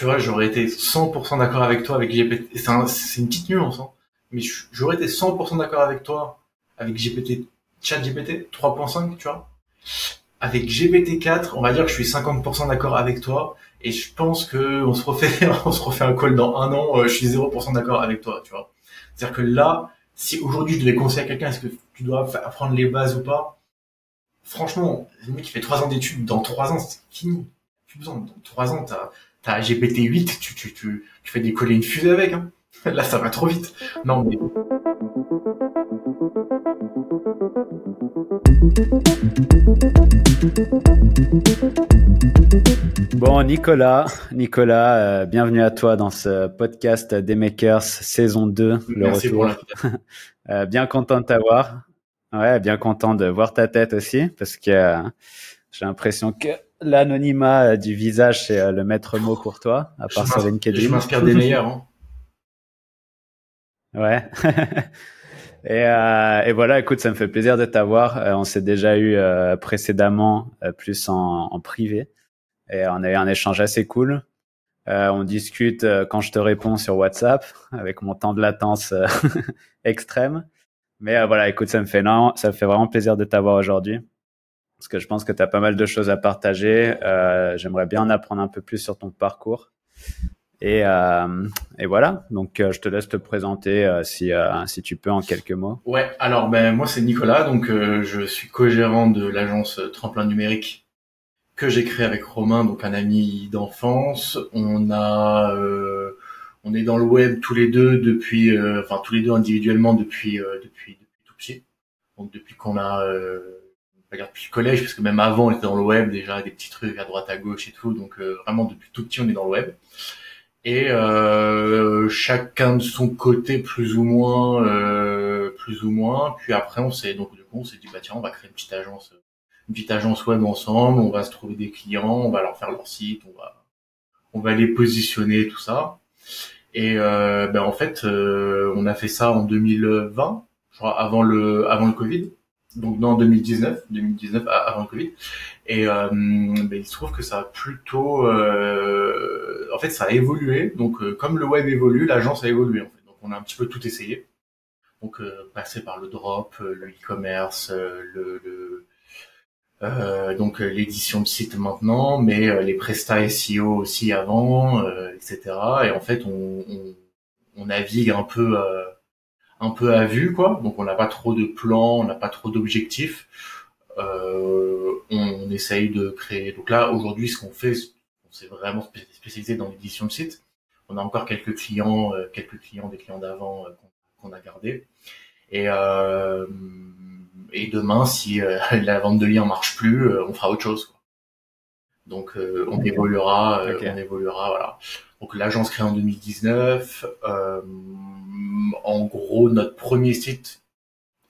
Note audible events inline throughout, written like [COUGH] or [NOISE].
tu vois, j'aurais été 100% d'accord avec toi avec GPT. C'est une petite nuance, hein. mais j'aurais été 100% d'accord avec toi avec GPT, chat GPT 3.5, tu vois. Avec GPT 4, on va dire que je suis 50% d'accord avec toi, et je pense que on se refait, [LAUGHS] on se refait un call dans un an, euh, je suis 0% d'accord avec toi, tu vois. C'est-à-dire que là, si aujourd'hui je devais conseiller à quelqu'un, est-ce que tu dois apprendre les bases ou pas? Franchement, le mec qui fait trois ans d'études, dans trois ans, c'est fini. Plus besoin. Dans trois ans, t'as t'as GPT 8, tu, tu, tu, tu fais décoller une fusée avec. Hein. [LAUGHS] Là, ça va trop vite. Non, mais... Bon, Nicolas, Nicolas, euh, bienvenue à toi dans ce podcast des Makers saison 2, le retour. [LAUGHS] euh, bien content de t'avoir. Ouais, bien content de voir ta tête aussi, parce que euh, j'ai l'impression que l'anonymat du visage, c'est euh, le maître mot pour toi, à part sur LinkedIn. Je m'inspire des meilleurs. Hein. Ouais. [LAUGHS] et, euh, et, voilà, écoute, ça me fait plaisir de t'avoir. Euh, on s'est déjà eu euh, précédemment, euh, plus en, en, privé, et on a eu un échange assez cool. on discute quand je te réponds sur WhatsApp, avec mon temps de latence [LAUGHS] extrême. Mais voilà, écoute, ça me fait non, ça me fait vraiment plaisir de t'avoir aujourd'hui parce que je pense que tu as pas mal de choses à partager. Euh, J'aimerais bien en apprendre un peu plus sur ton parcours. Et, euh, et voilà, donc euh, je te laisse te présenter euh, si, euh, si tu peux en quelques mots. Ouais, alors ben moi c'est Nicolas, donc je suis co-gérant de l'agence Tremplin Numérique que j'ai créé avec Romain, donc un ami d'enfance. On a, on est dans le web tous les deux depuis, enfin tous les deux individuellement depuis depuis depuis tout petit. Donc depuis qu'on a depuis le collège, parce que même avant, on était dans le web déjà, des petits trucs à droite à gauche et tout. Donc euh, vraiment depuis tout petit, on est dans le web. Et euh, chacun de son côté, plus ou moins, euh, plus ou moins. Puis après, on s'est donc du coup, on s'est dit bah tiens, on va créer une petite agence, une petite agence web ensemble. On va se trouver des clients, on va leur faire leur site, on va, on va les positionner, tout ça. Et euh, ben en fait, euh, on a fait ça en 2020, je crois, avant le avant le Covid donc non 2019 2019 avant le Covid. Et euh, ben, il se trouve que ça a plutôt euh, en fait ça a évolué. Donc euh, comme le web évolue l'agence a évolué en fait. Donc on a un petit peu tout essayé. Donc euh, passé par le drop euh, le e-commerce le, le donc l'édition de site maintenant mais les prestats SEO aussi avant etc et en fait on, on, on navigue un peu un peu à vue, quoi. Donc on n'a pas trop de plans, on n'a pas trop d'objectifs. Euh, on, essaye de créer. Donc là, aujourd'hui, ce qu'on fait, on s'est vraiment spécialisé dans l'édition de site. On a encore quelques clients, euh, quelques clients, des clients d'avant euh, qu'on a gardés. Et, euh, et demain, si euh, [LAUGHS] la vente de liens marche plus, on fera autre chose. Quoi. Donc on évoluera, on évoluera, voilà. Donc l'agence créée en 2019. Euh, en gros, notre premier site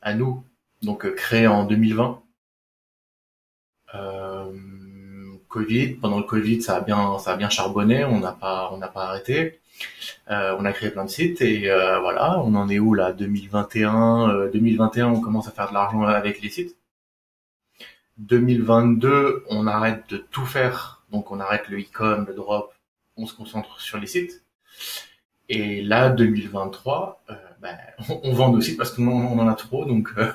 à nous, donc euh, créé en 2020. Euh, Covid, pendant le Covid, ça a bien, ça a bien charbonné. On n'a pas, on n'a pas arrêté. Euh, on a créé plein de sites et voilà, on en est où là 2021, 2021, on commence à faire de l'argent avec les sites. 2022, on arrête de tout faire, donc on arrête le e-com, le drop, on se concentre sur les sites. Et là, 2023, euh, ben, on, vend nos sites parce qu'on on en a trop, donc euh,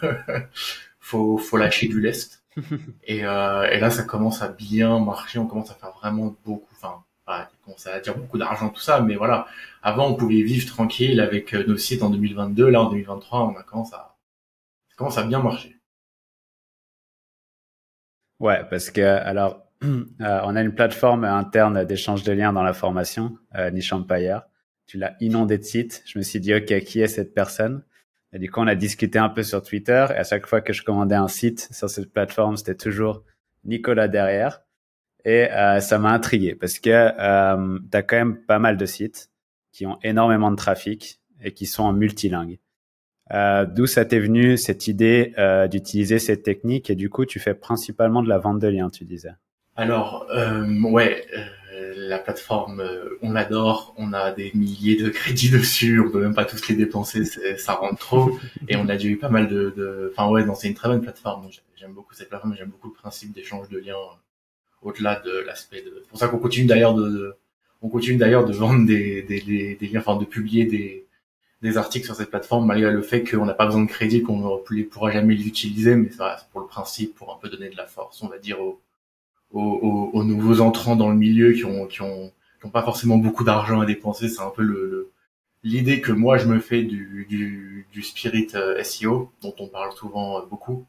[LAUGHS] faut, faut lâcher du lest. [LAUGHS] et, euh, et là, ça commence à bien marcher, on commence à faire vraiment beaucoup, enfin, ça commence à dire beaucoup d'argent, tout ça, mais voilà. Avant, on pouvait vivre tranquille avec nos sites en 2022. Là, en 2023, on a commencé à, ça commence à bien marcher. Ouais, parce que alors [CLEARS THROAT] euh, on a une plateforme interne d'échange de liens dans la formation, euh, Niche Empire. Tu l'as inondé de sites. Je me suis dit, OK, qui est cette personne? Et du coup, on a discuté un peu sur Twitter. Et à chaque fois que je commandais un site sur cette plateforme, c'était toujours Nicolas derrière. Et euh, ça m'a intrigué parce que euh, tu as quand même pas mal de sites qui ont énormément de trafic et qui sont en multilingue. Euh, D'où ça t'est venu cette idée euh, d'utiliser cette technique? Et du coup tu fais principalement de la vente de liens, tu disais. Alors, euh, ouais, euh, la plateforme, euh, on l'adore, on a des milliers de crédits [LAUGHS] dessus, on peut même pas tous les dépenser, ça rentre trop, [LAUGHS] et on a déjà eu pas mal de, enfin ouais, non, c'est une très bonne plateforme. J'aime beaucoup cette plateforme, j'aime beaucoup le principe d'échange de liens au-delà de l'aspect de. C'est pour ça qu'on continue d'ailleurs de, on continue d'ailleurs de vendre des, des, des, liens, enfin de publier des, des articles sur cette plateforme malgré le fait qu'on n'a pas besoin de crédit, qu'on ne pourra jamais les utiliser, mais ça c'est pour le principe, pour un peu donner de la force, on va dire aux, aux, aux nouveaux entrants dans le milieu qui ont qui ont, qui ont pas forcément beaucoup d'argent à dépenser. C'est un peu le, l'idée que moi je me fais du, du, du spirit euh, SEO dont on parle souvent euh, beaucoup.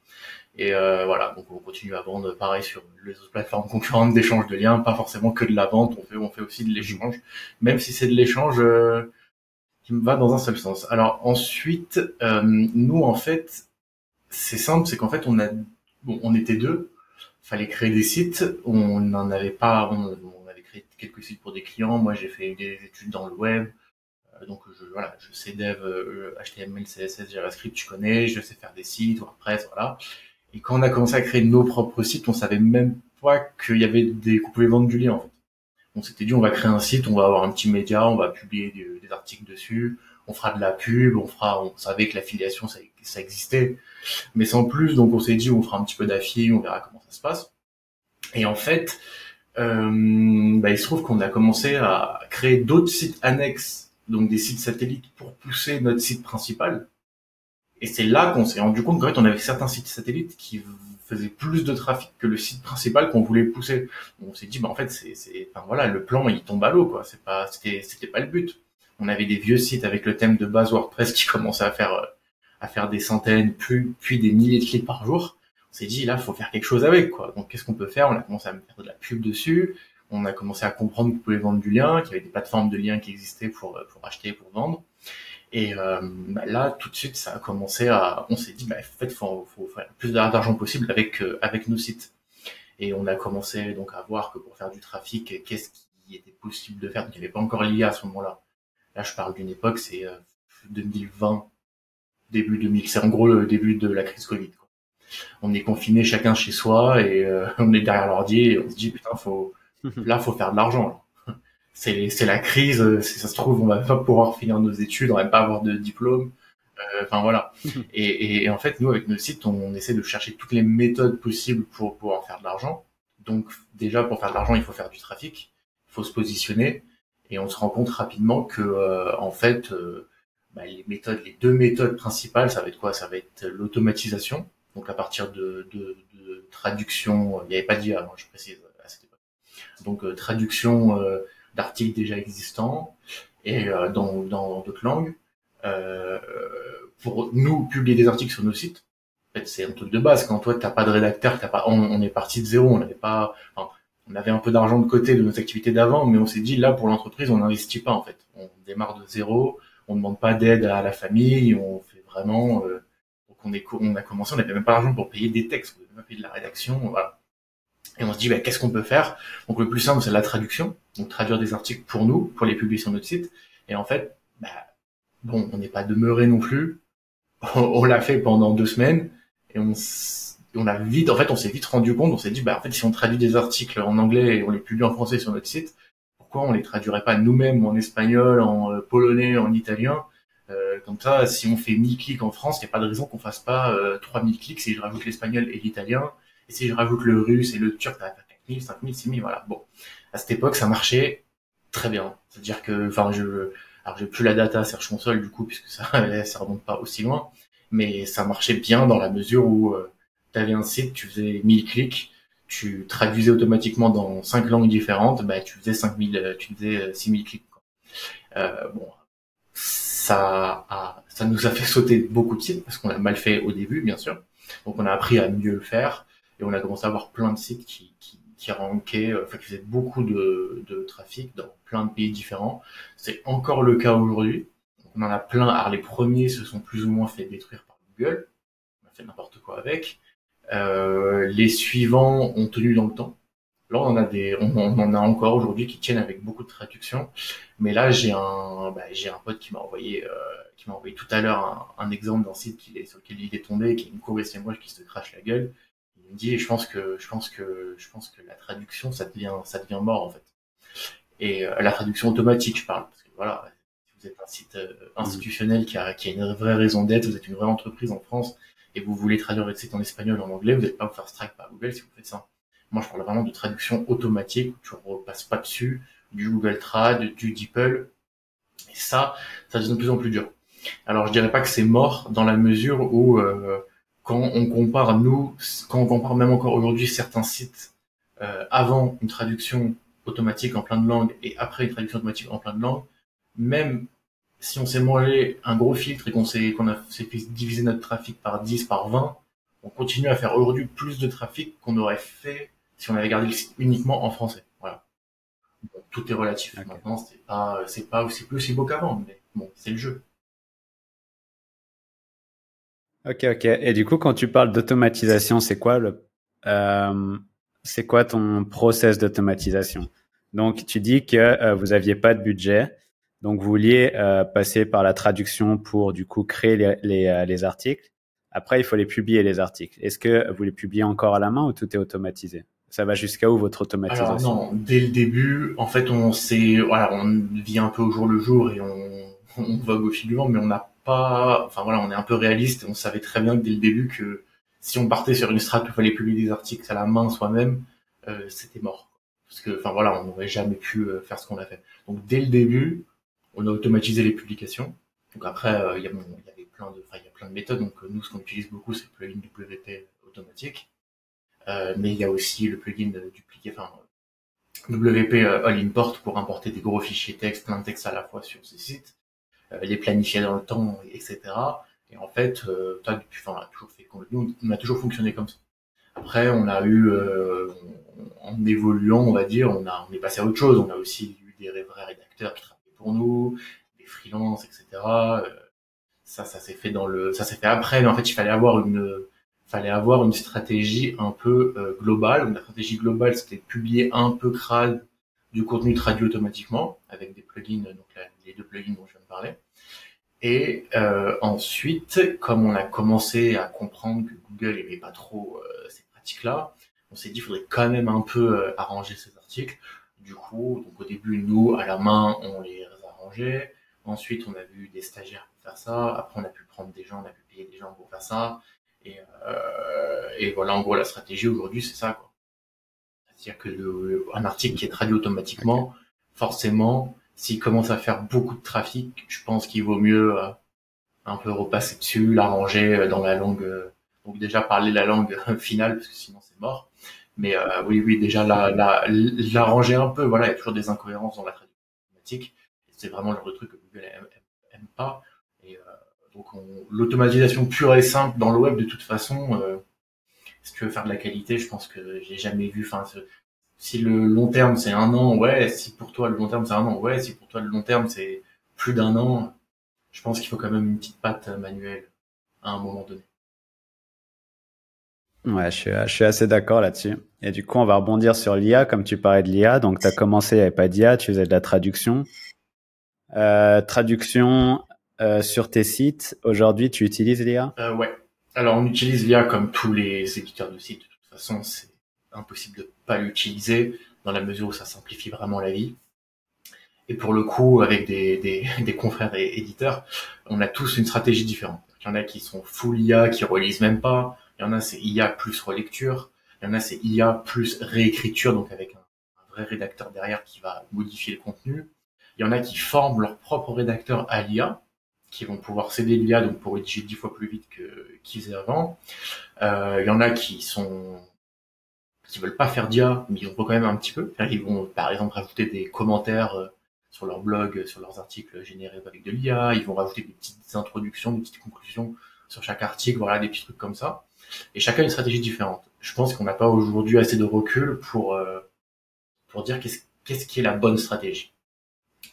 Et euh, voilà, donc on continue à vendre pareil sur les autres plateformes concurrentes d'échange de liens, pas forcément que de la vente, on fait on fait aussi de l'échange, même si c'est de l'échange euh, qui me va dans un seul sens. Alors ensuite, euh, nous en fait, c'est simple, c'est qu'en fait on a bon, on était deux, fallait créer des sites, on n'en avait pas, on, on, avait créé quelques sites pour des clients, moi j'ai fait des études dans le web, donc je, voilà, je sais dev, HTML, CSS, JavaScript, tu connais, je sais faire des sites, WordPress, voilà. Et quand on a commencé à créer nos propres sites, on savait même pas qu'il y avait des, qu'on pouvait vendre du lien, en fait. On s'était dit, on va créer un site, on va avoir un petit média, on va publier des, articles dessus, on fera de la pub, on fera, on savait que l'affiliation, ça, ça existait, mais sans plus, donc on s'est dit, on fera un petit peu d'affi, on verra comment ça se passe. Et en fait, euh, bah, il se trouve qu'on a commencé à créer d'autres sites annexes, donc des sites satellites pour pousser notre site principal. Et c'est là qu'on s'est rendu compte qu'en fait, on avait certains sites satellites qui faisaient plus de trafic que le site principal qu'on voulait pousser. on s'est dit, bah, en fait, c'est, c'est, enfin, voilà, le plan, il tombe à l'eau, quoi. C'est pas, c'était, c'était pas le but. On avait des vieux sites avec le thème de base WordPress qui [LAUGHS] commençaient à faire, euh, à faire des centaines, puis, puis des milliers de clics par jour. On s'est dit, là, faut faire quelque chose avec, quoi. Donc, qu'est-ce qu'on peut faire? On a commencé à mettre de la pub dessus. On a commencé à comprendre qu'on pouvait vendre du lien, qu'il y avait des plateformes de liens qui existaient pour, pour acheter, pour vendre. Et euh, bah là, tout de suite, ça a commencé à, on s'est dit, bah, en fait, faut, faut faire plus d'argent possible avec euh, avec nos sites. Et on a commencé donc à voir que pour faire du trafic, qu'est-ce qui était possible de faire? Donc, il n'y pas encore l'IA à ce moment-là. Là, je parle d'une époque, c'est 2020, euh, début 2000. C'est en gros le début de la crise Covid. Quoi. On est confiné chacun chez soi et on est derrière l'ordi et on se dit putain, faut [LAUGHS] là, faut faire de l'argent c'est c'est la crise. Euh, si ça se trouve, on va pas pouvoir finir nos études, on va pas avoir de diplôme. Euh, enfin voilà. [LAUGHS] et, et, en fait, nous avec nos sites, on, essaie de chercher toutes les méthodes possibles pour pouvoir faire de l'argent. Donc déjà pour faire de l'argent, il faut faire du trafic, il faut se positionner, et on se rend compte rapidement que euh, en fait, bah, les méthodes, les deux méthodes principales, ça va être quoi? Ça va être l'automatisation. Donc à partir de, de, de traduction, il n'y avait pas d'IA, je précise à cette époque. Donc traduction d'articles déjà existants et euh, dans dans d'autres langues euh, pour nous publier des articles sur nos sites. En fait, c'est un truc de base. Quand toi t'as pas de rédacteur, t'as pas, on, est parti de zéro. On n'avait pas, on avait un peu d'argent de côté de nos activités d'avant, mais on s'est dit là pour l'entreprise, on n'investit pas en fait. On démarre de zéro. On ne demande pas d'aide à la famille. On fait vraiment. Euh, on, a commencé, on n'avait même pas l'argent pour payer des textes, on n'avait pas payé de la rédaction. Voilà. Et on se dit, bah, qu'est-ce qu'on peut faire? Donc le plus simple, c'est la traduction. Donc traduire des articles pour nous, pour les publier sur notre site. Et en fait, bah, bon, on n'est pas demeuré non plus. [LAUGHS] on l'a fait pendant deux semaines et on, on a vite, en fait, on s'est vite rendu compte. On s'est dit, bah, en fait, si on traduit des articles en anglais et on les publie en français sur notre site, pourquoi on les traduirait pas nous-mêmes en espagnol, en euh, polonais, en italien euh, comme ça, si on fait 1000 clics en France, il n'y a pas de raison qu'on fasse pas euh, 3000 clics si je rajoute l'espagnol et l'italien et si je rajoute le russe et le turc, t'as 4000, 5000, 6000, voilà. Bon. À cette époque, ça marchait très bien. C'est-à-dire que, enfin, je, alors j'ai plus la data Search Console du coup, puisque ça, [LAUGHS] ça remonte pas aussi loin. Mais ça marchait bien dans la mesure où euh, tu avais un site, tu faisais 1000 clics, tu traduisais automatiquement dans cinq langues différentes, bah, tu faisais 5000, euh, tu faisais 6000 euh, clics. Quoi. Euh, bon, ça a, ça nous a fait sauter beaucoup de sites parce qu'on a mal fait au début, bien sûr. Donc on a appris à mieux le faire et on a commencé à avoir plein de sites qui, qui, qui rankaient, euh, enfin qui faisaient beaucoup de, de trafic dans plein de pays différents. C'est encore le cas aujourd'hui. On en a plein. Alors les premiers se sont plus ou moins fait détruire par Google. On a fait n'importe quoi avec. Euh, les suivants ont tenu dans le temps. Là, on en a des, on, en a encore aujourd'hui qui tiennent avec beaucoup de traduction. Mais là, j'ai un, bah, j'ai un pote qui m'a envoyé, euh, qui m'a envoyé tout à l'heure un, un, exemple d'un site qui est, sur lequel il est tombé, qui est une courbe moi qui se crache la gueule il me dit, je pense que, je pense que, je pense que la traduction, ça devient, ça devient mort en fait. Et euh, la traduction automatique, je parle, parce que voilà, si vous êtes un site euh, institutionnel qui a, qui a une vraie raison d'être, vous êtes une vraie entreprise en France et vous voulez traduire votre site en espagnol ou en anglais, vous n'allez pas vous faire strike par Google si vous faites ça. Moi, je parle vraiment de traduction automatique, où tu repasses pas dessus, du Google Trad, du DeepL. Et ça, ça devient de plus en plus dur. Alors je dirais pas que c'est mort dans la mesure où euh, quand on compare nous, quand on compare même encore aujourd'hui certains sites euh, avant une traduction automatique en plein de langues et après une traduction automatique en plein de langues, même si on s'est mangé un gros filtre et qu'on s'est qu'on a fait diviser notre trafic par 10, par 20, on continue à faire aujourd'hui plus de trafic qu'on aurait fait si on avait gardé le site uniquement en français. Voilà. tout est relatif. Maintenant, c'est pas c'est pas aussi plus aussi beau qu'avant, mais bon, c'est le jeu. Ok, ok. Et du coup, quand tu parles d'automatisation, c'est quoi le, euh, c'est quoi ton process d'automatisation? Donc, tu dis que euh, vous aviez pas de budget, donc vous vouliez euh, passer par la traduction pour du coup créer les, les, euh, les, articles. Après, il faut les publier les articles. Est-ce que vous les publiez encore à la main ou tout est automatisé? Ça va jusqu'à où votre automatisation? Alors non, dès le début, en fait, on s'est, voilà, on vit un peu au jour le jour et on, [LAUGHS] on vogue au fil du vent, mais on n'a pas, enfin voilà, on est un peu réaliste. On savait très bien que dès le début que si on partait sur une strat où il fallait publier des articles à la main soi-même, euh, c'était mort. Parce que, enfin voilà, on n'aurait jamais pu euh, faire ce qu'on a fait. Donc dès le début, on a automatisé les publications. Donc après, euh, il y, avait plein de, il y a plein de méthodes. Donc nous, ce qu'on utilise beaucoup, c'est le plugin WP automatique. mais il y a aussi le plugin dupliqué, enfin WP All Import pour importer des gros fichiers texte, plein de texte à la fois sur ces sites. Euh, les planifier dans le temps, etc. Et en fait, euh, depuis, enfin, on a toujours fait, on a toujours fonctionné comme ça. Après, on a eu, euh, en évoluant, on va dire, on a, on est passé à autre chose. On a aussi eu des vrais rédacteurs qui travaillaient pour nous, des freelances, etc. ça, ça s'est fait dans le, ça s'est fait après. Mais en fait, il fallait avoir une, fallait avoir une stratégie un peu globale. Donc, la stratégie globale, c'était de publier un peu crade du contenu traduit automatiquement avec des plugins, donc les deux plugins dont je viens de parler. Et euh, ensuite, comme on a commencé à comprendre que Google n'aimait pas trop euh, ces pratiques-là, on s'est dit qu'il faudrait quand même un peu euh, arranger ces articles. Du coup, donc au début, nous, à la main, on les Ensuite, on a vu des stagiaires pour faire ça. Après, on a pu prendre des gens, on a pu payer des gens pour faire ça. Et, euh, et voilà, en gros, la stratégie aujourd'hui, c'est ça. C'est-à-dire que le, un article qui est traduit automatiquement, forcément, s'il commence à faire beaucoup de trafic, je pense qu'il vaut mieux euh, un peu repasser dessus, l'arranger euh, dans la langue. Euh, donc déjà parler la langue finale parce que sinon c'est mort. Mais oui, oui, déjà l'arranger la, un peu. Voilà, il y a toujours des incohérences dans la traduction automatique. C'est vraiment le genre truc que Google aime, pas. Et donc l'automatisation pure et simple dans le web de toute façon. si tu veux faire de la qualité, je pense que j'ai jamais vu. Enfin, si le long terme c'est un an, ouais. Si pour toi le long terme c'est un an, ouais. Si pour toi le long terme c'est plus d'un an, je pense qu'il faut quand même une petite patte manuelle à un moment donné. Ouais, je suis, assez d'accord là-dessus. Et du coup, on va rebondir sur l'IA, comme tu parlais de l'IA. Donc, tu as commencé, avait pas d'IA, tu faisais de la traduction. Euh, traduction euh, sur tes sites. Aujourd'hui, tu utilises l'IA euh, Ouais. Alors, on utilise l'IA comme tous les éditeurs de sites. De toute façon, c'est impossible de pas l'utiliser dans la mesure où ça simplifie vraiment la vie. Et pour le coup, avec des, des, [LAUGHS] des confrères et éditeurs, on a tous une stratégie différente. Il y en a qui sont full IA, qui relisent même pas. Il y en a c'est IA plus relecture. Il y en a c'est IA plus réécriture, donc avec un, vrai rédacteur derrière qui va modifier le contenu. Il y en a qui forment leur propre rédacteur à l'IA, qui vont pouvoir céder l'IA donc pour rédiger dix fois plus vite que qu'ils avant. Euh, il y en a qui sont qui veulent pas faire d'IA, mais ils vont quand même un petit peu. Ils vont, par exemple, rajouter des commentaires euh, sur leur blog, sur leurs articles générés avec de l'IA. Ils vont rajouter des petites introductions, des petites conclusions sur chaque article, voilà, des petits trucs comme ça. Et chacun a une stratégie différente. Je pense qu'on n'a pas aujourd'hui assez de recul pour euh, pour dire qu'est-ce qu'est-ce qui est la bonne stratégie.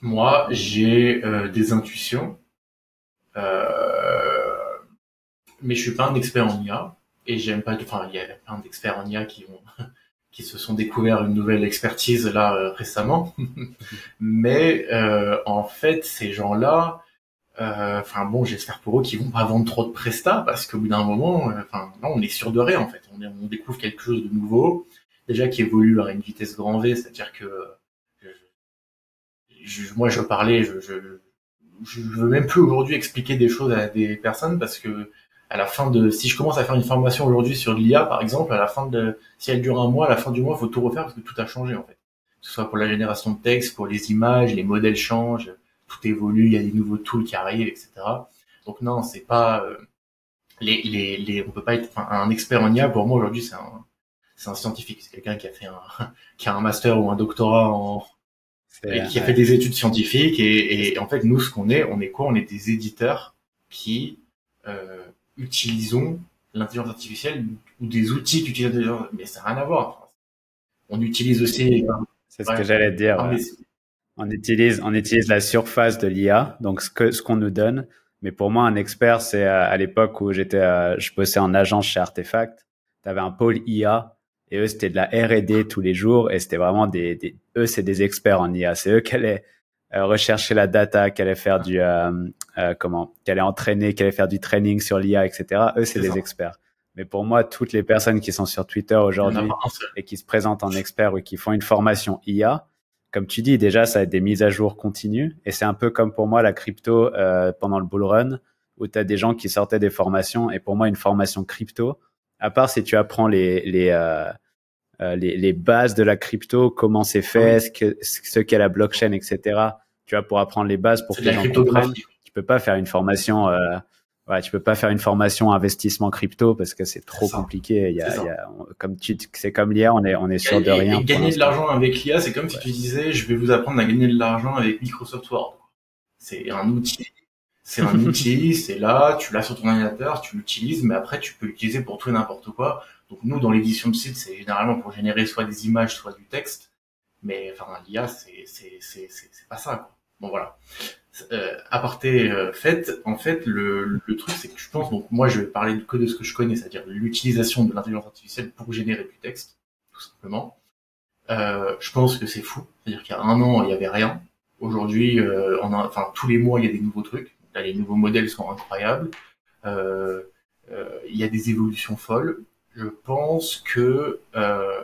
Moi, j'ai euh, des intuitions, mais je suis pas un expert en IA et j'aime pas enfin il y a plein d'experts en IA qui ont [LAUGHS] qui se sont découverts une nouvelle expertise là euh, récemment. [LAUGHS] Mais euh, en fait ces gens-là euh, enfin bon j'espère pour eux qu'ils vont pas vendre trop de prestats parce qu'au bout d'un moment enfin là on est sûr de rien en fait. On découvre quelque chose de nouveau déjà qui évolue à une vitesse grand V c'est-à-dire que je, moi je parlais je, je je veux même plus aujourd'hui expliquer des choses à des personnes parce que à la fin de, si je commence à faire une formation aujourd'hui sur l'IA, par exemple, à la fin de, si elle dure un mois, à la fin du mois, il faut tout refaire parce que tout a changé, en fait. que ce soit pour la génération de texte, pour les images, les modèles changent, tout évolue, il y a des nouveaux tools qui arrivent, etc. Donc non, c'est pas euh, les, les, les, on peut pas être un expert en IA. Pour moi aujourd'hui, c'est un, c'est un scientifique, c'est quelqu'un qui a fait un, [LAUGHS] qui a un master ou un doctorat en et qui a fait des études scientifiques et, et en fait nous ce qu'on est, on est quoi? On est des éditeurs qui euh, utilisons l'intelligence artificielle ou des outils qui utilisent l'intelligence, mais ça n'a rien à voir. On utilise aussi. C'est ce que j'allais dire. On utilise, on utilise la surface de l'IA, donc ce que ce qu'on nous donne. Mais pour moi, un expert, c'est à, à l'époque où j'étais, je bossais en agence chez Artefact. Tu avais un pôle IA et eux, c'était de la R&D tous les jours et c'était vraiment des, des eux, c'est des experts en IA. C'est eux qui allaient euh, rechercher la data, qui allaient faire du, euh, euh, comment, qui allaient entraîner, qui allaient faire du training sur l'IA, etc. Eux, c'est des experts. Mais pour moi, toutes les personnes qui sont sur Twitter aujourd'hui et qui se présentent en experts ou qui font une formation IA, comme tu dis, déjà, ça va être des mises à jour continues. Et c'est un peu comme pour moi la crypto euh, pendant le bull run, où tu as des gens qui sortaient des formations. Et pour moi, une formation crypto, à part si tu apprends les, les, euh, euh, les, les, bases de la crypto, comment c'est fait, ce qu'est ce la blockchain, etc. Tu vois, pour apprendre les bases, pour que les gens comprennent. Tu peux pas faire une formation. Euh, ouais, tu peux pas faire une formation investissement crypto parce que c'est trop compliqué. Il y a, il y a comme tu, c'est comme l'IA, on est, on est sûr de rien. Et gagner de l'argent avec l'IA, c'est comme si tu disais, je vais vous apprendre à gagner de l'argent avec Microsoft Word. C'est un outil. C'est un outil, c'est là, tu l'as sur ton ordinateur, tu l'utilises, mais après tu peux l'utiliser pour tout et n'importe quoi. Donc nous, dans l'édition de site, c'est généralement pour générer soit des images, soit du texte. Mais enfin, l'IA, c'est c'est c'est c'est pas ça. Quoi. Bon voilà. Euh, aparté euh, fait, en fait, le, le truc, c'est que je pense, donc moi, je vais parler que de ce que je connais, c'est-à-dire l'utilisation de l'intelligence artificielle pour générer du texte, tout simplement. Euh, je pense que c'est fou. C'est-à-dire qu'il y a un an, il y avait rien. Aujourd'hui, euh, enfin, tous les mois, il y a des nouveaux trucs. Les nouveaux modèles sont incroyables. Euh, euh, il y a des évolutions folles je pense que euh,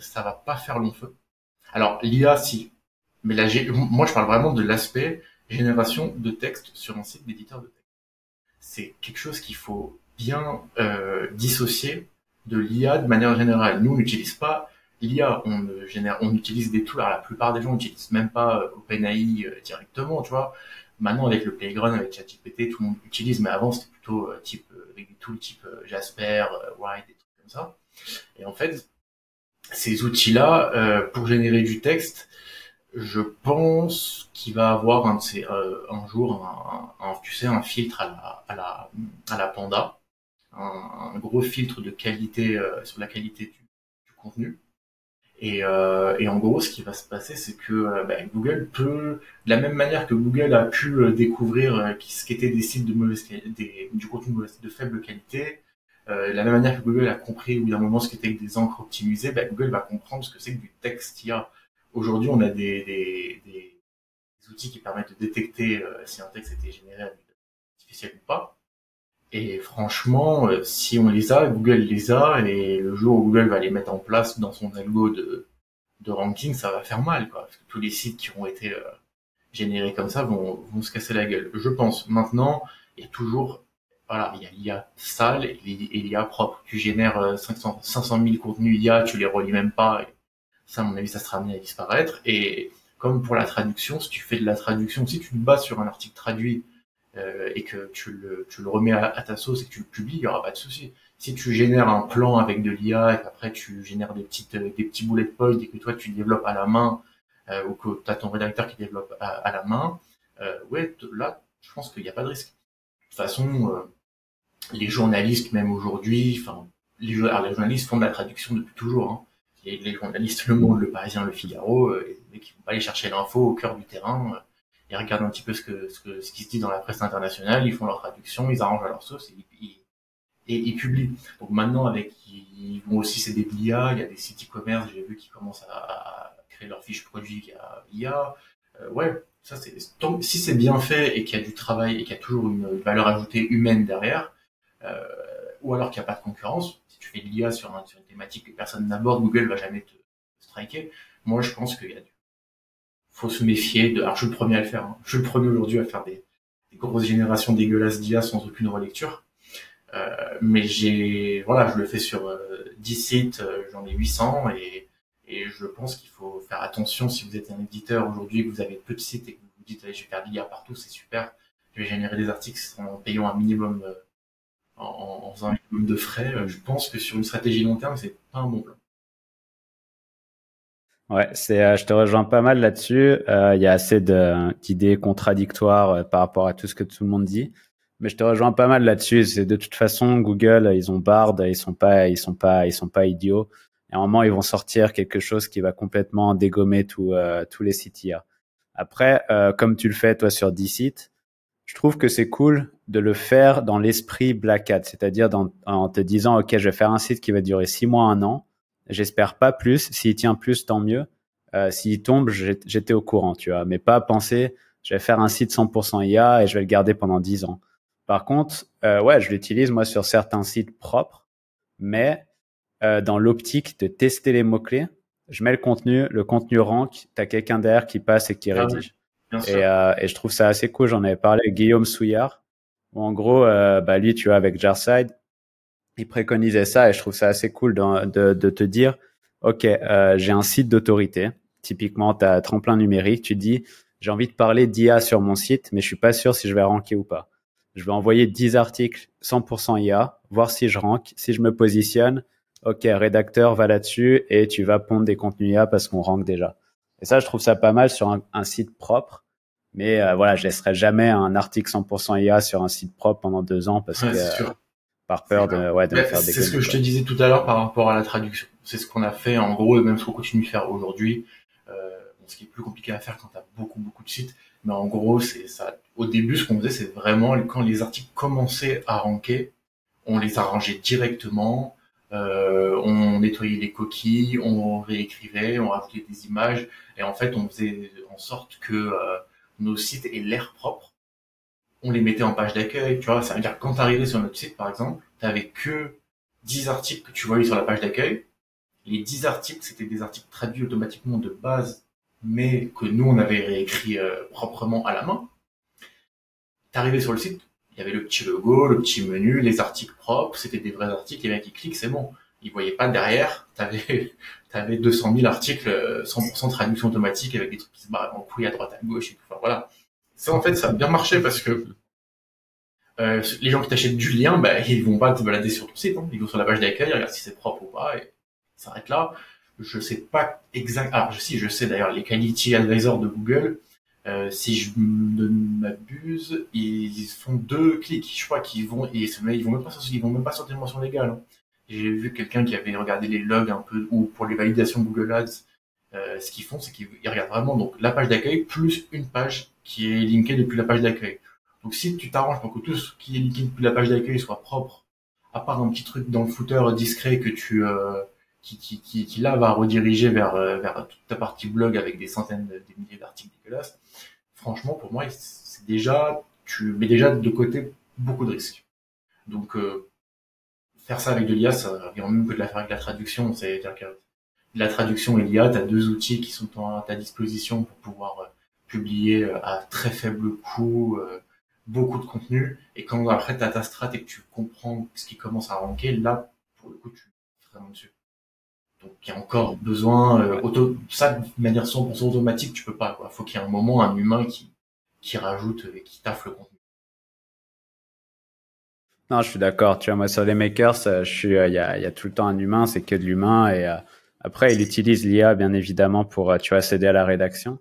ça va pas faire long feu. Alors l'IA si, mais là moi je parle vraiment de l'aspect génération de texte sur un site d'éditeur de texte. C'est quelque chose qu'il faut bien euh, dissocier de l'IA de manière générale. Nous on n'utilise pas l'IA, on utilise des tools. Alors, la plupart des gens n'utilisent même pas OpenAI directement, tu vois. Maintenant avec le Playground, avec ChatGPT, tout le monde utilise, mais avant c'était plutôt euh, type avec des tools type euh, Jasper, euh, White, des trucs comme ça. Et en fait, ces outils-là, euh, pour générer du texte, je pense qu'il va avoir un, ces, un jour un, tu sais, un filtre à la, à la, à la Panda, un, gros filtre de qualité sur la qualité du, du contenu. Et, euh, et, en gros, ce qui va se passer, c'est que ben, Google peut, de la même manière que Google a pu découvrir ce qu'étaient des sites de mauvaise des, du contenu de faible qualité, euh, de la même manière que Google a compris au bout d'un moment ce qu'était des encres optimisées, ben, Google va comprendre ce que c'est que du texte Il y a Aujourd'hui, on a des, des, des, outils qui permettent de détecter si un texte a été généré avec artificiel ou pas. Et franchement, euh, si on les a, Google les a, et le jour où Google va les mettre en place dans son algo de, ranking, ça va faire mal, quoi. Parce que tous les sites qui ont été euh, générés comme ça vont, se casser la gueule. Je pense. Maintenant, il y a toujours, voilà, il y a l'IA sale et l'IA propre. Tu génères 500, 500 000 contenus IA, tu les relis même pas. Ça, à mon avis, ça sera amené à disparaître. Et comme pour la traduction, si tu fais de la traduction, si tu te bases sur un article traduit, euh, et que tu le, tu le remets à, ta sauce et que tu le publies, il y aura pas de souci. Si tu génères un plan avec de l'IA et qu'après tu génères des petites des petits bullet points et que toi tu développes à la main euh, ou que tu as ton rédacteur qui développe à, la main, euh, ouais, là, je pense qu'il n'y a pas de risque. De toute façon, euh, les journalistes, même aujourd'hui, enfin, les, journalistes font de la traduction depuis toujours. Hein. Les, les journalistes, Le Monde, Le Parisien, Le Figaro, euh, les mecs vont pas aller chercher l'info au cœur du terrain. Ils regardent un petit peu ce que ce, que, ce qui se dit dans la presse internationale, ils font leur traduction, ils arrangent à leur sauce et ils, et ils publient. Donc maintenant, avec ils vont aussi s'aider de l'IA, il y a des sites e-commerce, j'ai vu qui commencent à créer leurs fiches produits via IA. Euh, ouais, ça c'est si c'est bien fait et qu'il y a du travail et qu'il y a toujours une, valeur ajoutée humaine derrière, euh, ou alors qu'il n'y a pas de concurrence. Si tu fais de l'IA sur, sur, une thématique que personne n'aborde, Google va jamais te striker. Moi, je pense qu'il y a du faut se méfier de. Alors, je suis le premier à le faire. Hein. Je suis le premier aujourd'hui à faire des, des grosses générations dégueulasses d'IA sans aucune relecture. Euh, mais j'ai, voilà, je le fais sur euh, 10 sites, euh, j'en ai 800 et, Et je pense qu'il faut faire attention si vous êtes un éditeur aujourd'hui, que vous avez peu de sites et que vous vous dites, allez, je vais faire l'IA partout, c'est super, je vais générer des articles en payant un minimum, euh, en, en, faisant un minimum de frais. Euh, je pense que sur une stratégie long terme, c'est pas un bon plan. Ouais, c'est, euh, je te rejoins pas mal là-dessus. Il y a assez d'idées contradictoires par rapport à tout ce que tout le monde dit. Mais je te rejoins pas mal là-dessus. C'est de toute façon Google, ils ont Bard, ils sont pas, ils sont pas, ils sont pas idiots. Et à un moment, ils vont sortir quelque chose qui va complètement dégommer tout, euh, tous les sites IA. Après, euh, comme tu le fais toi sur 10 sites, je trouve que c'est cool de le faire dans l'esprit Black Hat, c'est-à-dire en te disant ok, je vais faire un site qui va durer six mois, un an. J'espère pas plus. S'il tient plus, tant mieux. Euh, S'il tombe, j'étais au courant, tu vois. Mais pas penser, je vais faire un site 100% IA et je vais le garder pendant 10 ans. Par contre, euh, ouais, je l'utilise moi sur certains sites propres, mais euh, dans l'optique de tester les mots-clés. Je mets le contenu, le contenu rank, tu as quelqu'un derrière qui passe et qui ah rédige. et, euh, et, je trouve ça assez cool. J'en avais parlé avec Guillaume Souillard, où en gros, euh, bah, lui, tu vois, avec Jarside, il préconisait ça et je trouve ça assez cool de, de, de te dire, OK, euh, j'ai un site d'autorité. Typiquement, tu as tremplin numérique, tu dis, j'ai envie de parler d'IA sur mon site, mais je suis pas sûr si je vais ranker ou pas je vais envoyer 10 articles 100% IA, voir si je rank, si je me positionne. Ok, rédacteur va là-dessus et tu vas pondre des contenus IA parce qu'on rank déjà. Et ça, je trouve ça pas mal sur un, site propre. Mais euh, voilà, je laisserai jamais un article 100% IA sur un site propre pendant deux ans parce que par peur de, ouais, de me faire des. C'est ce que je te disais tout à l'heure par rapport à la traduction. C'est ce qu'on a fait en gros et même ce qu'on continue de faire aujourd'hui. Euh, ce qui est plus compliqué à faire quand tu as beaucoup beaucoup de sites mais en gros, c'est ça. Au début, ce qu'on faisait, c'est vraiment quand les articles commençaient à ranker, on les arrangeait directement, euh, on nettoyait les coquilles, on réécrivait, on rajoutait des images, et en fait, on faisait en sorte que euh, nos sites aient l'air propre. On les mettait en page d'accueil, tu vois. Ça veut dire quand t'arrivais sur notre site, par exemple, t'avais que 10 articles que tu voyais sur la page d'accueil. Les 10 articles, c'était des articles traduits automatiquement de base mais que nous, on avait réécrit euh, proprement à la main. T'arrivais sur le site, il y avait le petit logo, le petit menu, les articles propres, c'était des vrais articles, les mecs qui cliquent, c'est bon. Ils voyaient pas derrière, t'avais, [LAUGHS] t'avais 200 000 articles, 100% euh, traduction automatique avec des trucs qui se barrent en couille à droite à gauche et. Enfin, voilà. Ça, en fait, ça a bien marché parce que euh, les gens qui t'achètent du lien, bah, ils vont pas te balader sur ton site, hein. ils vont sur la page d'accueil, ils regardent si c'est propre ou pas, et ils s'arrêtent là je sais pas exact. Alors je sais, je sais d'ailleurs les quality advisors de Google. Euh, si je ne m'abuse, ils font deux clics. Je crois qu'ils vont et ils vont même pas ils vont même pas sortir une mention légale. Hein. J'ai vu quelqu'un qui avait regardé les logs un peu ou pour les validations Google Ads. Euh, ce qu'ils font, c'est qu'ils regardent vraiment donc la page d'accueil plus une page qui est linkée depuis la page d'accueil. Donc si tu t'arranges pour que tout ce qui est linké depuis la page d'accueil soit propre, à part un petit truc dans le footer discret que tu euh, qui, qui, qui, là va rediriger vers, euh, vers toute ta partie blog avec des centaines, des milliers d'articles dégueulasses. Franchement, pour moi, c'est déjà, tu mets déjà de côté beaucoup de risques. Donc, euh, faire ça avec de l'IA, ça revient même que de la faire avec la traduction. C'est-à-dire que la traduction et l'IA, tu as deux outils qui sont à ta disposition pour pouvoir euh, publier à très faible coût beaucoup de contenu. Et quand après tu as ta strat et que tu comprends ce qui commence à ranker, là, pour le coup, tu es vraiment dessus. Donc il y a encore besoin euh, auto ça de manière 100% automatique, tu peux pas quoi. Faut qu'il y ait un moment un humain qui qui rajoute et qui taffe le contenu. Non, je suis d'accord. Tu vois, moi sur les makers, euh, je suis, euh, il y, a, y a tout le temps un humain, c'est que de l'humain. Et après, il utilise l'IA bien évidemment pour, tu vois, s'aider à la rédaction.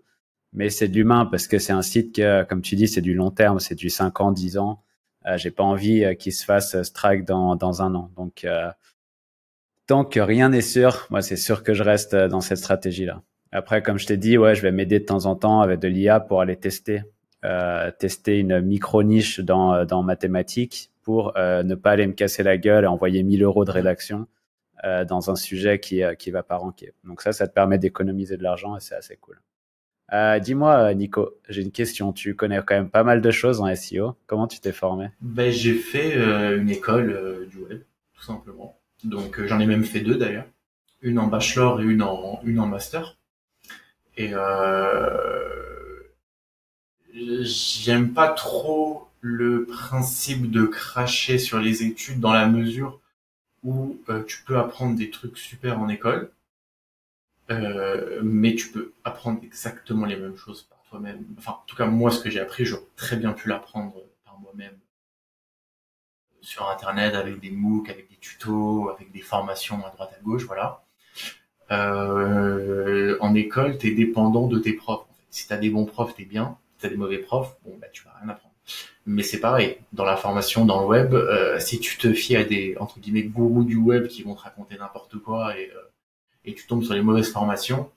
Mais c'est de l'humain parce que c'est un site que, comme tu dis, c'est du long terme, c'est du 5 ans, 10 ans. J'ai pas envie qu'il se fasse strike dans dans un an. Donc tant que rien n'est sûr, moi, c'est sûr que je reste euh, dans cette stratégie-là. Après, comme je t'ai dit, ouais, je vais m'aider de temps en temps avec de l'IA pour aller tester, euh, tester une micro niche dans, euh, dans mathématiques pour euh, ne pas aller me casser la gueule et envoyer 1000 euros de rédaction euh, dans un sujet qui euh, qui va pas ranker. Donc ça, ça te permet d'économiser de l'argent et c'est assez cool. Dis-moi, Nico, j'ai une question. Tu connais quand même pas mal de choses en SEO. Comment tu t'es formé? Ben, j'ai fait une école du web, tout simplement. Donc euh, j'en ai même fait deux d'ailleurs, une en bachelor et une en une en master. Et euh, j'aime pas trop le principe de cracher sur les études dans la mesure où euh, tu peux apprendre des trucs super en école, Euh, mais tu peux apprendre exactement les mêmes choses par toi-même. Enfin, en tout cas, moi, ce que j'ai appris, j'aurais très bien pu l'apprendre par moi-même sur Internet avec des MOOC, avec des tutos, avec des formations à droite à gauche, voilà. Euh, en école, tu es dépendant de tes profs. Si tu as des bons profs, t'es bien. Si tu as des mauvais profs, bon, bah, tu vas rien apprendre. Mais c'est pareil, dans la formation, dans le web, euh, si tu te fies à des, entre guillemets, gourous du web qui vont te raconter n'importe quoi et, euh, et tu tombes sur les mauvaises formations,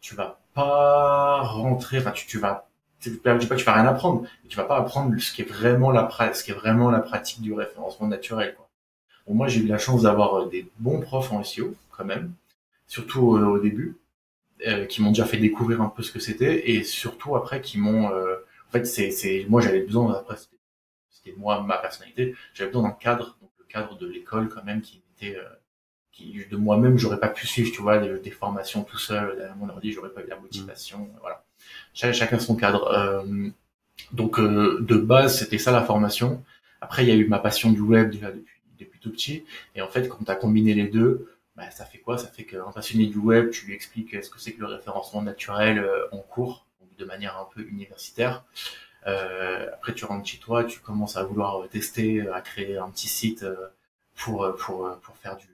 tu vas pas rentrer, enfin, tu, tu vas, je dis pas tu vas rien apprendre, mais tu vas pas apprendre ce qui est vraiment la, ce qui est vraiment la pratique du référencement naturel, quoi. Bon, moi, j'ai eu la chance d'avoir des bons profs en SEO, quand même, surtout au, début, euh, qui m'ont déjà fait découvrir un peu ce que c'était, et surtout après qui m'ont, euh, fait, c'est, c'est, moi j'avais besoin après, c'était moi ma personnalité, j'avais besoin d'un cadre, donc le cadre de l'école quand même qui était, euh, qui de moi-même j'aurais pas pu suivre, tu vois, des, formations tout seul derrière mon ordi, j'aurais pas eu la motivation, mmh. voilà. chacun son cadre. donc de base c'était ça la formation. Après il y a eu ma passion du web déjà depuis depuis tout petit, et en fait quand tu as combiné les deux bah, ça fait quoi? Ça fait qu'un passionné du web, tu lui expliques ce que c'est que le référencement naturel euh, en cours, de manière un peu universitaire. Euh, après, tu rentres chez toi, tu commences à vouloir tester, à créer un petit site euh, pour pour pour faire du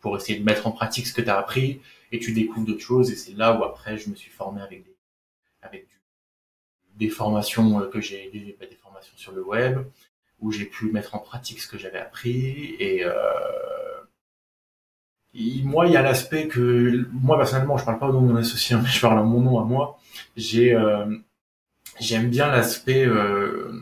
pour essayer de mettre en pratique ce que tu as appris et tu découvres d'autres choses et c'est là où après je me suis formé avec des avec des formations que j'ai des, bah, des formations sur le web où j'ai pu mettre en pratique ce que j'avais appris et euh, moi, il y a l'aspect que moi personnellement, je parle pas au nom de mon associé, mais [LAUGHS] je parle à mon nom à moi. J'ai euh, j'aime bien l'aspect euh,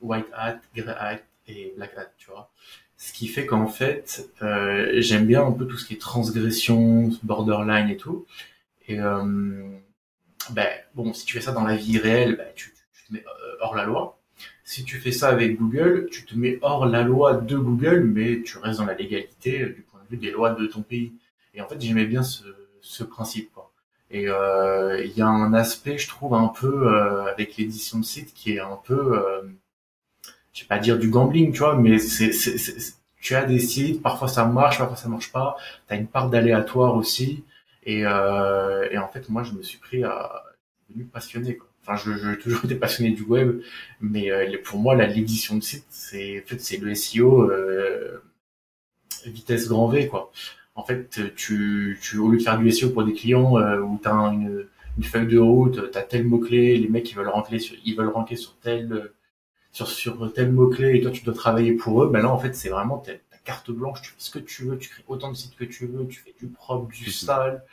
white hat, grey hat et black hat, tu vois. Ce qui fait qu'en fait, euh, j'aime bien un peu tout ce qui est transgression, borderline et tout. Et euh, ben bon, si tu fais ça dans la vie réelle, ben, tu, tu te mets euh, hors la loi. Si tu fais ça avec Google, tu te mets hors la loi de Google, mais tu restes dans la légalité du des lois de ton pays. Et en fait, j'aimais bien ce, principe. Quoi. Et euh, il y a un aspect, je trouve, un peu euh, avec l'édition de site qui est un peu, euh, je vais pas dire du gambling, tu vois, mais c'est, tu as des sites, parfois ça marche, parfois ça marche pas. Tu as une part d'aléatoire aussi. Et, euh, et en fait, moi, je me suis pris à devenu passionné. Quoi. Enfin, je, j'ai toujours été passionné du web, mais euh, pour moi, l'édition de site, c'est en fait c'est le SEO. Euh, vitesse grand V quoi. En fait, tu, tu au lieu de faire du SEO pour des clients euh, où tu as une, une, feuille de route, tu as tel mot clé, les mecs ils veulent ranker sur ils veulent ranker sur tel sur sur tel mot clé et toi tu dois travailler pour eux. Ben là en fait, c'est vraiment ta, carte blanche, tu fais ce que tu veux, tu crées autant de sites que tu veux, tu fais du propre, du sale,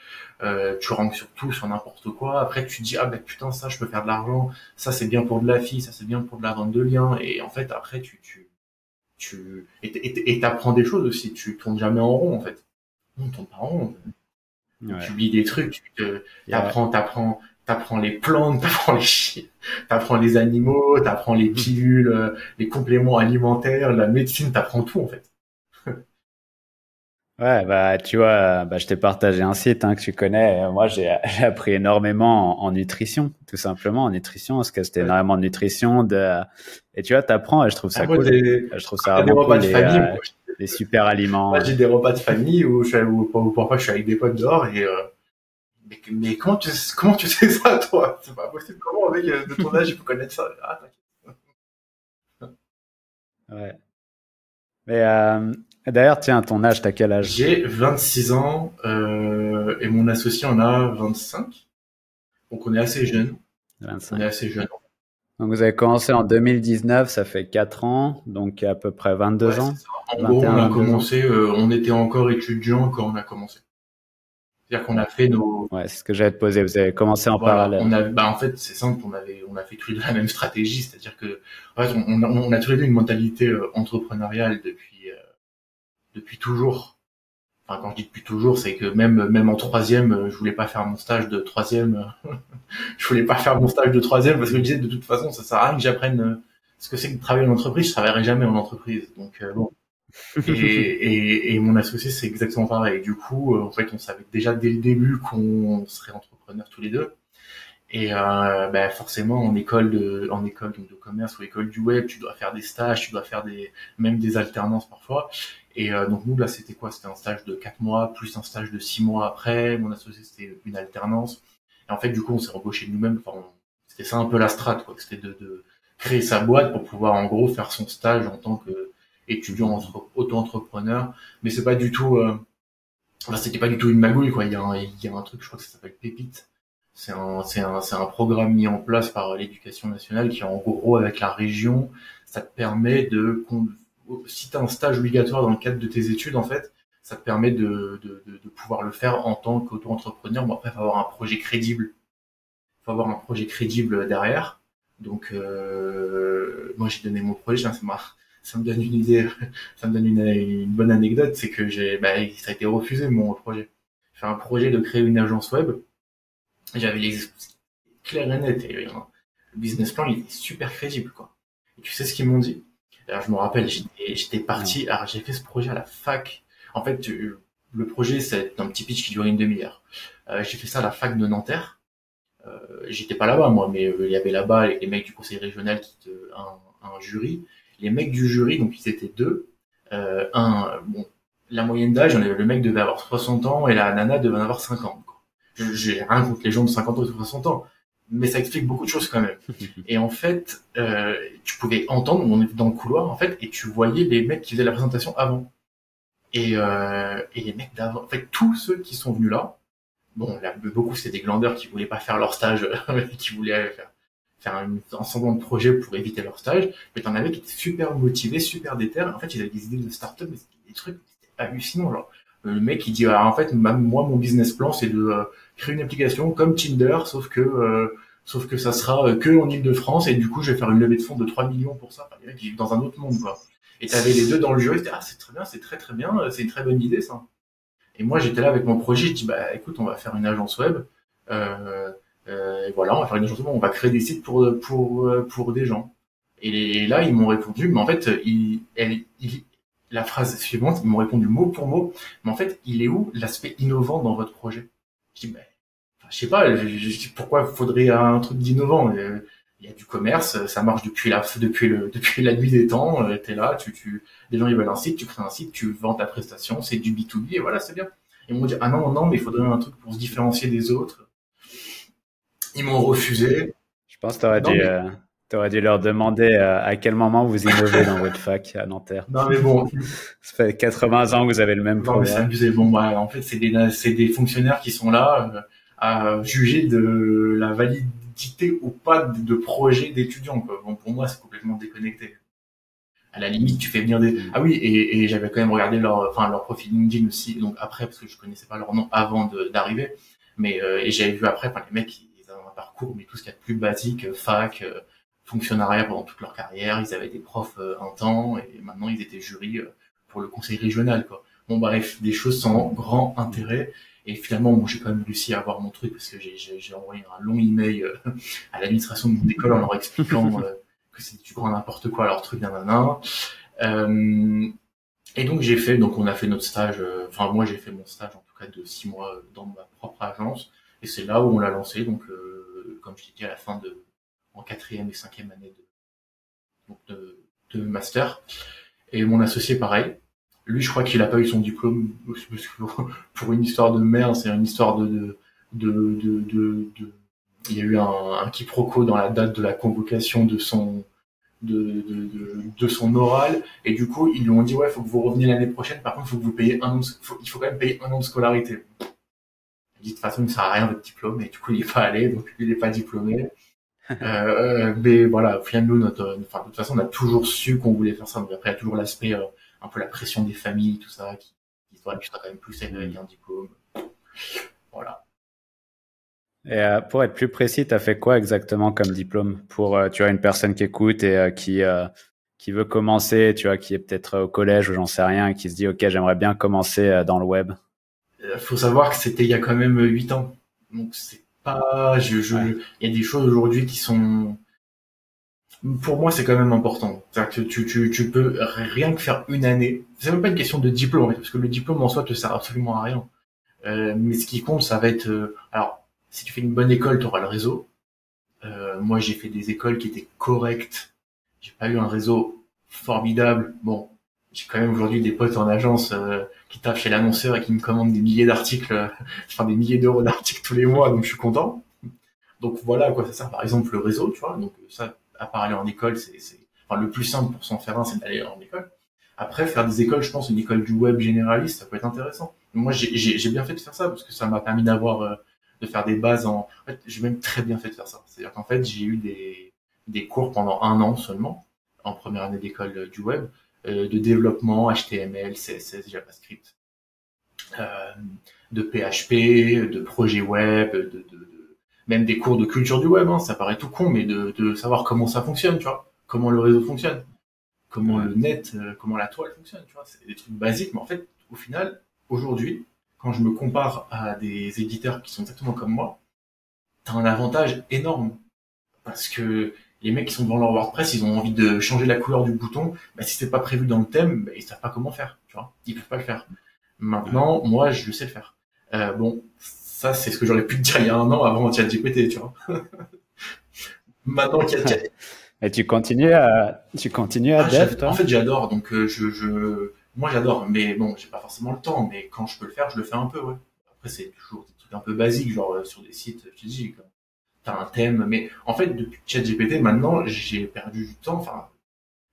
euh, tu ranks sur tout, sur n'importe quoi. Après tu dis ah ben putain ça je peux faire de l'argent, ça c'est bien pour de la fille, ça c'est bien pour de la vente de liens et en fait après tu tu tu et t'apprends des choses aussi. Tu tournes jamais en rond en fait. On tourne pas en rond. Tu lis des trucs. Tu t'apprends, t'apprends, t'apprends les plantes, [LAUGHS] t'apprends les t'apprends les animaux, t'apprends les pilules, euh, les compléments alimentaires, la médecine, t'apprends tout en fait. Ouais, bah tu vois, bah, je t'ai partagé un site hein, que tu connais. Moi, [LAUGHS] j'ai appris énormément en, nutrition, tout simplement en nutrition, parce que c'était énormément de nutrition. De... Et tu vois, t'apprends et je trouve ça cool. je trouve ça vraiment cool, les, famille, euh, les, super aliments. j'ai des repas de famille où, je, où, où, parfois je suis avec des potes dehors et euh, mais, mais, comment tu comment tu sais ça toi? C'est pas possible. Comment avec euh, de ton âge il faut connaître ça? Ah Ouais. Mais euh, D'ailleurs, tiens, ton âge, t'as quel âge? J'ai 26 ans euh, et mon associé en a 25. Donc on est assez jeune. 25. On est assez jeune. Donc vous avez commencé en 2019, ça fait 4 ans, donc à peu près 22 ans. En gros, on a commencé, euh, on était encore étudiant quand on a commencé. C'est-à-dire qu'on a fait nos. Ouais, c'est ce que j'allais te poser. Vous avez commencé en parallèle. On a, bah en fait, c'est simple. On avait, on a fait tous les deux la même stratégie. C'est-à-dire que, en fait, on, on, a tous les deux une mentalité euh, entrepreneuriale depuis depuis toujours. Enfin, quand je dis depuis toujours, c'est que même même en troisième, euh, je voulais pas faire mon stage de troisième. [LAUGHS] je voulais pas faire mon stage de troisième parce que je disais de toute façon, ça sert à rien que j'apprenne euh, ce que c'est que de travailler en entreprise. Je travaillerai jamais en entreprise. Donc euh, bon. [LAUGHS] et, et, et, mon associé, c'est exactement pareil. Du coup, en fait, on savait déjà dès le début qu'on serait entrepreneurs tous les deux. Et euh, ben forcément, en école de, en école de commerce ou école du web, tu dois faire des stages, tu dois faire des, même des alternances parfois. Et euh, donc nous là, c'était quoi? C'était un stage de quatre mois plus un stage de six mois après. Mon associé c'était une alternance. Et en fait, du coup, on s'est embauché nous-mêmes. Enfin, c'était ça un peu la strate, quoi. C'était de, de, créer sa boîte pour pouvoir en gros faire son stage en tant que étudiant auto-entrepreneur. Mais c'est pas du tout. Euh, enfin, c'était pas du tout une magouille, quoi. Il y a un, il y a un truc, je crois que ça s'appelle Pépite c'est un, un, un programme mis en place par l'éducation nationale qui, en gros, avec la région, ça te permet de, si tu as un stage obligatoire dans le cadre de tes études, en fait, ça te permet de, de, de, pouvoir le faire en tant qu'auto-entrepreneur. Bon, après, il faut avoir un projet crédible. Il faut avoir un projet crédible derrière. Donc, euh, moi, j'ai donné mon projet, ça, ça me donne une idée, [LAUGHS] ça me donne une, une bonne anecdote, c'est que j'ai, bah, ça a été refusé, mon projet. J'ai fait un projet de créer une agence web j'avais les clair et net et le business plan il est super crédible quoi. Et tu sais ce qu'ils m'ont dit? Alors je me rappelle, j'étais parti, alors j'ai fait ce projet à la fac. En fait, le projet c'est un petit pitch qui durait une demi-heure. Euh, j'ai fait ça à la fac de Nanterre. Euh, j'étais pas là-bas moi, mais euh, il y avait là-bas les, mecs du conseil régional qui te, un, un, jury. Les mecs du jury, donc ils étaient deux. Euh, un, bon, la moyenne d'âge, le mec devait avoir 60 ans et la nana devait en avoir 50 j'ai rien contre les gens de 50 ans ou de 60 ans, mais ça explique beaucoup de choses quand même. [LAUGHS] et en fait, euh, tu pouvais entendre, on était dans le couloir en fait, et tu voyais les mecs qui faisaient la présentation avant. Et, euh, et les mecs d'avant, en fait, tous ceux qui sont venus là, bon, là, beaucoup c'était des glandeurs qui voulaient pas faire leur stage, [LAUGHS] qui voulaient faire, faire un, ensemble de projet pour éviter leur stage, mais t'en avais qui étaient super motivés, super déter. En fait, ils avaient des idées de start-up, c'était des trucs hallucinants. Genre, le mec il dit, ah, en fait, moi, mon business plan, c'est de euh, créer une application comme Tinder, sauf que euh, sauf que ça sera euh, que en Ile-de-France et du coup je vais faire une levée de fonds de 3 millions pour ça. Les mecs vivent dans un autre monde quoi. Et t'avais les deux dans le jury, ah c'est très bien, c'est très très bien, euh, c'est une très bonne idée ça. Et moi j'étais là avec mon projet, je dis bah écoute on va faire une agence web, euh, euh, et voilà on va faire une agence web, on va créer des sites pour pour pour des gens. Et, là ils m'ont répondu, mais en fait il, elle, il, la phrase suivante, ils m'ont répondu mot pour mot, mais en fait il est où l'aspect innovant dans votre projet? Je dis bah, je sais pas, je, pourquoi faudrait un truc d'innovant? Il y a du commerce, ça marche depuis la depuis le depuis la nuit des temps. Euh, t'es là, tu tu les gens ils veulent un site, tu crées un site, tu vends ta prestation, c'est du B 2 B et voilà c'est bien. Ils m'ont dit ah non non mais il faudrait un truc pour se différencier des autres. Ils m'ont refusé. Je pense que t'aurais dû euh, t'aurais dû leur demander euh, à quel moment vous innovez dans votre fac à Nanterre. Non mais bon. Ça fait 80 ans que vous avez le même problème. Non mais c'est Bon bah, en fait c'est des c'est des fonctionnaires qui sont là à juger de la validité ou pas de projets d'étudiants. Bon, pour moi, c'est complètement déconnecté. À la limite, tu fais venir des. Ah oui, et, et j'avais quand même regardé leur, enfin leur profil LinkedIn aussi. Donc après, parce que je connaissais pas leur nom avant d'arriver, mais euh, et j'avais vu après, enfin les mecs, ils avaient un parcours, mais tout ce qu'il y a de plus basique, fac, euh, fonctionnariat pendant toute leur carrière. Ils avaient des profs euh, un temps et maintenant ils étaient jury pour le conseil régional, quoi. Bon bref, des choses sans grand intérêt et finalement, moi, j'ai quand même réussi à avoir mon truc parce que j'ai envoyé un long email euh, [LAUGHS] à l'administration de mon école en leur expliquant euh, que c'était du grand n'importe quoi leur truc, nanana. Euh, et donc j'ai fait, donc on a fait notre stage. Euh, enfin, moi j'ai fait mon stage en tout cas de six mois dans ma propre agence, et c'est là où on l'a lancé. Donc, comme je t'ai dit, à la fin de en quatrième et cinquième année de, master. Et mon associé, pareil. Lui, je crois qu'il a pas eu son diplôme pour une histoire de merde. C'est une histoire de de, de, Il y a eu un, quiproquo dans la date de la convocation de son de, de, son oral et du coup ils lui ont dit ouais faut que vous reveniez l'année prochaine par contre faut que vous payez un an il faut quand même payer un an de scolarité il dit de toute façon il sert à rien votre diplôme et du coup il est pas allé donc il est pas diplômé euh, mais voilà au final nous notre enfin de toute façon on a toujours su qu'on voulait faire ça donc après il y a toujours l'aspect euh, un peu la pression des familles, tout ça, qui, qui seras quand même plus avec un diplôme. Voilà. Et euh, pour être plus précis, tu as fait quoi exactement comme diplôme pour euh, tu as une personne qui écoute et euh, qui qui veut commencer, tu vois, qui est peut-être au collège ou j'en sais rien, et qui se dit ok j'aimerais bien commencer dans le web? Il faut savoir que c'était il y a quand même huit ans, donc c'est pas, je, je, il y a des choses aujourd'hui qui sont pour moi, c'est quand même important. C'est-à-dire que tu, tu, tu peux rien que faire une année. C'est même pas une question de diplôme, parce que le diplôme en soi te sert absolument à rien. Euh, mais ce qui compte, ça va être... Euh, alors, si tu fais une bonne école, tu auras le réseau. Euh, moi, j'ai fait des écoles qui étaient correctes. J'ai pas eu un réseau formidable. Bon, j'ai quand même aujourd'hui des potes en agence euh, qui tapent chez l'annonceur et qui me commandent des milliers d'articles, euh, [LAUGHS] enfin des milliers d'euros d'articles tous les mois, donc je suis content. Donc voilà à quoi ça sert. Par exemple, le réseau, tu vois. Donc ça, à part aller en école, c'est, enfin le plus simple pour s'en faire un, c'est d'aller en école. Après, faire des écoles, je pense, une école du web généraliste, ça peut être intéressant. Moi, j'ai bien fait de faire ça parce que ça m'a permis d'avoir, euh, de faire des bases en. En fait, j'ai même très bien fait de faire ça. C'est-à-dire qu'en fait, j'ai eu des des cours pendant un an seulement en première année d'école du web euh, de développement HTML, CSS, JavaScript, euh, de PHP, de projets web, de, de, de, même des cours de culture du web. Hein, ça paraît tout con, mais de, de savoir comment ça fonctionne, tu vois, comment le réseau fonctionne comment le net, euh, comment la toile fonctionne, tu vois. C'est des trucs basiques, mais en fait, au final, aujourd'hui, quand je me compare à des éditeurs qui sont exactement comme moi, t'as un avantage énorme. Parce que les mecs qui sont devant leur WordPress, ils ont envie de changer la couleur du bouton. Bah, si c'est pas prévu dans le thème, bah, ils savent pas comment faire, tu vois. Ils peuvent pas le faire. Maintenant, moi, je sais le faire. Euh, bon, ça, c'est ce que j'aurais pu te dire il y a un an avant ChatGPT, tu vois. [LAUGHS] Maintenant qu'il y a [LAUGHS] et tu continues à, tu continues à ah, dev, toi? En fait, j'adore. Donc, euh, je, je, moi, j'adore. Mais bon, j'ai pas forcément le temps. Mais quand je peux le faire, je le fais un peu, ouais. Après, c'est toujours des trucs un peu basiques, genre euh, sur des sites, je te dis, un thème. Mais en fait, depuis ChatGPT, maintenant, j'ai perdu du temps. Enfin,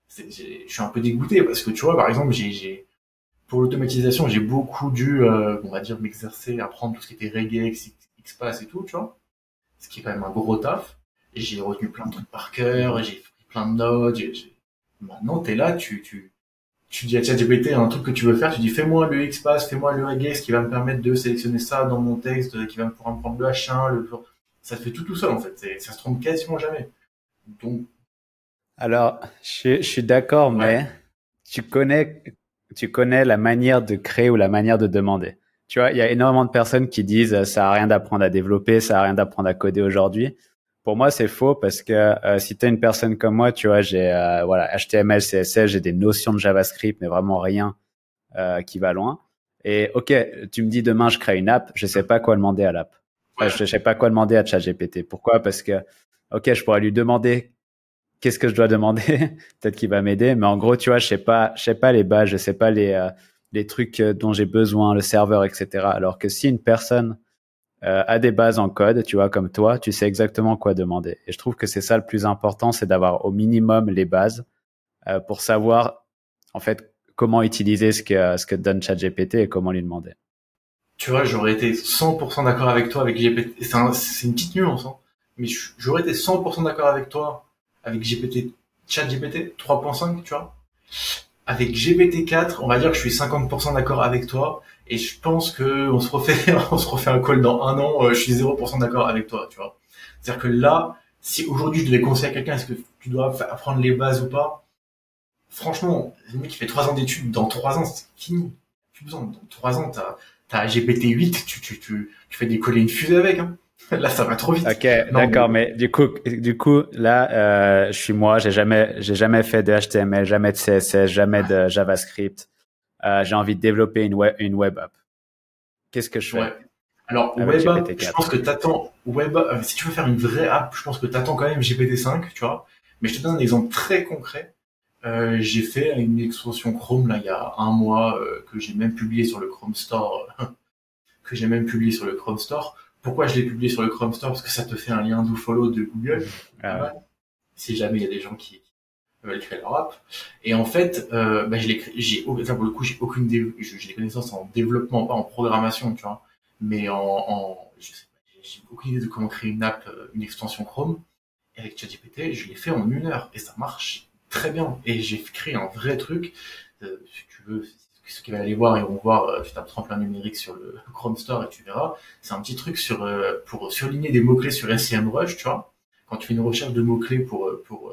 je suis un peu dégoûté parce que tu vois, par exemple, j'ai, pour l'automatisation, j'ai beaucoup dû, euh, on va dire, m'exercer, apprendre tout ce qui était regex, XPath et tout, tu vois. Ce qui est quand même un gros taf j'ai retenu plein de trucs par cœur, j'ai pris plein de notes. Maintenant, t'es là, tu, tu, tu dis à ChatGPT un truc que tu veux faire, tu dis fais-moi le XPath, fais-moi le regex qui va me permettre de sélectionner ça dans mon texte, qui va me pouvoir me prendre le H1, le ça fait tout tout seul en fait, ça se trompe quasiment jamais. Donc alors, je, je suis d'accord, mais tu connais, tu connais la manière de créer ou la manière de demander. Tu vois, il y a énormément de personnes qui disent ça a rien d'apprendre à développer, ça a rien d'apprendre à coder aujourd'hui. Pour moi, c'est faux parce que euh, si tu es une personne comme moi, tu vois, j'ai euh, voilà HTML, CSS, j'ai des notions de JavaScript, mais vraiment rien euh, qui va loin. Et ok, tu me dis demain je crée une app, je sais pas quoi demander à l'app. Je sais pas quoi demander à ChatGPT. Pourquoi? Parce que ok, je pourrais lui demander qu'est-ce que je dois demander, [LAUGHS] peut-être qu'il va m'aider, mais en gros, tu vois, je sais pas, je sais pas les bases, je sais pas les les trucs dont j'ai besoin, le serveur, etc. Alors que si une personne euh, à des bases en code, tu vois, comme toi, tu sais exactement quoi demander. Et je trouve que c'est ça le plus important, c'est d'avoir au minimum les bases euh, pour savoir, en fait, comment utiliser ce que, ce que donne ChatGPT et comment lui demander. Tu vois, j'aurais été 100% d'accord avec toi avec GPT. C'est une petite nuance, hein. mais j'aurais été 100% d'accord avec toi avec GPT, ChatGPT 3.5, tu vois. Avec GPT-4, on va dire que je suis 50% d'accord avec toi et je pense que on se refait, [LAUGHS] on se refait un call dans un an. Euh, je suis 0% d'accord avec toi, tu vois. C'est-à-dire que là, si aujourd'hui je devais conseiller à quelqu'un, est-ce que tu dois apprendre les bases ou pas? Franchement, le mec qui fait trois ans d'études, dans trois ans, c'est fini. Plus besoin. Dans trois ans, t'as as GPT 8, tu, tu, tu, tu fais décoller une fusée avec. Hein. [LAUGHS] Là, ça va trop vite. Ok, d'accord, mais... du coup, du coup, là, euh, je suis moi, j'ai jamais, j'ai jamais fait de HTML, jamais de CSS, jamais de JavaScript. Euh, j'ai envie de développer une web, une web app. Qu'est-ce que je fais? Alors, web app, je pense que t'attends web euh, si tu veux faire une vraie app, je pense que t'attends quand même GPT-5, tu vois. Mais je te donne un exemple très concret. Euh, j'ai fait une extension Chrome là il y a un mois euh, que j'ai même publié sur le Chrome Store, [LAUGHS] que j'ai même publié sur le Chrome Store. Pourquoi je l'ai publié sur le Chrome Store? Parce que ça te fait un lien follow de Google. Ah si jamais il y a des gens qui, veulent créer leur app. Et en fait, euh, bah, je l'ai j'ai, pour le coup, j'ai aucune, j'ai des connaissances en développement, pas en programmation, tu vois, mais en, en je sais pas, j'ai aucune idée de comment créer une app, euh, une extension Chrome. Et avec ChatGPT, je l'ai fait en une heure et ça marche très bien. Et j'ai créé un vrai truc. Euh, si tu veux, ceux qui veulent aller voir, ils vont voir, euh, tu tapes tremplin numérique sur le [LAUGHS] Chrome Store et tu verras. C'est un petit truc sur, euh, pour surligner des mots-clés sur SEMrush, tu vois. Quand tu fais une recherche de mots-clés pour, pour,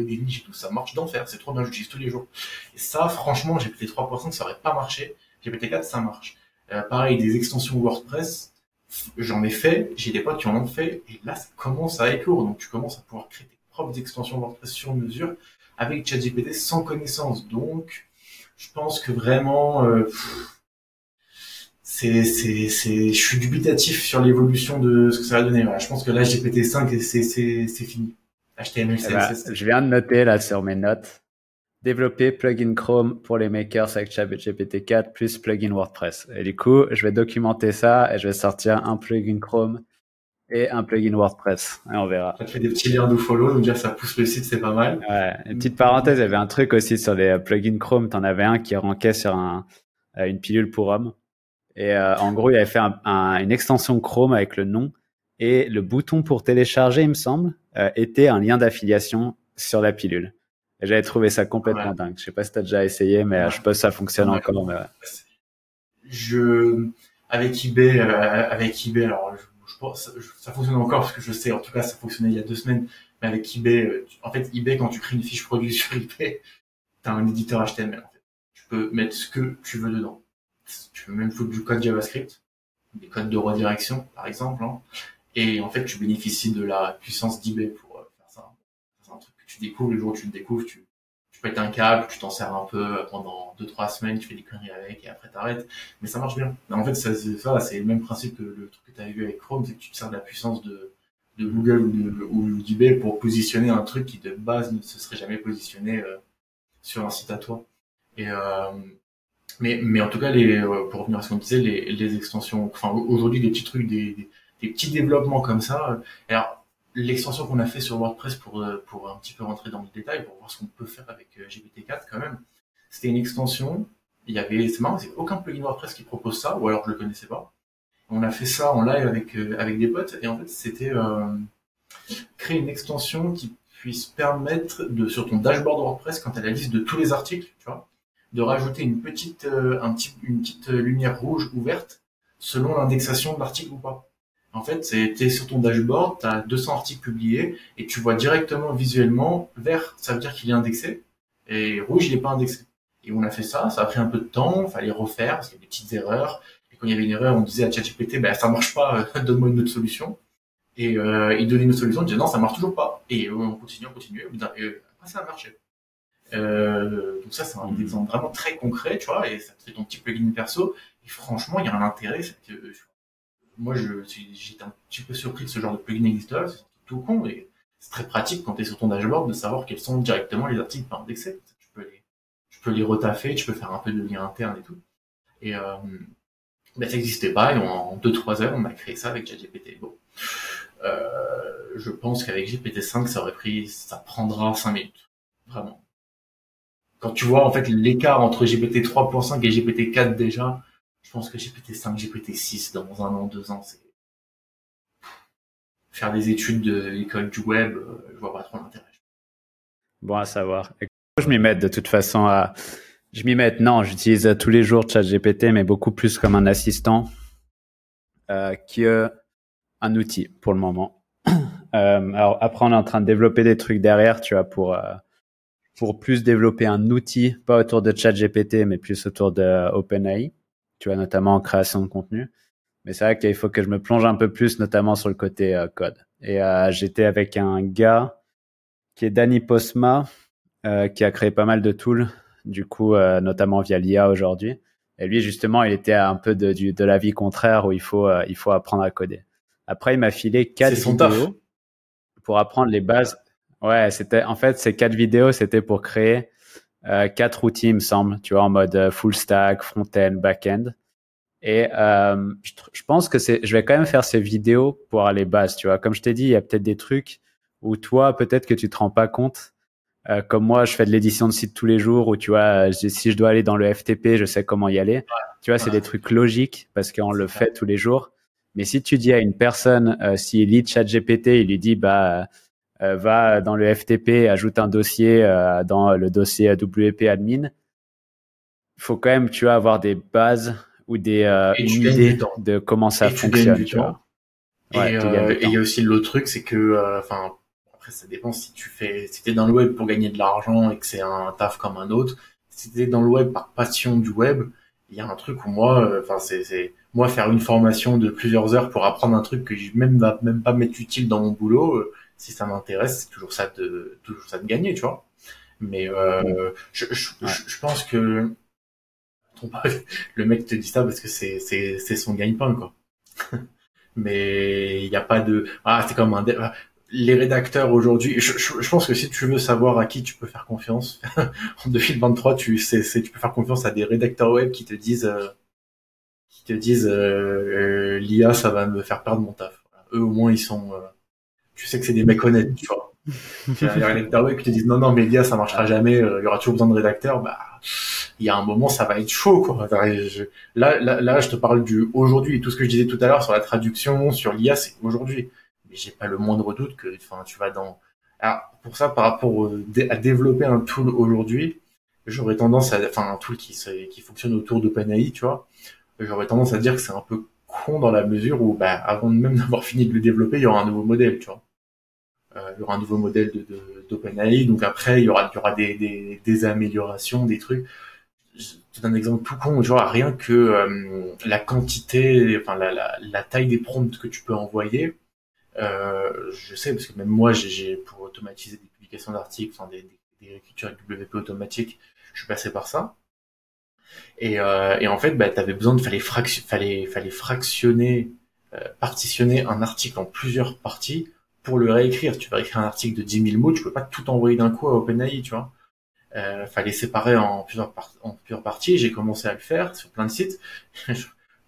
des niches et tout, ça marche d'enfer, c'est trop bien, j'utilise tous les jours. Et ça, franchement, GPT 3%, ça aurait pas marché. GPT 4, ça marche. Euh, pareil, des extensions WordPress, j'en ai fait, j'ai des potes qui en ont fait, et là, ça commence à éclore. Donc, tu commences à pouvoir créer tes propres extensions WordPress sur mesure avec ChatGPT sans connaissance. Donc, je pense que vraiment, euh, c'est, c'est, c'est, je suis dubitatif sur l'évolution de ce que ça va donner. je pense que là, GPT-5, c'est, c'est, c'est fini. HTML, eh ben, je viens de noter là sur mes notes. Développer plugin Chrome pour les makers avec GPT-4 plus plugin WordPress. Et du coup, je vais documenter ça et je vais sortir un plugin Chrome et un plugin WordPress. Et on verra. Ça te fait des petits liens de follow, donc déjà ça pousse le site, c'est pas mal. Ouais. Une petite parenthèse, il y avait un truc aussi sur les plugins Chrome. T'en avais un qui rankait sur un, euh, une pilule pour homme. Et euh, en gros, il avait fait une extension Chrome avec le nom et le bouton pour télécharger, il me semble, euh, était un lien d'affiliation sur la pilule. Et j'avais trouvé ça complètement dingue. Je sais pas si tu as déjà essayé, mais je pense que ça fonctionne encore. Mais Je avec eBay, avec eBay, alors ça fonctionne encore parce que je sais, en tout cas, ça fonctionnait il y a deux semaines. Mais avec eBay, euh, en fait, eBay, quand tu crées une fiche produit [LAUGHS] sur eBay, t'as un éditeur HTML. En fait. Tu peux mettre ce que tu veux dedans. Tu peux même foutre du code JavaScript, des codes de redirection, par exemple. Hein. Et en fait, tu bénéficies de la puissance d'eBay pour euh, faire ça. C'est un truc que tu découvres le jour où tu le découvres, tu, pètes un câble, tu t'en sers un peu pendant deux trois semaines, tu fais des conneries avec et après t'arrêtes. Mais ça marche bien. En fait, ça, c'est le même principe que le truc que tu avais vu avec Chrome, c'est que tu te sers de la puissance de, Google ou, de, d'eBay pour positionner un truc qui de base ne se serait jamais positionné euh, sur un site à toi. Et euh, mais, mais en tout cas, les, euh, pour revenir à ce qu'on disait, les, extensions, enfin aujourd'hui des petits trucs, des, petits développements comme ça. Alors l'extension qu'on a fait sur WordPress pour euh, pour un petit peu rentrer dans le détail pour voir ce qu'on peut faire avec euh, GPT-4 quand même. C'était une extension. Il y avait, c'est marrant, c'est aucun plugin WordPress qui propose ça, ou alors je le connaissais pas. On a fait ça en live avec euh, avec des potes et en fait c'était créer une extension qui puisse permettre de sur ton dashboard WordPress quand tu as la liste de tous les articles, tu vois, de rajouter une petite un petit, une petite lumière rouge ou verte selon l'indexation de l'article ou pas. En fait, c'est sur ton dashboard, tu as 200 articles publiés et tu vois directement visuellement vert, ça veut dire qu'il est indexé et rouge, il n'est pas indexé. Et on a fait ça, ça a pris un peu de temps, il fallait refaire parce qu'il y a des petites erreurs. Et quand il y avait une erreur, on disait à ChatGPT, ben ça marche pas, [LAUGHS] donne-moi une autre solution. Et euh, il donnait une autre solution, on disait non, ça marche toujours pas. Et on continue, on continue, et après ça a marché. Euh, donc ça, c'est un exemple vraiment très concret, tu vois, et ça fait ton petit plugin perso. Et franchement, il y a un intérêt, c'est que moi, j'étais un petit peu surpris que ce genre de plugin existe c'est tout con, et c'est très pratique quand tu es sur ton dashboard de savoir quels sont directement les articles pas indexés. Tu peux les, tu peux les retaffer, tu peux faire un peu de lien interne et tout. Et euh, ben, ça n'existait pas, et en 2-3 heures, on a créé ça avec ChatGPT. Bon. Euh, je pense qu'avec GPT-5, ça aurait pris, ça prendra 5 minutes. Vraiment. Quand tu vois, en fait, l'écart entre GPT 3.5 et GPT 4 déjà, pense que GPT-5, GPT-6 dans un an, deux ans, c'est faire des études de l'école du web, euh, je vois pas trop l'intérêt. Bon à savoir. Je m'y mets de toute façon à, je m'y mets. Non, j'utilise tous les jours ChatGPT, mais beaucoup plus comme un assistant euh, un outil pour le moment. [CLEARS THROAT] Euh, alors après, on est en train de développer des trucs derrière, tu vois, pour euh, pour plus développer un outil, pas autour de ChatGPT, mais plus autour de OpenAI tu vois, notamment en création de contenu. Mais c'est vrai qu'il faut que je me plonge un peu plus, notamment sur le côté euh, code. Et euh, j'étais avec un gars qui est Danny Posma, euh, qui a créé pas mal de tools, du coup, notamment via l'IA aujourd'hui. Et lui, justement, il était un peu de, de la vie contraire où il faut, il faut apprendre à coder. Après, il m'a filé quatre vidéos pour apprendre les bases. Ouais, c'était en fait ces quatre vidéos, c'était pour créer euh, quatre outils, il me semble, tu vois, en mode euh, full stack, front-end, back-end. Et euh, je, pense que c'est, je vais quand même faire ces vidéos pour aller bases, tu vois. Comme je t'ai dit, il y a peut-être des trucs où toi, peut-être que tu te rends pas compte. Euh, comme moi, je fais de l'édition de site tous les jours, où tu vois, si je dois aller dans le FTP, je sais comment y aller. Tu vois, c'est des trucs logiques parce qu'on le fait tous les jours. Mais si tu dis à une personne, euh, s'il lit ChatGPT, il lui dit, bah, euh, va dans le FTP, ajoute un dossier euh, dans le dossier WP admin. Il faut quand même, tu vois, avoir des bases ou des euh, une idée de comment ça fonctionne. Tu vois. et il y a aussi l'autre truc, c'est que, enfin, après ça dépend si tu fais, si t'es dans le web pour gagner de l'argent et que c'est un taf comme un autre. Si t'es dans le web par passion du web, il y a un truc où moi, enfin c'est, moi faire une formation de plusieurs heures pour apprendre un truc que je même va même pas mettre utile dans mon boulot si ça m'intéresse, c'est toujours ça de toujours ça de gagner, tu vois. Mais euh, je, je, je, pense que [LAUGHS] le mec te dit ça parce que c'est c'est c'est son gagne-pain quoi. [LAUGHS] Mais il n'y a pas de ah c'est comme un les rédacteurs aujourd'hui, je, je, pense que si tu veux savoir à qui tu peux faire confiance [LAUGHS] en 2023, tu sais, tu peux faire confiance à des rédacteurs web qui te disent, euh, qui te disent, euh, euh, l'IA, ça va me faire perdre mon taf. Eux au moins ils sont, tu sais que c'est des mecs honnêtes, tu vois. [LAUGHS] il y a des rédacteurs web qui te disent non non mais l'IA ça marchera jamais, il y aura toujours besoin de rédacteurs. Bah, il y a un moment ça va être chaud quoi. Là là là je te parle du aujourd'hui. Tout ce que je disais tout à l'heure sur la traduction, sur l'IA, c'est aujourd'hui j'ai pas le moindre doute que, enfin, tu vas dans. Alors pour ça, par rapport à développer un tool aujourd'hui, j'aurais tendance à, enfin, un tool qui qui fonctionne autour d'OpenAI, tu vois, j'aurais tendance à dire que c'est un peu con dans la mesure où, bah, avant même d'avoir fini de le développer, il y aura un nouveau modèle, tu vois. Euh, il y aura un nouveau modèle de d'OpenAI, donc après il y aura il y aura des, des, des améliorations, des trucs. Donne un exemple tout con, genre rien que euh, la quantité, enfin la, la, la taille des prompts que tu peux envoyer, euh, je sais parce que même moi, j'ai pour automatiser des publications d'articles, enfin des, des, écritures WP automatiques, je suis passé par ça. Et, euh, et en fait, bah, avais besoin de fallait, fraction, fallait, fallait fractionner, euh, partitionner un article en plusieurs parties pour le réécrire. Tu vas écrire un article de 10 000 mots, tu peux pas tout envoyer d'un coup à OpenAI, tu vois. Euh, fallait séparer en plusieurs, en plusieurs parties. J'ai commencé à le faire sur plein de sites. [LAUGHS]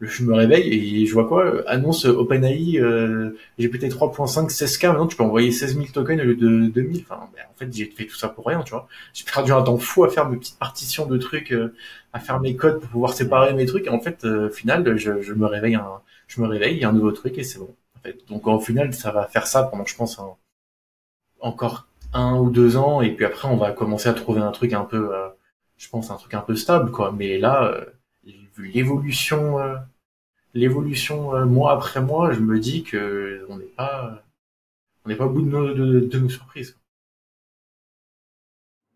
je me réveille et je vois quoi Annonce OpenAI euh, GPT 3.5 16K. Maintenant, tu peux envoyer 16 000 tokens au lieu de 2000. Enfin, ben, en fait, j'ai fait tout ça pour rien, tu vois. J'ai perdu un temps fou à faire mes petites partitions de trucs, euh, à faire mes codes pour pouvoir séparer mes trucs. Et en fait, euh, au final, je, je, me réveille, un, je me réveille, il y a un nouveau truc et c'est bon. Fait. Donc, au final, ça va faire ça pendant, je pense, encore un ou deux ans. Et puis après, on va commencer à trouver un truc un peu, euh, je pense, un truc un peu stable, quoi. Mais là, vu l'évolution l'évolution euh, mois après mois, je me dis que on n'est pas on n'est pas au bout de nos, de, nos surprises.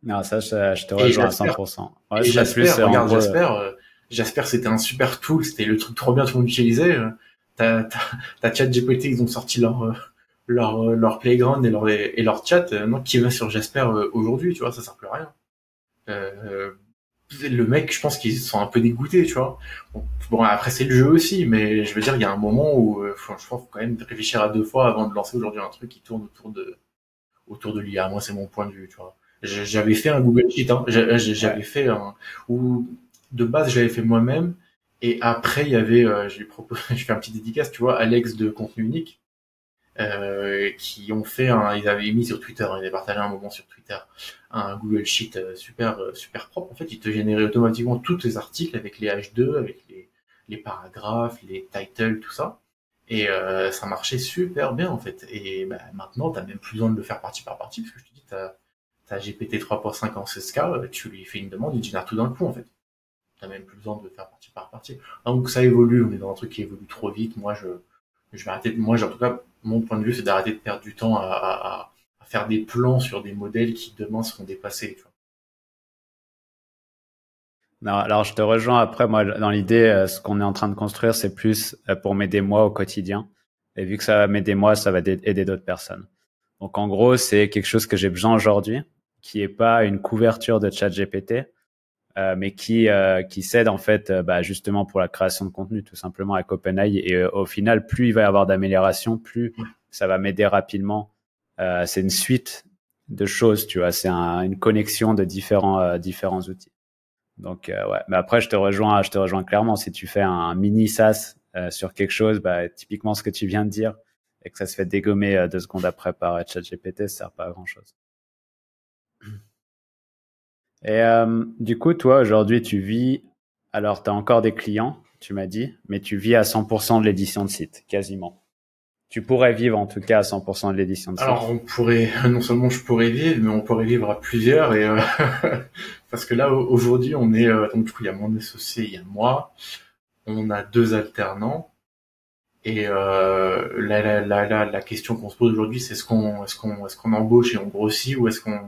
Non, ça, je, te rejoins à 100%. Ouais, et j'espère, regarde, j'espère, euh, j'espère c'était un super tool, c'était le truc trop bien tout le monde utilisait. Euh, t'as, t'as, chat GPT, ils ont sorti leur, leur, leur playground et leur, et leur chat. moi, qui va sur Jasper aujourd'hui, tu vois, ça sert plus à rien. Euh, le mec, je pense qu'ils sont un peu dégoûtés, tu vois. Bon, après c'est le jeu aussi, mais je veux dire, il y a un moment où, euh, je pense, faut quand même réfléchir à deux fois avant de lancer aujourd'hui un truc qui tourne autour de autour de l'IA. Moi, c'est mon point de vue, tu vois. J'avais fait un Google Sheet, hein. j'avais fait un où de base j'avais fait moi-même, et après il y avait, euh, [LAUGHS] je fais un petit dédicace, tu vois, Alex de contenu unique, euh, qui ont fait un, ils avaient mis sur Twitter, ils avaient partagé un moment sur Twitter un Google Sheet euh, super euh, super propre. En fait, il te générait automatiquement tous tes articles avec les H2, avec les, les paragraphes, les titles, tout ça. Et euh, ça marchait super bien en fait. Et bah, maintenant, t'as même plus besoin de le faire partie par partie, parce que je te dis, t'as as GPT 3.5 en 16K, tu lui fais une demande, il génère tout d'un coup en fait. T'as même plus besoin de faire partie par partie. Donc ça évolue, on est dans un truc qui évolue trop vite. Moi, je, je vais arrêter. Moi, en tout cas, mon point de vue, c'est d'arrêter de perdre du temps à, à, à, faire des plans sur des modèles qui demain seront dépassés. Tu vois. Non, alors je te rejoins après, moi, dans l'idée, euh, ce qu'on est en train de construire, c'est plus euh, pour m'aider moi au quotidien. Et vu que ça va m'aider moi, ça va aider d'autres personnes. Donc en gros, c'est quelque chose que j'ai besoin aujourd'hui, qui est pas une couverture de chat GPT, euh, mais qui euh, qui s'aide en fait euh, bah, justement pour la création de contenu tout simplement avec OpenAI et au final plus il va y avoir d'amélioration plus ça va m'aider rapidement. C'est une suite de choses tu vois. C'est un, une connexion de différents différents outils. Donc ouais. Mais après je te rejoins je te rejoins clairement. Si tu fais un mini SaaS sur quelque chose bah, typiquement ce que tu viens de dire et que ça se fait dégommer deux secondes après par ChatGPT ça sert pas à grand chose et euh, du coup, toi, aujourd'hui, tu vis, alors tu as encore des clients, tu m'as dit, mais tu vis à 100% de l'édition de site, quasiment. Tu pourrais vivre en tout cas à 100% de l'édition de site. Alors on pourrait, [LAUGHS] non seulement je pourrais vivre, mais on pourrait vivre à plusieurs. Et euh, [LAUGHS] parce que là aujourd'hui on est, euh, donc du coup il y a mon associé, il y a moi, on a deux alternants. Et euh, la, la, la, la, question qu'on se pose aujourd'hui, c'est est-ce qu'on est-ce qu'on est-ce qu'on embauche et on grossit ou est-ce qu'on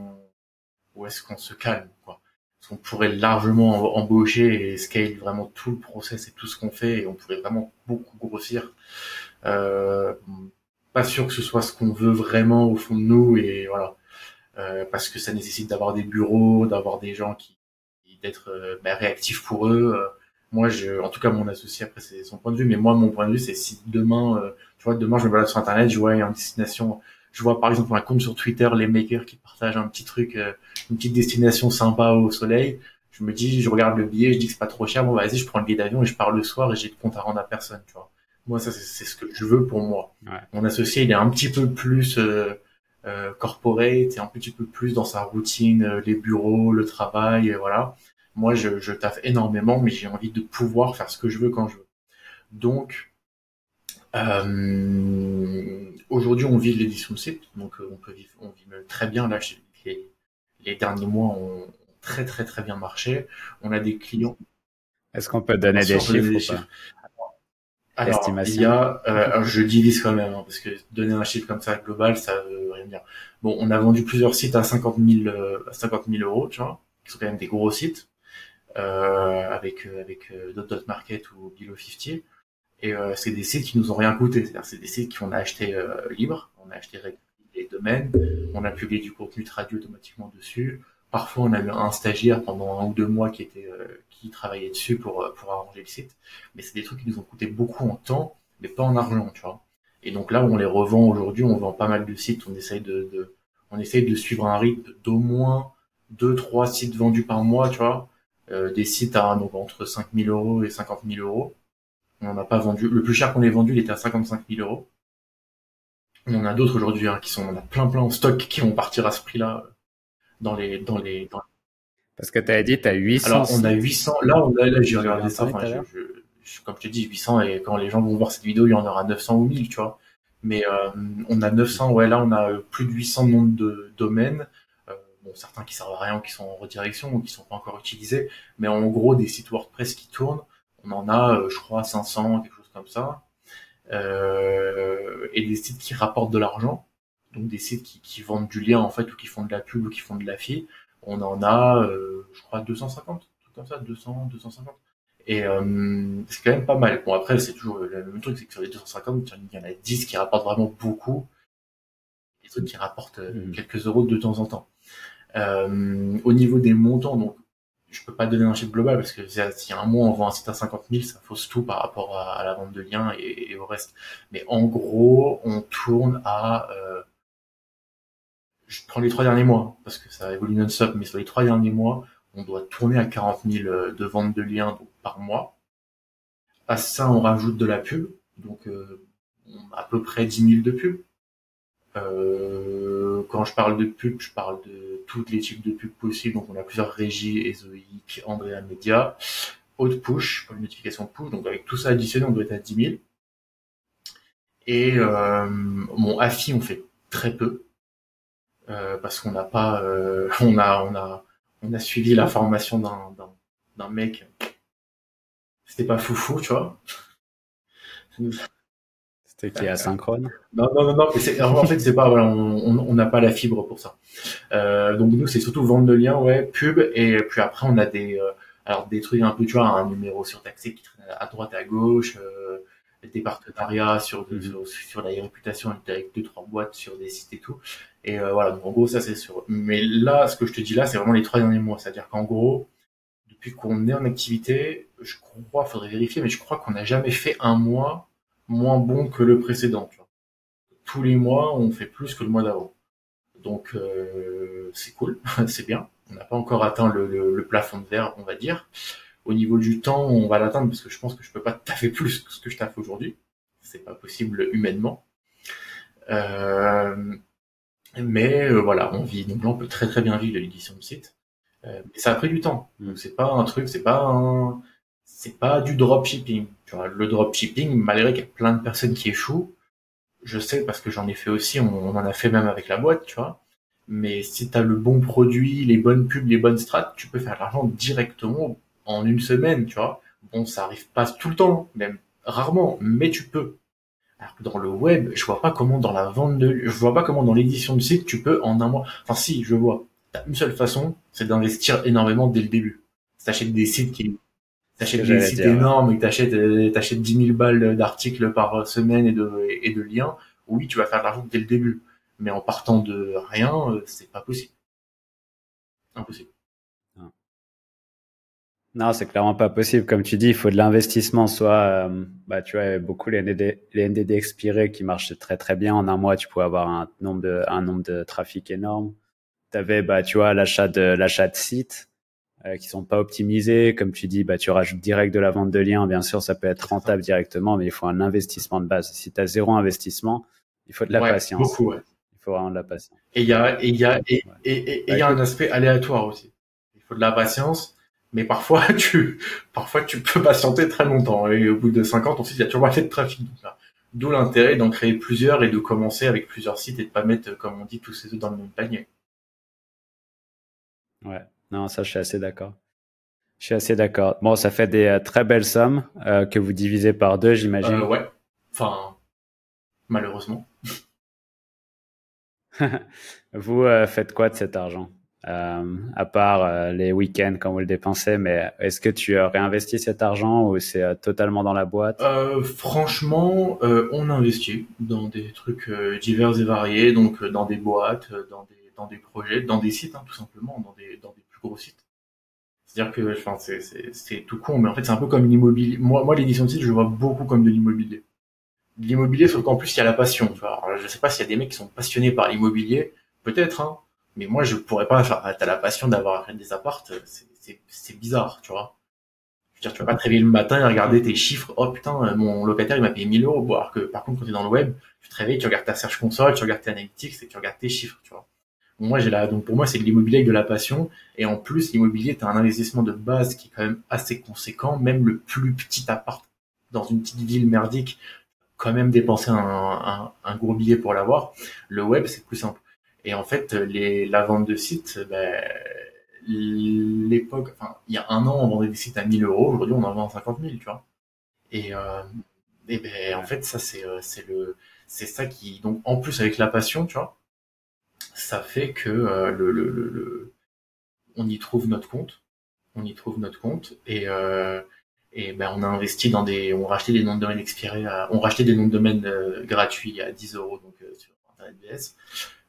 ou est-ce qu'on se calme quoi Parce qu'on pourrait largement embaucher et scale vraiment tout le process et tout ce qu'on fait et on pourrait vraiment beaucoup grossir. Euh, pas sûr que ce soit ce qu'on veut vraiment au fond de nous et voilà euh, parce que ça nécessite d'avoir des bureaux, d'avoir des gens qui d'être euh, bah, réactifs pour eux. moi, je, en tout cas, mon associé, après, c'est son point de vue, mais moi, mon point de vue, c'est si demain, euh, tu vois, demain, je me balade sur Internet, je vois une destination, je vois, par exemple, un compte sur Twitter, les makers qui partagent un petit truc, euh, une petite destination sympa au soleil. Je me dis, je regarde le billet, je dis que c'est pas trop cher, bon, vas-y, je prends le billet d'avion et je pars le soir et j'ai de compte à rendre à personne, tu vois. Moi, ça, c'est ce que je veux pour moi. Mon associé, il est un petit peu plus, euh, euh, corporate et un petit peu plus dans sa routine, euh, les bureaux, le travail, voilà. Moi, je, je taffe énormément, mais j'ai envie de pouvoir faire ce que je veux quand je veux. Donc, euh, aujourd'hui, on vit l'édition de site, donc euh, on peut vivre, on vit très bien. Là, les, les derniers mois ont très très très bien marché. On a des clients. Est-ce qu'on peut donner des chiffres, Alors, il y a, euh, je divise quand même, hein, parce que donner un chiffre comme ça global, ça veut rien dire. Bon, on a vendu plusieurs sites à 50 000, à 50 000 euros, tu vois, qui sont quand même des gros sites euh, avec euh, avec euh, Dot Market ou Below 50 et euh, c'est des sites qui nous ont rien coûté. C'est-à-dire c'est des sites qu'on a acheté euh, libre. On a acheté les domaines. On a publié du contenu traduit automatiquement dessus. Parfois on a eu un stagiaire pendant un ou deux mois qui était qui travaillait dessus pour pour arranger le site. Mais c'est des trucs qui nous ont coûté beaucoup en temps mais pas en argent tu vois. Et donc là on les revend aujourd'hui. On vend pas mal de sites. On essaye de, de on essaye de suivre un rythme d'au moins deux trois sites vendus par mois tu vois. Euh, des sites à donc entre 5 000 euros et 50 000 euros. On n'a pas vendu. Le plus cher qu'on ait vendu, il était à 55 000 euros. On en a d'autres aujourd'hui hein, qui sont, on a plein plein en stock qui vont partir à ce prix-là dans les dans les. Parce que tu as dit, tu as 800. Alors on a 800. Là, on a, là j'ai regardé ça. comme je te dis, 800 et quand les gens vont voir cette vidéo, il y en aura 900 ou 1000, tu vois. Mais euh, on a 900. Ouais, là, on a plus de 800 nombres de domaines bon, certains qui servent à rien qui sont en redirection ou qui sont pas encore utilisés, mais en gros des sites WordPress qui tournent, on en a, euh, je crois, 500, quelque chose comme ça, euh, et des sites qui rapportent de l'argent, donc des sites qui, qui, vendent du lien en fait ou qui font de la pub ou qui font de la fille, on en a, euh, je crois, 250, tout comme ça, 200, 250. Et euh, c'est quand même pas mal. Bon après c'est toujours le même truc, c'est que sur les 250, il y en a 10 qui rapportent vraiment beaucoup, des trucs qui rapportent mmh. quelques euros de temps en temps. Euh, au niveau des montants, donc je peux pas donner un chiffre global parce que si un mois on vend un site à 50 000, ça fausse tout par rapport à, la vente de liens et, au reste. Mais en gros, on tourne à, euh, je prends les trois derniers mois parce que ça évolue non-stop, mais sur les trois derniers mois, on doit tourner à 40 000 euh, de ventes de liens par mois. À ça, on rajoute de la pub, donc euh, à peu près 10 000 de pub. Euh, quand je parle de pub, je parle de tous les types de pubs possibles. Donc on a plusieurs régies, Ezoic, Andrea Media, Haute Push, pour les notifications push. Donc avec tout ça additionné, on doit être à 10 000. Et euh, mon AFI, on fait très peu. Euh, parce qu'on n'a pas, euh, [LAUGHS] on a, on a, on a suivi la formation d'un, d'un, mec. C'était pas foufou, tu vois. C'est qui est asynchrone? Non, non, non, non. en fait, c'est pas, voilà, on n'a pas la fibre pour ça. Euh, donc nous, c'est surtout vendre de liens, ouais, pub, et puis après, on a des, euh, alors des trucs un peu, tu vois, un numéro sur taxi qui traîne à droite, à gauche, euh, des partenariats sur, mhm. sur, sur, la réputation avec deux trois boîtes sur des sites et tout. Et euh, voilà, donc en gros, ça c'est sûr. Mais là, ce que je te dis là, c'est vraiment les trois derniers mois. C'est-à-dire qu'en gros, depuis qu'on est en activité, je crois, faudrait vérifier, mais je crois qu'on n'a jamais fait un mois moins bon que le précédent. Tous les mois, on fait plus que le mois d'avant. Donc euh, c'est cool, [LAUGHS] c'est bien. On n'a pas encore atteint le, plafond de verre, on va dire. Au niveau du temps, on va l'atteindre parce que je pense que je peux pas [LAUGHS] taffer plus que ce que je taffe aujourd'hui. C'est pas possible humainement. Euh, mais euh, voilà, on vit. Donc là, on peut très très bien vivre l'édition de site. mais ça a pris du temps. Donc c'est pas un truc, c'est pas un, c'est pas du dropshipping. Le dropshipping, malgré qu'il y a plein de personnes qui échouent, je sais parce que j'en ai fait aussi, on, en a fait même avec la boîte, tu vois. Mais si tu as le bon produit, les bonnes pubs, les bonnes strats, tu peux faire de l'argent directement en une semaine, tu vois. Bon, ça arrive pas tout le temps, même rarement, mais tu peux. Alors que dans le web, je vois pas comment dans la vente de, je vois pas comment dans l'édition de site tu peux en un mois. Enfin si, je vois. T'as une seule façon, c'est d'investir énormément dès le début. T'achètes des sites qui t'achètes des sites énormes et que t'achètes, euh, t'achètes 10 000 balles d'articles par semaine et de, et de liens, oui, tu vas faire de l'argent dès le début. Mais en partant de rien, euh, c'est pas possible. Impossible. Non, c'est clairement pas possible. Comme tu dis, il faut de l'investissement. Soit, euh, bah, tu vois, beaucoup les NDD, les NDD expirés qui marchaient très très bien. En un mois, tu pouvais avoir un nombre de, un nombre de trafic énorme. Tu avais, bah, tu vois, l'achat de, l'achat de sites euh, qui sont pas optimisés. Comme tu dis, bah, tu rajoutes direct de la vente de liens. Bien sûr, ça peut être rentable directement, mais il faut un investissement de base. Si tu as zéro investissement, il faut de la patience. Beaucoup, ouais. Il faut vraiment de la patience. Et il y a, et il y a, et, et, il y a un aspect aléatoire aussi. Il faut de la patience mais parfois [LAUGHS] tu parfois tu peux patienter très longtemps et au bout de 50 on site il y a toujours pas fait de trafic d'où l'intérêt d'en créer plusieurs et de commencer avec plusieurs sites et de pas mettre comme on dit tous ces œufs dans le même panier ouais non ça je suis assez d'accord. Je suis assez d'accord. Bon ça fait des euh, très belles sommes euh, que vous divisez par deux j'imagine. Euh, ouais. Enfin malheureusement. [LAUGHS] Vous faites quoi de cet argent? Euh, à part euh, les week-ends quand vous le dépensez, mais est-ce que tu réinvestis cet argent ou c'est euh, totalement dans la boîte? Euh, Franchement, on investit dans des trucs divers et variés, donc dans des boîtes, dans des, dans des projets, dans des sites, hein, tout simplement, dans des, dans des C'est-à-dire que, enfin, c'est tout con, mais en fait, c'est un peu comme l'immobilier. Moi, moi l'édition de site, je vois beaucoup comme de l'immobilier. L'immobilier, sauf qu'en plus, il y a la passion. Tu vois. Alors, je sais pas s'il y a des mecs qui sont passionnés par l'immobilier, peut-être, hein, mais moi, je pourrais pas faire. T'as la passion d'avoir des appartes, c'est bizarre, tu vois. Je veux dire, tu vas pas te réveiller le matin et regarder tes chiffres. Oh putain, mon locataire il m'a payé 1000 euros. Alors que par contre, quand t'es dans le web, tu te réveilles, tu regardes ta Search Console, tu regardes tes analytics et tu regardes tes chiffres, tu vois. Moi, j'ai la, donc pour moi, c'est de l'immobilier avec de la passion. Et en plus, l'immobilier, t'as un investissement de base qui est quand même assez conséquent. Même le plus petit appart dans une petite ville merdique, quand même dépenser un, un, un gros billet pour l'avoir. Le web, c'est plus simple. Et en fait, les, la vente de sites, ben, l'époque, enfin, il y a un an, on vendait des sites à 1000 euros. Aujourd'hui, on en vend à 50 000, tu vois. Et, euh, et ben, en fait, ça, c'est, euh, c'est le, c'est ça qui, donc, en plus, avec la passion, tu vois, ça fait que euh, le, le, le, on y trouve notre compte. On y trouve notre compte. Et, euh, et ben, on a investi dans des, on racheté des noms de domaine expirés, à, on rachetait des noms de domaine euh, gratuits à 10 euros, donc, sur Internet BS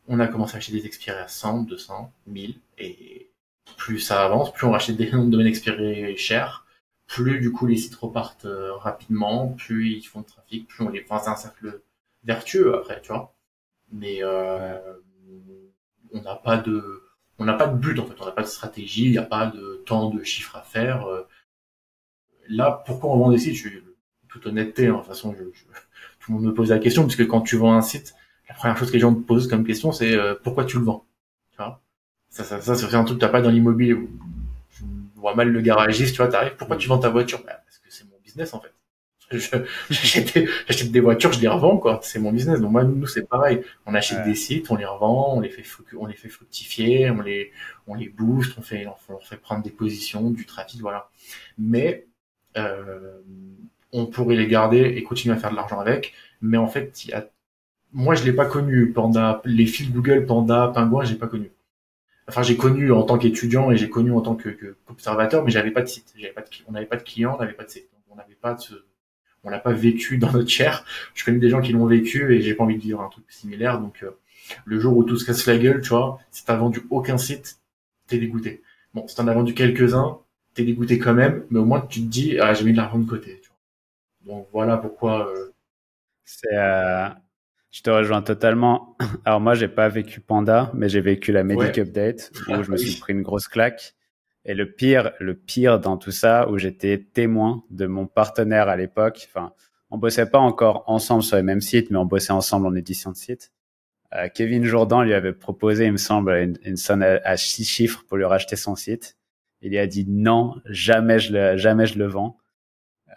on a commencé à acheter des expirés à 100, 200, 1000, et plus ça avance, plus on rachète des noms de domaines expirés chers, plus du coup les sites repartent euh, rapidement, plus ils font de trafic, plus on les... Enfin, c'est un cercle vertueux après, tu vois. Mais euh, on n'a pas de... On n'a pas de but en fait, on n'a pas de stratégie, il n'y a pas de temps de chiffres à faire. Euh. Là, pourquoi on vend des sites? Je toute honnêteté, hein, de toute façon, je, tout le monde me pose la question, puisque quand tu vends un site, la première chose que les gens te posent comme question, c'est euh, pourquoi tu le vends? Tu vois? Ça, ça, ça c'est un truc que t'as pas dans l'immobilier. Je vois mal le garagiste, tu vois, t'arrives, pourquoi tu vends ta voiture? Bah, Parce que c'est mon business en fait. [LAUGHS] J'achète des voitures, je les revends, quoi. C'est mon business. Donc moi, nous, c'est pareil. On achète des sites, on les revend, on les fait, on les fait fructifier, on les, on les booste, on fait, on fait prendre des positions, du trafic, voilà. Mais euh, on pourrait les garder et continuer à faire de l'argent avec. Mais en fait, il y a moi, je l'ai pas connu. Panda, les fils Google, Panda, Pingouin, j'ai pas connu. Enfin, j'ai connu en tant qu'étudiant et j'ai connu en tant que, que mais j'avais pas de site. J'avais pas de, on n'avait pas de clients, on n'avait pas de site. Donc, on n'avait pas de, on l'a pas vécu [LAUGHS] dans notre chair. Je connais des gens qui l'ont vécu et j'ai pas envie de vivre un truc similaire. Donc, euh, le jour où tout se casse la gueule, tu vois, si t'as vendu aucun site, t'es dégoûté. Bon, si t'en as vendu quelques-uns, t'es dégoûté quand même, mais au moins tu te dis, ah, j'ai mis de l'argent de côté. Tu vois. Donc voilà pourquoi. Euh... C'est euh, je te rejoins totalement. [CLEARS THROAT] Alors moi, j'ai pas vécu Panda, mais j'ai vécu la Medic Update où je me [LAUGHS] suis pris une grosse claque. Et le pire, le pire dans tout ça, où j'étais témoin de mon partenaire à l'époque. Enfin, on bossait pas encore ensemble sur les mêmes sites, mais on bossait ensemble en édition de site. Euh, Kevin Jourdan lui avait proposé, il me semble, une, une somme à, six chiffres pour lui racheter son site. Il a dit non, jamais je le, jamais je le vends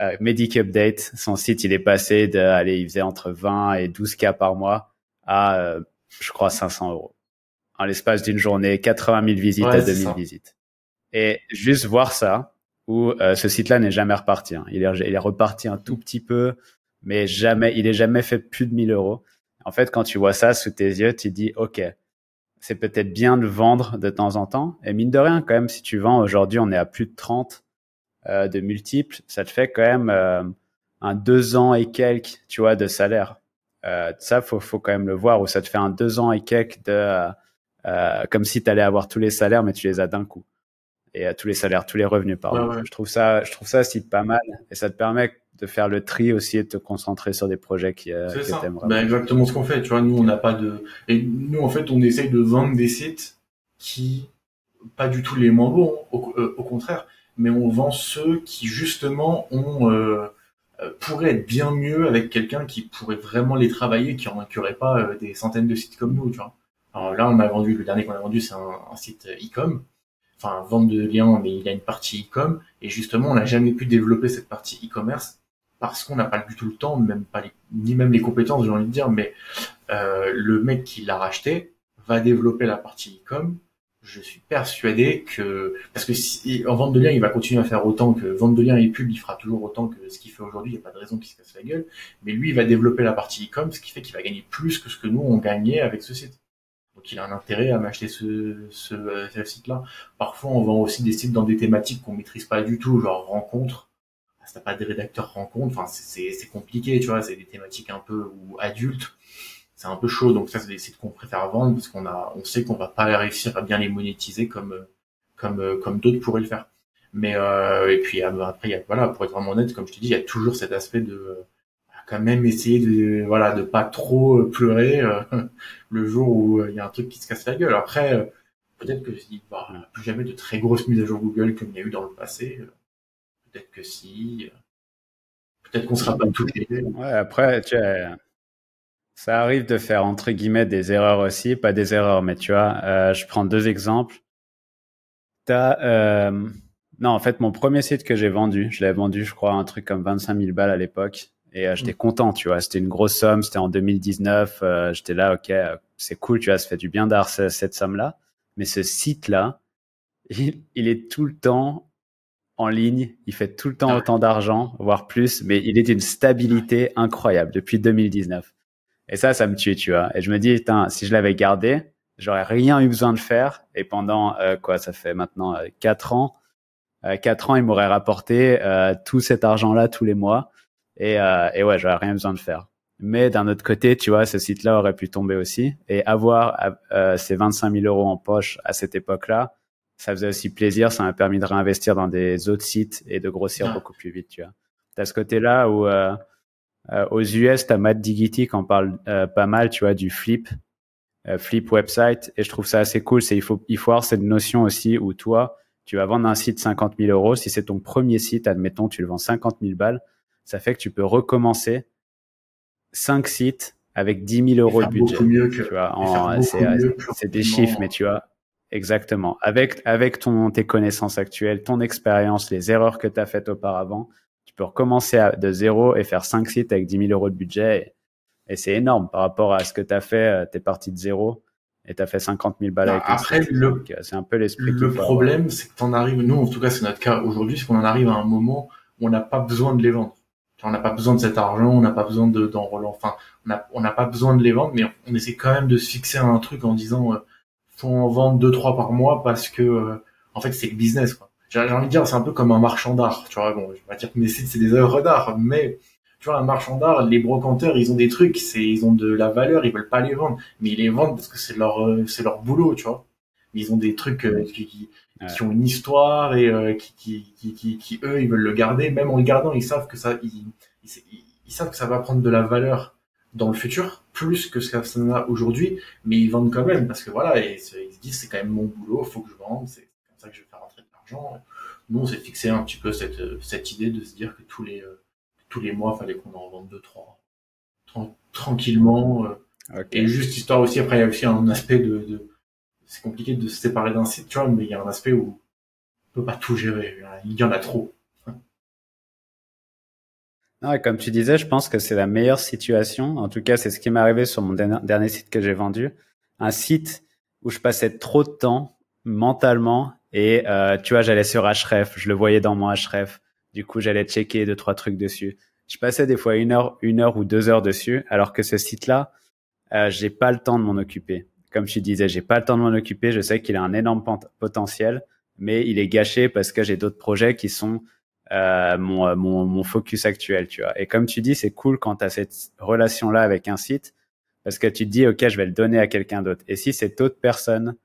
euh, Medic Update, son site, il est passé de, allez, il faisait entre 20 et 12 k par mois à, euh, je crois, 500 euros. En l'espace d'une journée, 80 000 visites à 2000 visites. Et juste voir ça, où euh, ce site-là n'est jamais reparti. Hein. Il, est, il est reparti un tout petit peu, mais jamais, il est jamais fait plus de 1000 euros. En fait, quand tu vois ça sous tes yeux, tu dis, OK, c'est peut-être bien de vendre de temps en temps. Et mine de rien, quand même, si tu vends aujourd'hui, on est à plus de 30 euh, de multiples, ça te fait quand même euh, un deux ans et quelques, tu vois, de salaire. Euh, ça, faut, faut quand même le voir, où ça te fait un deux ans et quelques de, comme si tu allais avoir tous les salaires, mais tu les as d'un coup. Et tous les salaires, tous les revenus, pardon. Je trouve ça, je trouve ça pas mal et ça te permet de faire le tri aussi et de te concentrer sur des projets qui, euh, vraiment. Ben exactement ce qu'on fait. Tu vois, nous on n'a pas de et nous en fait on essaye de vendre des sites qui pas du tout les moins bons, au, euh, au contraire, mais on vend ceux qui justement ont euh, euh pourraient être bien mieux avec quelqu'un qui pourrait vraiment les travailler, qui en incurrait pas des centaines de sites comme nous. Tu vois. Alors là, on a vendu le dernier qu'on a vendu, c'est un, un, site e-com, enfin vente de liens, mais il a une partie e-com, et justement, on n'a jamais pu développer cette partie e-commerce parce qu'on n'a pas du tout le temps, même pas les, ni même les compétences, j'ai envie de dire, mais euh, le mec qui l'a racheté va développer la partie e-com. Je suis persuadé que parce que si, en vente de liens, il va continuer à faire autant que vente de liens et pub, il fera toujours autant que ce qu'il fait aujourd'hui. Il n'y a pas de raison qu'il se casse la gueule. Mais lui, il va développer la partie e-com, ce qui fait qu'il va gagner plus que ce que nous on gagnait avec ce site. Donc il a un intérêt à m'acheter ce, ce, ce site-là. Parfois, on vend aussi des sites dans des thématiques qu'on maîtrise pas du tout, genre rencontres si t'as pas des rédacteurs rencontres, enfin c'est compliqué, tu vois, c'est des thématiques un peu ou adultes, c'est un peu chaud. Donc ça, c'est des sites qu'on préfère vendre parce qu'on a, on sait qu'on va pas réussir à bien les monétiser comme comme comme d'autres pourraient le faire. Mais euh, et puis après, y a, voilà, pour être vraiment honnête, comme je te dis, il y a toujours cet aspect de quand même essayer de voilà de pas trop pleurer euh, [LAUGHS] le jour où euh, il y a un truc qui se casse la gueule. Après, peut-être que il va plus jamais de très grosses mises à jour Google comme il y a eu dans le passé peut-être que si. Peut-être qu'on sera pas touché. Ouais, après, tu ça arrive de faire entre guillemets des erreurs aussi, pas des erreurs, mais tu vois, euh, je prends deux exemples. T'as, euh... non, en fait, mon premier site que j'ai vendu, je l'avais vendu, je crois, un truc comme 25 000 balles à l'époque, et euh, j'étais mm. content, tu vois. C'était une grosse somme, c'était en 2019. Euh, j'étais là, ok, c'est cool, tu vois, ça fait du bien d'avoir cette somme-là. Mais ce site-là, [LAUGHS] il, il, est tout le temps en ligne, il fait tout le temps ah autant d'argent, voire plus, mais il est d'une stabilité incroyable depuis 2019. Et ça, ça me tue, tu vois. Et je me dis, si je l'avais gardé, j'aurais rien eu besoin de faire. Et pendant euh, quoi, ça fait maintenant euh, quatre ans, euh, quatre ans, il m'aurait rapporté euh, tout cet argent-là tous les mois. Et, et ouais, j'aurais rien besoin de faire. Mais d'un autre côté, tu vois, ce site-là aurait pu tomber aussi. Et avoir ces 25 000 euros en poche à cette époque-là, ça faisait aussi plaisir. Ça m'a permis de réinvestir dans des autres sites et de grossir beaucoup plus vite, tu vois. T'as ce côté-là où euh, euh, aux US, t'as Matt Diggity qui en parle euh, pas mal, tu vois, du flip, euh, flip website. Et je trouve ça assez cool. C'est il faut il faut avoir cette notion aussi où toi, tu vas vendre un site 50 000 euros. Si c'est ton premier site, admettons, tu le vends 50 000 balles, ça fait que tu peux recommencer cinq sites avec 10 000 euros de budget. Mieux que, tu vois, c'est des chiffres, mais tu vois, Exactement. Avec, avec ton, tes connaissances actuelles, ton expérience, les erreurs que tu as faites auparavant, tu peux recommencer à, de zéro et faire cinq sites avec 10 000 euros de budget. Et, c'est énorme par rapport à ce que tu as fait. Euh, tu es parti de zéro et tu as fait 50 000 balles avec Après, le, c'est un peu l'esprit. Le problème, c'est que tu en arrives, nous, en tout cas, c'est notre cas aujourd'hui, c'est qu'on en arrive à un moment où on n'a pas besoin de les vendre. On n'a pas besoin de cet argent, on n'a pas besoin de, d'en enfin, on n'a pas besoin de les vendre, mais on essaie quand même de se fixer un truc en disant, euh, faut en vendre deux trois par mois parce que euh, en fait c'est le business quoi. J'ai envie de dire c'est un peu comme un marchand d'art, tu vois. Bon, je vais pas dire que mes sites c'est des œuvres d'art, mais tu vois un marchand d'art, les brocanteurs ils ont des trucs, c'est ils ont de la valeur, ils veulent pas les vendre, mais ils les vendent parce que c'est leur euh, c'est leur boulot, tu vois. Ils ont des trucs euh, qui, qui, ont une histoire et qui, qui, qui, qui, eux ils veulent le garder, même en le gardant ils savent que ça ils, ils, ils savent que ça va prendre de la valeur dans le futur, plus que ce qu'on a aujourd'hui, mais ils vendent quand même parce que voilà, et ils se disent c'est quand même mon boulot, faut que je vende, c'est comme ça que je vais faire rentrer de l'argent. Nous, on s'est fixé un petit peu cette, cette idée de se dire que tous les tous les mois, fallait qu'on en vende deux trois tranquillement. Euh, et juste histoire aussi, après il y a aussi un aspect de, de c'est compliqué de se séparer d'un site, tu vois, mais il y a un aspect où on peut pas tout gérer, il y en a trop comme tu disais, je pense que c'est la meilleure situation. En tout cas, c'est ce qui m'est arrivé sur mon dernier site que j'ai vendu. Un site où je passais trop de temps mentalement et euh, tu vois, j'allais sur Href, je le voyais dans mon Href. Du coup, j'allais checker deux trois trucs dessus. Je passais des fois une heure, une heure ou deux heures dessus, alors que ce site-là, euh, j'ai pas le temps de m'en occuper. Comme tu disais, j'ai pas le temps de m'en occuper. Je sais qu'il a un énorme potentiel, mais il est gâché parce que j'ai d'autres projets qui sont euh, mon, euh, mon, mon, focus actuel, tu vois. Et comme tu dis, c'est cool quand tu as cette relation-là avec un site, parce que tu te dis, OK, je vais le donner à quelqu'un d'autre. Et si cette autre personne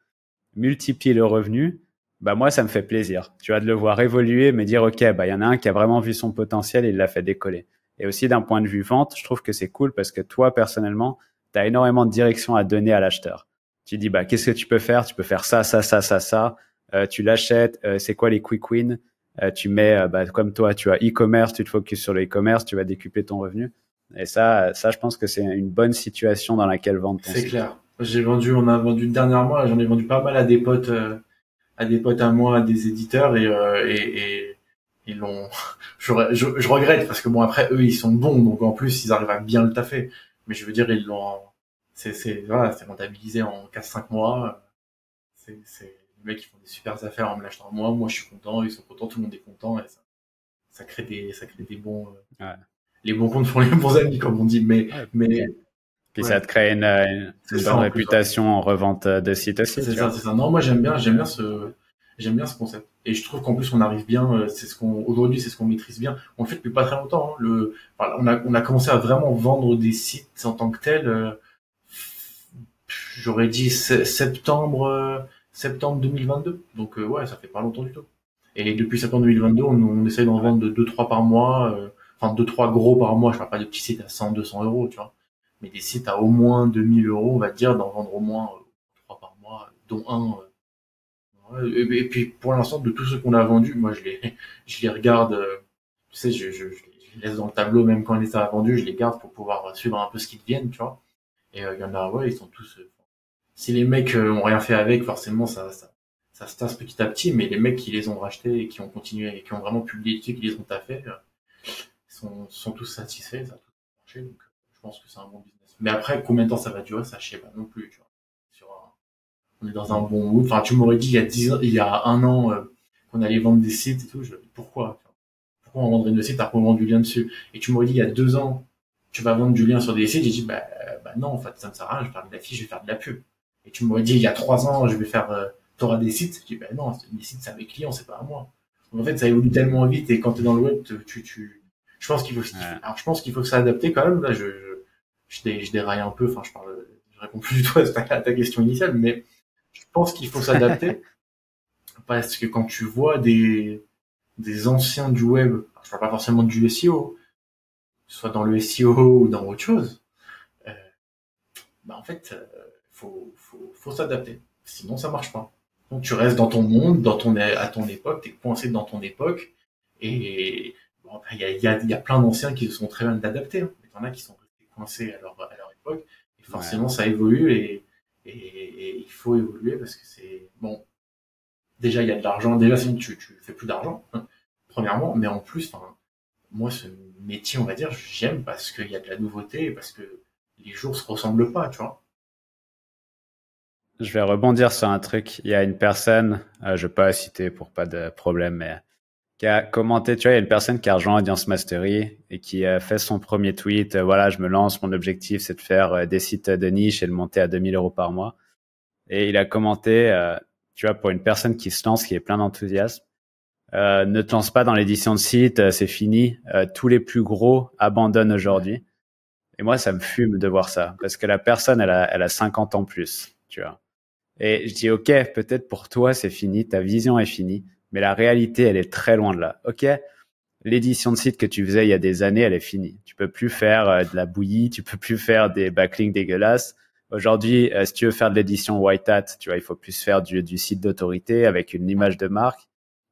multiplie le revenu, bah moi ça me fait plaisir. Tu vois de le voir évoluer, me dire ok bah il y en a un qui a vraiment vu son potentiel et il l'a fait décoller. Et aussi d'un point de vue vente, je trouve que c'est cool parce que toi personnellement, tu as énormément de direction à donner à l'acheteur. Tu dis bah qu'est-ce que tu peux faire? Tu peux faire ça, ça, ça, ça, ça. Euh, tu l'achètes. Euh, c'est quoi les quick wins? Euh, Tu mets bah, comme toi, tu as e-commerce, tu te focuses sur le e-commerce, tu vas décupler ton revenu. Et ça, ça, je pense que c'est une bonne situation dans laquelle vendre. C'est clair. J'ai vendu, on a vendu dernièrement, j'en ai vendu pas mal à des potes à des potes à moi, à des éditeurs et, euh, et, et ils l'ont. [LAUGHS] Je, je, regrette parce que bon après eux ils sont bons donc en plus ils arrivent à bien le taffer. Mais je veux dire ils l'ont. C'est c'est voilà c'est rentabilisé en 4-5 mois. C'est c'est les mecs qui font des super affaires en me l'achetant moi. Moi je suis content, ils sont contents, tout le monde est content et ça, ça crée des ça crée des bons. Euh, ouais. Les bons comptes font les bons amis comme on dit. Mais mais puis ça te crée une, une, bonne réputation en revente de site aussi. C'est ça, c'est ça. Non, moi j'aime bien, j'aime bien ce, j'aime bien ce concept. Et je trouve qu'en plus on arrive bien. Euh, c'est ce qu'on aujourd'hui, c'est ce qu'on maîtrise bien. On le fait depuis pas très longtemps. Hein. Le, on a, on a commencé à vraiment vendre des sites en tant que tel. Euh, j'aurais dit septembre, euh, septembre 2022. Donc ouais, ça fait pas longtemps du tout. Et depuis septembre 2022, on, on essaye d'en vendre de 2-3 par mois. enfin 2-3 gros par mois. Je parle pas de petits sites à 100, 200 euros, tu vois mais des sites à au moins 2000 euros, on va dire, d'en vendre au moins euh, trois par mois, dont un. Euh, et, puis pour l'instant, de tous ceux qu'on a vendus, moi je les, je les regarde, euh, tu sais, je, je, je, les laisse dans le tableau même quand ils sont vendus, je les garde pour pouvoir suivre un peu ce qu'ils deviennent, tu vois. Et il y en a, ouais, ils sont tous. si les mecs ont rien fait avec, forcément ça, ça, ça se tasse petit à petit, mais les mecs qui les ont rachetés et qui ont continué et qui ont vraiment publié qui les ont taffés, sont, sont tous satisfaits, ça a tout marché. Donc, je pense que c'est un bon business. Mais après, combien de temps ça va durer, ça, je sais pas non plus, tu vois. Sur on est dans un bon mood. Enfin, tu m'aurais dit il y a dix il y a un an, euh, qu'on allait vendre des sites et tout. Je, pourquoi? Pourquoi on vendrait des sites alors qu'on vend du lien dessus? Et tu m'aurais dit il y a deux ans, tu vas vendre du lien sur des sites. J'ai dit, bah, bah non, en fait, ça ne sert à rien. Je vais faire de la fiche, je vais faire de la pub. Et tu m'aurais dit il y a trois ans, je vais faire, euh, t'auras des sites. J'ai dit, bah non, les sites, c'est à mes clients, c'est pas à moi. en fait, ça évolue tellement vite et quand tu es dans le web, tu, tu, je pense qu'il faut, alors je pense qu'il faut s'adapter quand même. Là, je, je, je déraille un peu, enfin je parle, je réponds plus du tout à ta, question initiale, mais je pense qu'il faut s'adapter [LAUGHS] parce que quand tu vois des des anciens du web, je parle pas forcément du SEO, soit dans le SEO ou dans autre chose, euh, bah en fait, euh, faut faut, faut s'adapter, sinon ça marche pas. Donc tu restes dans ton monde, dans ton à ton époque, t'es coincé dans ton époque, et bon, il y a, y, a, y a plein d'anciens qui se sont très bien adaptés, hein. mais t'en as qui sont à leur, à leur époque. Et forcément, ça évolue et, et, il faut évoluer parce que c'est bon. Déjà, il y a de l'argent. Déjà, sinon tu, tu fais plus d'argent, hein, premièrement. Mais en plus, enfin, moi, ce métier, on va dire, j'aime parce qu'il y a de la nouveauté et parce que les jours se ressemblent pas, tu vois. Je vais rebondir sur un truc. Il y a une personne, euh, je vais pas citer pour pas de problème, mais qui a commenté, tu vois, il y a une personne qui a rejoint Audience Mastery et qui a fait son premier tweet. Euh, voilà, je me lance, mon objectif, c'est de faire euh, des sites de niche et de monter à 2000 euros par mois. Et il a commenté, euh, tu vois, pour une personne qui se lance, qui est plein d'enthousiasme, ne te lance pas dans l'édition de site, c'est fini. tous les plus gros abandonnent aujourd'hui. Et moi, ça me fume de voir ça parce que la personne, elle a, elle a 50 ans plus, tu vois. Et je dis, OK, peut-être pour toi, c'est fini, ta vision est finie mais la réalité, elle est très loin de là. Ok, l'édition de site que tu faisais il y a des années, elle est finie. Tu peux plus faire euh, de la bouillie, tu peux plus faire des backlinks dégueulasses. Aujourd'hui, euh, si tu veux faire de l'édition white hat, tu vois, il faut plus faire du, du site d'autorité avec une image de marque.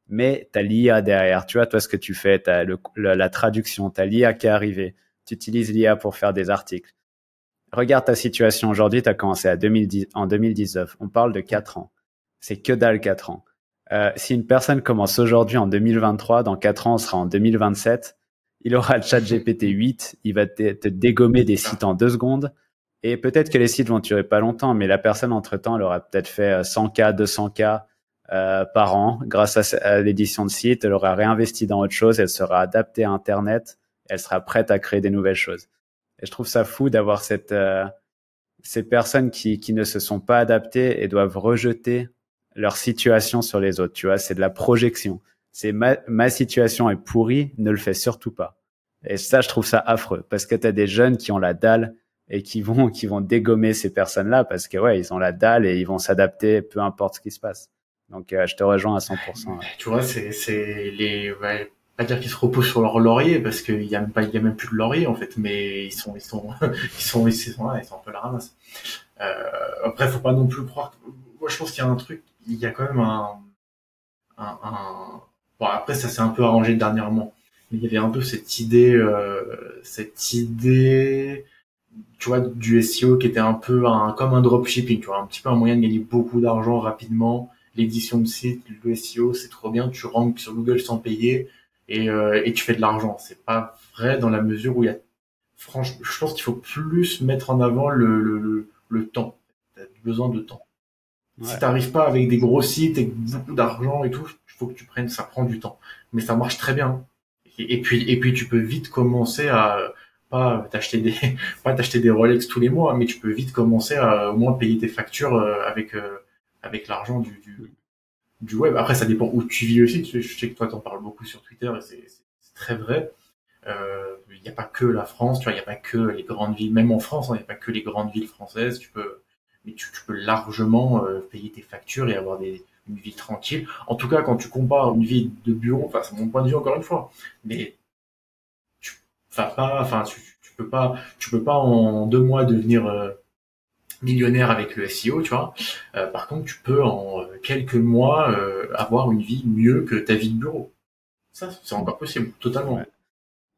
Mais tu as l'IA derrière. Tu vois, toi, ce que tu fais, tu as le, la traduction, tu as l'IA qui est arrivée. Tu utilises l'IA pour faire des articles. Regarde ta situation aujourd'hui, tu as commencé à 2010, en 2019. On parle de 4 ans. C'est que dalle 4 ans. Euh, si une personne commence aujourd'hui en 2023, dans 4 ans, on sera en 2027, il aura le chat GPT 8, il va te, dégommer des sites en deux secondes. Et peut-être que les sites vont durer pas longtemps, mais la personne, entre-temps, elle aura peut-être fait 100K, 200K euh, par an grâce à, l'édition de site. Elle aura réinvesti dans autre chose, elle sera adaptée à Internet, elle sera prête à créer des nouvelles choses. Et je trouve ça fou d'avoir cette, euh, ces personnes qui, qui ne se sont pas adaptées et doivent rejeter leur situation sur les autres. Tu vois, c'est de la projection. C'est ma, ma situation est pourrie, ne le fais surtout pas. Et ça, je trouve ça affreux parce que tu as des jeunes qui ont la dalle et qui vont qui vont dégommer ces personnes-là parce que ouais, ils ont la dalle et ils vont s'adapter peu importe ce qui se passe. Donc, je te rejoins à 100%. Tu vois, c'est, c'est les, ouais, pas dire qu'ils se reposent sur leur laurier parce qu'il y a même pas, il y a même plus de laurier en fait, mais ils sont, ils sont, [LAUGHS] ils sont, ils sont, ils sont un peu la ramasse. Euh, après, faut pas non plus croire. Moi, je pense qu'il y a un truc, il y a quand même un, un, un... bon après ça s'est un peu arrangé dernièrement, mais il y avait un peu cette idée, euh, cette idée, tu vois, du SEO qui était un peu un, comme un dropshipping, tu vois, un petit peu un moyen de gagner beaucoup d'argent rapidement. L'édition de site, le SEO, c'est trop bien, tu ranks sur Google sans payer et, euh, et tu fais de l'argent. C'est pas vrai dans la mesure où il y a, franchement, je pense qu'il faut plus mettre en avant le, le, le, temps. T'as besoin de temps. Si t'arrives pas avec des gros sites et beaucoup d'argent et tout, il faut que tu prennes, ça prend du temps. Mais ça marche très bien. Et, puis, et puis tu peux vite commencer à pas t'acheter des, [LAUGHS] pas t'acheter des Rolex tous les mois, mais tu peux vite commencer à au moins payer tes factures euh, avec euh, avec l'argent du, du, du web. Après, ça dépend où tu vis aussi. Je sais que toi, t'en parles beaucoup sur Twitter et c'est très vrai. Euh, il n'y a pas que la France, tu vois, il n'y a pas que les grandes villes. Même en France, hein, il n'y a pas que les grandes villes françaises. Tu peux, mais tu, peux largement euh, payer tes factures et avoir des, une vie tranquille. En tout cas, quand tu compares une vie de bureau, enfin, c'est mon point de vue encore une fois, mais tu, enfin, pas, enfin, tu, tu peux pas, tu peux pas en deux mois devenir euh, millionnaire avec le SEO, tu vois. Euh, par contre, tu peux en quelques mois avoir une vie mieux que ta vie de bureau. Ça, c'est encore possible, totalement.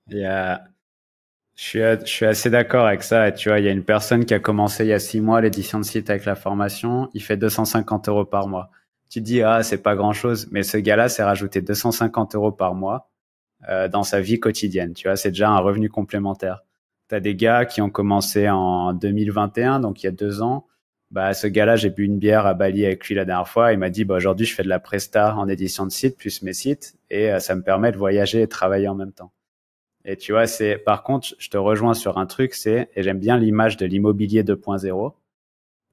Il y a, je suis, je suis assez d'accord avec ça. Tu vois, il y a une personne qui a commencé il y a six mois l'édition de site avec la formation. Il fait 250 euros par mois. Tu te dis, ah, c'est pas grand chose. Mais ce gars-là s'est rajouté 250 euros par mois euh, dans sa vie quotidienne. Tu vois, c'est déjà un revenu complémentaire. Tu as des gars qui ont commencé en 2021, donc il y a deux ans. Bah, ce gars-là, j'ai bu une bière à Bali avec lui la dernière fois. Il m'a dit, bah, aujourd'hui, je fais de la presta en édition de site plus mes sites et euh, ça me permet de voyager et de travailler en même temps. Et tu vois, c'est par contre, je te rejoins sur un truc, c'est et j'aime bien l'image de l'immobilier 2.0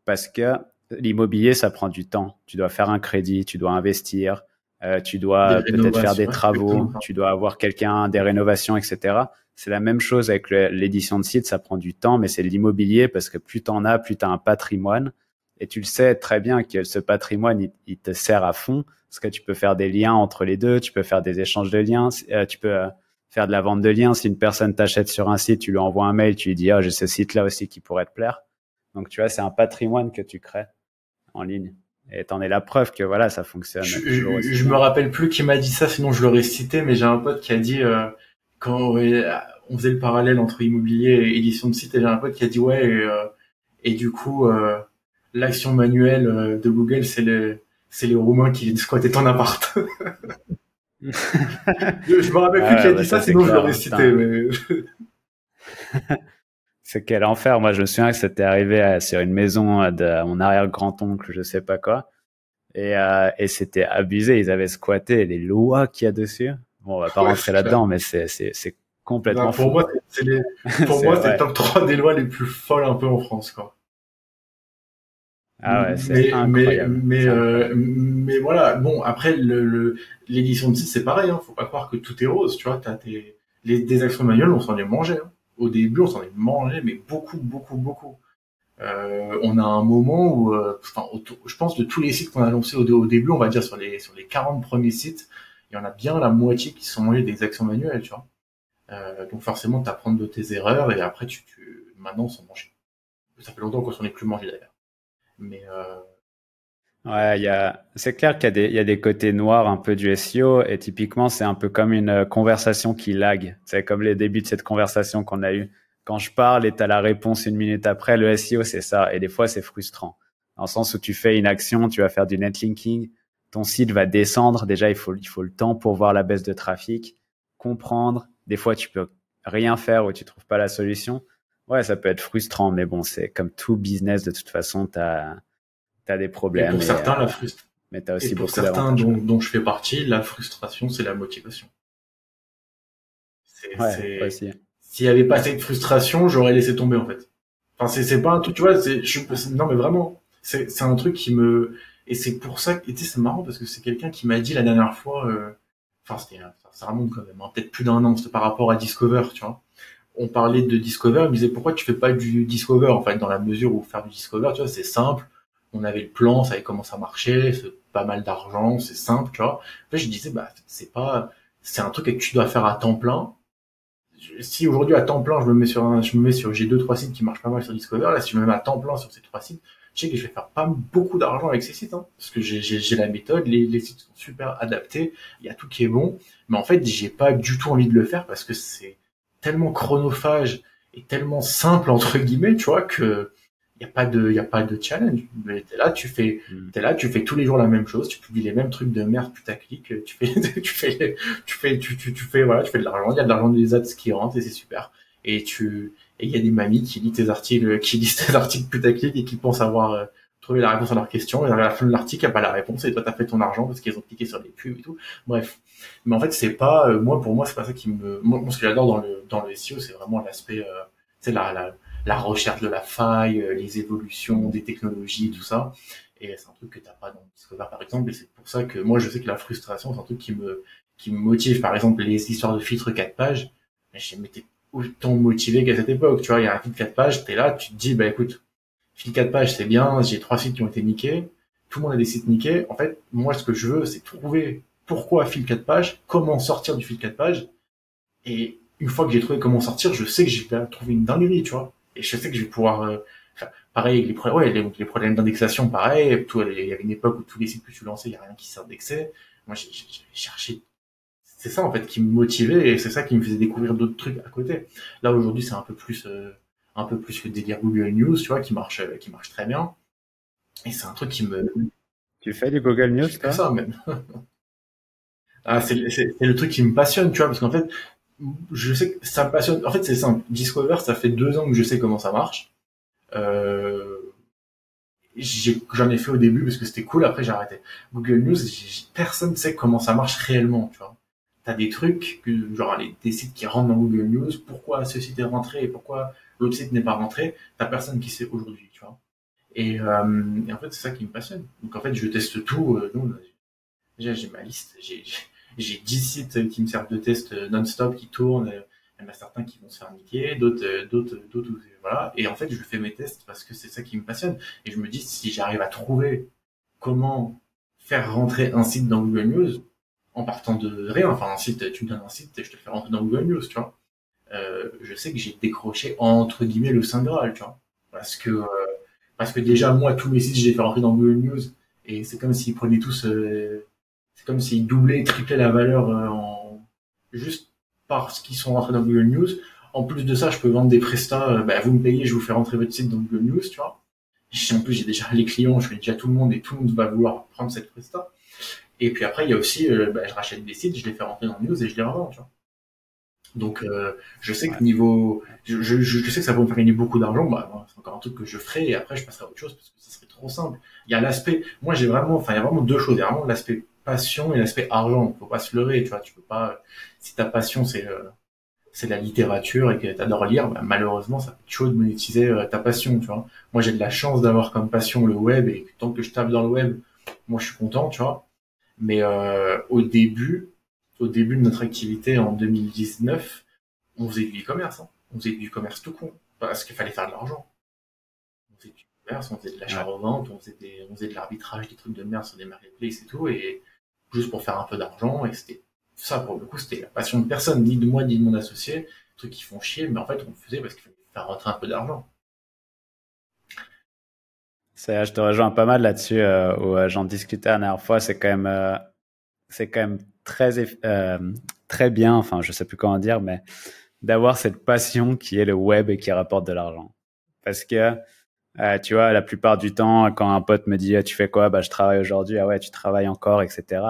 parce que l'immobilier, ça prend du temps. Tu dois faire un crédit, tu dois investir, euh, tu dois peut-être faire des travaux, tu dois avoir quelqu'un, des rénovations, etc. C'est la même chose avec l'édition de site, ça prend du temps, mais c'est l'immobilier parce que plus t'en as, plus t'as un patrimoine. Et tu le sais très bien que ce patrimoine, il, il, te sert à fond parce que tu peux faire des liens entre les deux, tu peux faire des échanges de liens, euh, tu peux euh, faire de la vente de liens. Si une personne t'achète sur un site, tu lui envoies un mail, tu lui dis, ah, j'ai ce site-là aussi qui pourrait te plaire. Donc, tu vois, c'est un patrimoine que tu crées en ligne. Et t'en es la preuve que voilà, ça fonctionne. Je, je, me rappelle plus qui m'a dit ça, sinon je l'aurais cité, mais j'ai un pote qui a dit, euh, quand on faisait le parallèle entre immobilier et édition de site, et j'ai un pote qui a dit, ouais, et, euh, et du coup, euh, l'action manuelle de Google, c'est les, c'est les Roumains qui [LAUGHS] squattaient ton appart. [LAUGHS] je me rappelle plus qui a dit ça, sinon je l'aurais cité. Mais... [LAUGHS] c'est quel enfer. Moi, je me souviens que c'était arrivé sur une maison de mon arrière-grand-oncle, je sais pas quoi. Et, euh, et c'était abusé. Ils avaient squatté les lois qu'il y a dessus. Bon, on va pas rentrer là-dedans, mais c'est, c'est, c'est complètement pour Moi, c'est les, [LAUGHS] pour moi, c'est le top 3 des lois les plus folles un peu en France, quoi. Ah ouais, c'est incroyable. Mais, mais, euh, mais, voilà, bon, après, le, l'édition de site, c'est pareil, hein, faut pas croire que tout est rose, tu vois, t'as tes, les, des actions manuelles, on s'en est mangé, hein. Au début, on s'en est mangé, mais beaucoup, beaucoup, beaucoup. Euh, on a un moment où, euh, enfin, je pense de tous les sites qu'on a lancés au, au, début, on va dire sur les sur les 40 premiers sites, il y en a bien la moitié qui sont mangés des actions manuelles, tu vois. Euh, donc forcément, tu apprends de tes erreurs et après, tu, tu maintenant, s'en mange. Ça fait longtemps qu'on s'en est plus mangé d'ailleurs. Mais euh... Ouais, y a, c'est clair qu'il y a des, il y a des côtés noirs un peu du SEO et typiquement c'est un peu comme une euh, conversation qui lag. C'est comme les débuts de cette conversation qu'on a eu. Quand je parle et t'as la réponse une minute après, le SEO c'est ça et des fois c'est frustrant. Dans le sens où tu fais une action, tu vas faire du netlinking, ton site va descendre. Déjà il faut, il faut le temps pour voir la baisse de trafic, comprendre. Des fois tu peux rien faire ou tu trouves pas la solution. Ouais, ça peut être frustrant, mais bon, c'est comme tout business, de toute façon, tu as, des problèmes. Et pour certains, la frustration. Mais as aussi et pour certains dont, dont, je fais partie, la frustration, c'est la motivation. Ouais, S'il n'y avait pas cette frustration, j'aurais laissé tomber, en fait. Enfin, c'est, c'est pas un truc, tu vois, c'est, je, non, mais vraiment, c'est, c'est un truc qui me, et c'est pour ça que, tu sais, c'est marrant parce que c'est quelqu'un qui m'a dit la dernière fois, euh, enfin, c'était, ça remonte quand même, hein, peut-être plus d'un an, c'était par rapport à Discover, tu vois on parlait de Discover, il me disait pourquoi tu fais pas du Discover en fait dans la mesure où faire du Discover, tu vois, c'est simple. On avait le plan, ça savait comment ça marchait, pas mal d'argent, c'est simple, tu vois. En fait, je disais, bah, c'est pas, c'est un truc que tu dois faire à temps plein. Si aujourd'hui à temps plein, je me mets sur un, je me mets sur, j'ai deux, trois sites qui marchent pas mal sur Discover, là, si je me mets à temps plein sur ces trois sites, je sais que je vais faire pas beaucoup d'argent avec ces sites, hein, parce que j'ai la méthode, les, les sites sont super adaptés, il y a tout qui est bon, mais en fait, j'ai pas du tout envie de le faire parce que c'est tellement chronophage et tellement simple entre guillemets, tu vois, que il y a pas de y a pas de challenge mais t'es là tu fais mm. t'es là tu fais tous les jours la même chose tu publies les mêmes trucs de merde putaclic tu fais [LAUGHS] tu fais tu fais tu, tu, tu fais voilà tu fais de l'argent il y a de l'argent des ads qui rentrent et c'est super et tu et il y a des mamies qui lisent tes articles qui lisent tes articles putaclic et qui pensent avoir euh, trouvé la réponse à leur question et à la fin de l'article il n'y a pas la réponse et toi t'as fait ton argent parce qu'ils ont cliqué sur les pubs et tout bref mais en fait c'est pas euh, moi pour moi c'est pas ça qui me moi, ce que j'adore dans le dans le SEO c'est vraiment l'aspect euh, c'est la, la la recherche de la faille, euh, les évolutions des technologies, tout ça. Et c'est un truc que t'as pas dans Discover par exemple. Et c'est pour ça que moi je sais que la frustration c'est un truc qui me qui me motive. Par exemple les histoires de filtres 4 pages. J'ai été autant motivé qu'à cette époque. Tu vois, il y a un filtre 4 pages, t'es là, tu te dis bah écoute, filtre 4 pages c'est bien, j'ai trois sites qui ont été niqués, tout le monde a des sites niqués. En fait, moi ce que je veux c'est trouver pourquoi fil 4 pages, comment sortir du fil 4 pages. Et une fois que j'ai trouvé comment sortir, je sais que j'ai trouvé une dinguerie, tu vois et je sais que je vais pouvoir euh, pareil les les, problèmes d'indexation pareil il y avait une époque où tous les sites que tu lançais il y a rien qui s'indexait moi j'ai cherché c'est ça en fait qui me motivait et c'est ça qui me faisait découvrir d'autres trucs à côté là aujourd'hui c'est un peu plus euh, un peu plus le délire Google News tu vois qui marche euh, qui marche très bien et c'est un truc qui me tu fais du Google News toi? ça même [LAUGHS] ah, c'est le truc qui me passionne tu vois parce qu'en fait je sais que ça me passionne. En fait, c'est simple. Discover, ça fait deux ans que je sais comment ça marche. Euh, j'en ai, fait au début parce que c'était cool. Après, j'ai arrêté. Google News, personne ne sait comment ça marche réellement. Tu vois, t'as des trucs, genre des sites qui rentrent dans Google News. Pourquoi ce site est rentré et pourquoi l'autre site n'est pas rentré T'as personne qui sait aujourd'hui. Tu vois. Et, euh, en fait, c'est ça qui me passionne. Donc en fait, je teste tout. Euh, déjà, j'ai ma liste. J'ai j'ai 10 sites qui me servent de test euh, non-stop qui tournent. Il y en a certains qui vont se faire niquer, d'autres, euh, d'autres, d'autres, voilà. Et en fait, je fais mes tests parce que c'est ça qui me passionne. Et je me dis, si j'arrive à trouver comment faire rentrer un site dans Google News, en partant de rien, enfin, un site, tu me donnes un site et je te fais rentrer dans Google News, tu vois. Euh, je sais que j'ai décroché entre guillemets le Saint Graal, tu vois. Parce que, euh, parce que déjà, moi, tous mes sites, j'ai fait rentrer dans Google News et c'est comme s'ils prenaient tous, euh, c'est comme s'ils doublaient, triplaient la valeur euh, en juste parce qu'ils sont rentrés dans Google News. En plus de ça, je peux vendre des prestats. Euh, bah, vous me payez, je vous fais rentrer votre site dans Google News, tu vois. En plus, j'ai déjà les clients, je fais déjà tout le monde et tout le monde va vouloir prendre cette presta. Et puis après, il y a aussi, euh, bah, je rachète des sites, je les fais rentrer dans News et je les revends, tu vois. Donc, je sais que niveau, je, je, je, sais que ça va me faire gagner beaucoup d'argent. Bah, c'est encore un truc que je ferai et après, je passerai à autre chose parce que ça serait trop simple. Il y a l'aspect, moi, j'ai vraiment, enfin, il y a vraiment deux choses. Il y a vraiment l'aspect passion et l'aspect argent. Faut pas se leurrer, tu vois. Tu peux pas. Si ta passion c'est euh, c'est la littérature et que tu adores lire, bah, malheureusement ça être chaud de monétiser euh, ta passion, tu vois. Moi j'ai de la chance d'avoir comme passion le web et tant que je tape dans le web, moi je suis content, tu vois. Mais euh, au début, au début de notre activité en 2019, on faisait du e-commerce, hein. on faisait du commerce tout con parce qu'il fallait faire de l'argent. On faisait du commerce, on faisait de l'achat-revente, on faisait, on faisait de l'arbitrage, des trucs de merde sur des marketplaces et tout, et juste pour faire un peu d'argent. Et c'était ça, pour le coup, c'était la passion de personne, ni de moi, ni de mon associé. Trucs qui font chier, mais en fait, on le faisait parce qu'il fallait faire rentrer un peu d'argent. Je te rejoins pas mal là-dessus, euh, où euh, j'en discutais la dernière fois. C'est quand même, euh, c'est quand même très, très bien. Enfin, je sais plus comment dire, mais d'avoir cette passion qui est le web et qui rapporte de l'argent. Parce que euh, tu vois, la plupart du temps, quand un pote me dit ah, tu fais quoi? Bah je travaille aujourd'hui. Ah ouais, tu travailles encore, etc.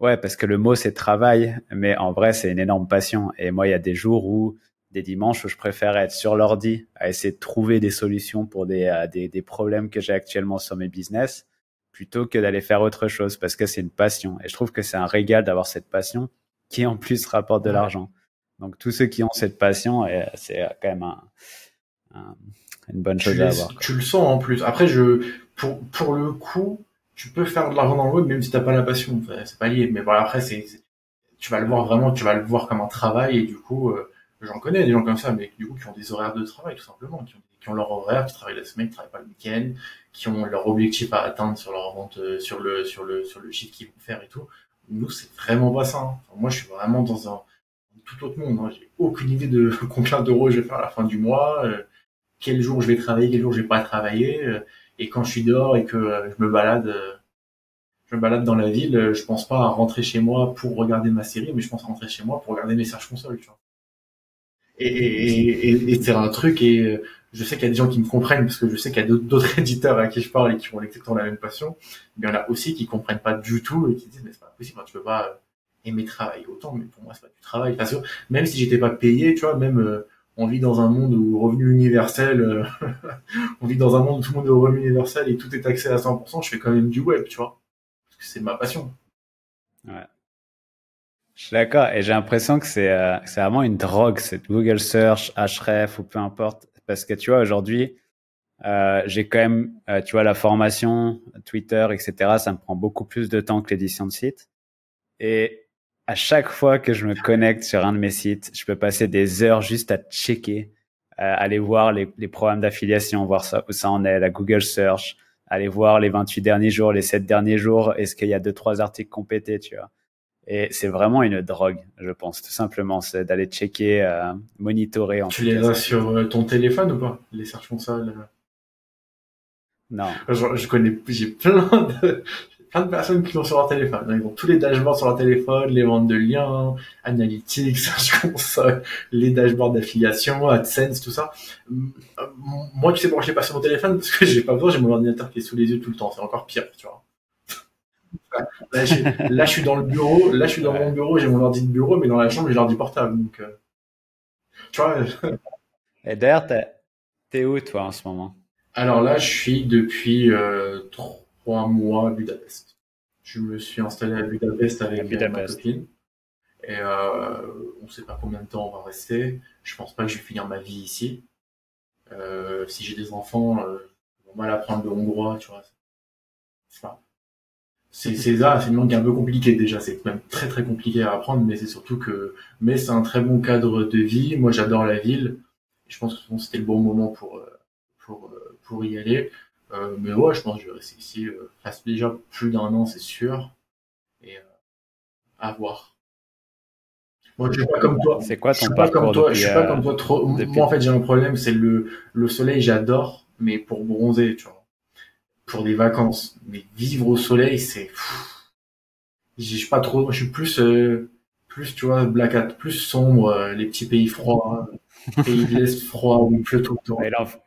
Ouais, parce que le mot c'est travail, mais en vrai c'est une énorme passion. Et moi, il y a des jours où, des dimanches où je préfère être sur l'ordi à essayer de trouver des solutions pour des, euh, des, des problèmes que j'ai actuellement sur mes business, plutôt que d'aller faire autre chose, parce que c'est une passion. Et je trouve que c'est un régal d'avoir cette passion qui en plus rapporte de l'argent. Donc tous ceux qui ont cette passion, c'est quand même un, un une bonne chose à avoir. Tu le sens en plus. Après, je, pour, pour le coup, tu peux faire de l'argent dans le web même si t'as pas la passion. c'est pas lié. Mais voilà, après, c'est, tu vas le voir vraiment, tu vas le voir comme un travail et du coup, euh, j'en connais des gens comme ça, mais du coup qui ont des horaires de travail tout simplement, qui ont, qui ont leur horaire, qui travaillent la semaine, qui travaillent pas le week-end, qui ont leur objectif à atteindre sur leur vente, euh, sur le sur le sur le chiffre qu'ils vont faire et tout. Nous, c'est vraiment pas ça. Hein. moi, je suis vraiment dans un tout autre monde. Hein. J'ai aucune idée de [LAUGHS] combien d'euros je vais faire à la fin du mois, euh, quel jour je vais travailler, quel jour je vais pas travailler. Euh, et quand je suis dehors et que je me balade je me balade dans la ville, je pense pas à rentrer chez moi pour regarder ma série, mais je pense à rentrer chez moi pour regarder mes Search Console, tu vois. Et, et, et, c'est un truc, et je sais qu'il y a des gens qui me comprennent, parce que je sais qu'il y a d'autres [LAUGHS] éditeurs à qui je parle et qui ont exactement la même passion, mais il y en a aussi qui comprennent pas du tout et qui disent, mais c'est pas possible, tu peux pas aimer travailler autant, mais pour moi, c'est pas du travail. Parce que même si j'étais pas payé, tu vois, même, euh, on vit dans un monde où revenu universel, euh, [LAUGHS] on vit dans un monde où tout le monde est au revenu universel et tout est taxé à 100%, je fais quand même du web, tu vois c'est ma passion. Ouais. Je suis d'accord et j'ai l'impression que c'est euh, vraiment une drogue, cette Google Search, Href ou peu importe, parce que tu vois aujourd'hui, euh, j'ai quand même, euh, tu vois, la formation, Twitter, etc. Ça me prend beaucoup plus de temps que l'édition de site. Et à chaque fois que je me connecte sur un de mes sites, je peux passer des heures juste à checker, euh, aller voir les, les programmes d'affiliation, voir ça, où ça en est, la Google Search, aller voir les 28 derniers jours, les 7 derniers jours, est-ce qu'il y a deux, trois articles complétés, tu vois. Et c'est vraiment une drogue, je pense, tout simplement, c'est d'aller checker, euh, monitorer. En tu les as sur euh, ton téléphone ou pas, les Search Console Non. Je, je connais, j'ai plein de, plein de personnes qui l'ont sur leur téléphone. Ils ont tous les dashboards sur leur téléphone, les ventes de liens, Analytics, [LAUGHS] Console, les dashboards d'affiliation, AdSense, tout ça. Moi, tu sais pourquoi je l'ai pas sur mon téléphone? Parce que j'ai pas besoin, j'ai mon ordinateur qui est sous les yeux tout le temps. C'est encore pire, tu vois. Là, je suis dans le bureau, là, je suis dans mon bureau, j'ai mon ordi de bureau, mais dans la chambre, j'ai l'ordi portable. Donc, euh, tu vois. Et d'ailleurs, t'es où, toi, en ce moment? Alors là, je suis depuis euh, trois mois à Budapest. Je me suis installé à Budapest avec ma copine. Et euh, on ne sait pas combien de temps on va rester. Je pense pas que je vais finir ma vie ici. Euh, si j'ai des enfants, euh, on va apprendre le hongrois, tu vois. c'est c'est ça, c'est une langue un peu compliquée déjà. C'est même très très compliqué à apprendre, mais c'est surtout que, mais c'est un très bon cadre de vie. Moi, j'adore la ville. je pense que c'était le bon moment pour euh, pour euh, pour y aller. Euh, mais ouais, je pense que je vais rester ici. Euh, déjà plus d'un an, c'est sûr. Et euh, à voir. Moi, je suis pas comme toi. C'est quoi ton parcours toi, Je suis pas comme toi trop. Moi, en fait, j'ai un problème, c'est le le soleil. J'adore, mais pour bronzer, tu vois, pour des vacances. Mais vivre au soleil, c'est. Je suis pas trop. Je suis plus plus, tu vois, Black Hat, plus sombre, les petits pays froids pays de l'Est froid où il pleut tout le temps.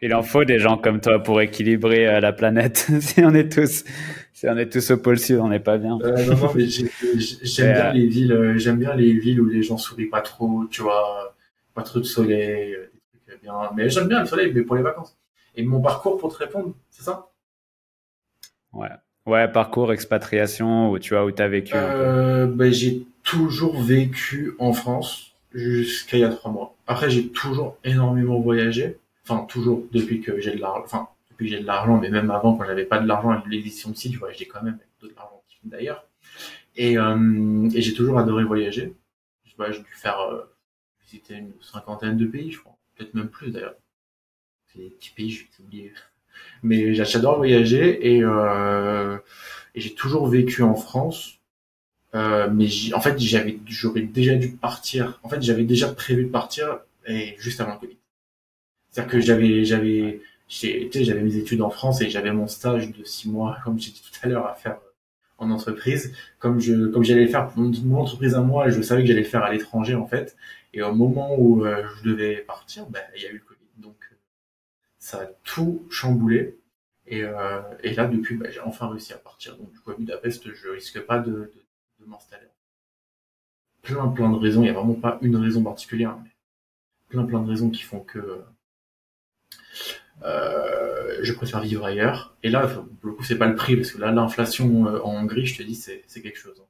Il en, faut des gens comme toi pour équilibrer euh, la planète. [LAUGHS] si on est tous, si on est tous au pôle sud, on n'est pas bien. Euh, non, non, mais j'aime bien euh, les villes, euh, j'aime bien les villes où les gens sourient pas trop, tu vois, pas trop de soleil, des trucs bien. Mais j'aime bien le soleil, mais pour les vacances. Et mon parcours pour te répondre, c'est ça? Ouais. Ouais, parcours, expatriation, où tu vois, où t'as vécu. Euh, ben, j'ai toujours vécu en France jusqu'à il y a trois mois. Après, j'ai toujours énormément voyagé. Enfin, toujours depuis que j'ai de l'argent. Enfin, depuis que j'ai de l'argent, mais même avant, quand j'avais pas de l'argent avec l'édition de site, je voyageais quand même avec de l'argent d'ailleurs. Et, euh, et j'ai toujours adoré voyager. Je vois, j'ai dû faire euh, visiter une cinquantaine de pays, je crois. Peut-être même plus d'ailleurs. C'est des petits pays, je vais oublier. Mais j'adore voyager et, euh, j'ai toujours vécu en France euh, mais en fait, j'avais, j'aurais déjà dû partir. En fait, j'avais déjà prévu de partir et juste avant le Covid. C'est-à-dire que j'avais, j'avais, j'avais mes études en France et j'avais mon stage de six mois, [LAUGHS] comme j'ai dit tout à l'heure, à faire en entreprise. Comme je, comme j'allais le faire pour mon entreprise à moi, je savais que j'allais le faire à l'étranger en fait. Et au moment où euh, je devais partir, ben, il y a eu le ça a tout chamboulé. Et, euh, et là, depuis, ben, j'ai enfin réussi à partir. Donc, du coup, à Budapest, je risque pas de, de de m'installer. Plein plein de raisons, il n'y a vraiment pas une raison particulière, mais plein plein de raisons qui font que euh, je préfère vivre ailleurs. Et là, pour le coup, c'est pas le prix, parce que là, l'inflation euh, en Hongrie, je te dis, c'est, quelque chose. Hein.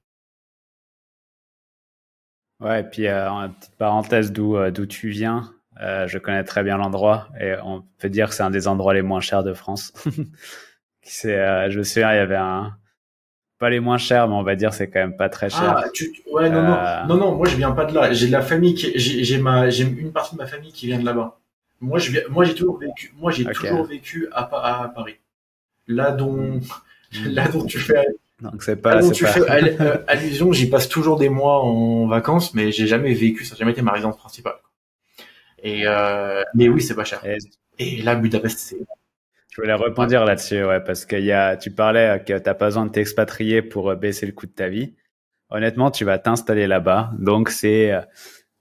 Ouais, et puis euh, petite parenthèse d'où d'où tu viens, je connais très bien l'endroit et on peut dire que c'est un des endroits les moins chers de France. [LAUGHS] c'est, je me souviens, il y avait un, pas les moins chers, mais on va dire c'est quand même pas très cher. Ah, tu, ouais, non, non, euh, non, non, moi je viens pas de là. J'ai de la famille qui, j'ai ma, j'ai une partie de ma famille qui vient de là-bas. Moi, je viens, moi j'ai toujours vécu, moi j'ai toujours vécu à, à, Paris. Là dont, là dont tu fais, donc c'est pas. tu fais [LAUGHS] euh, allusion, j'y passe toujours des mois en vacances, mais j'ai jamais vécu, ça n'a jamais été ma résidence principale. Et euh, mais oui, c'est pas cher. Et, là, Budapest, c'est. Je voulais répondre là-dessus, ouais, parce qu'il y a, tu parlais que t'as pas besoin de t'expatrier pour euh, baisser le coût de ta vie. Honnêtement, tu vas t'installer là-bas, donc c'est,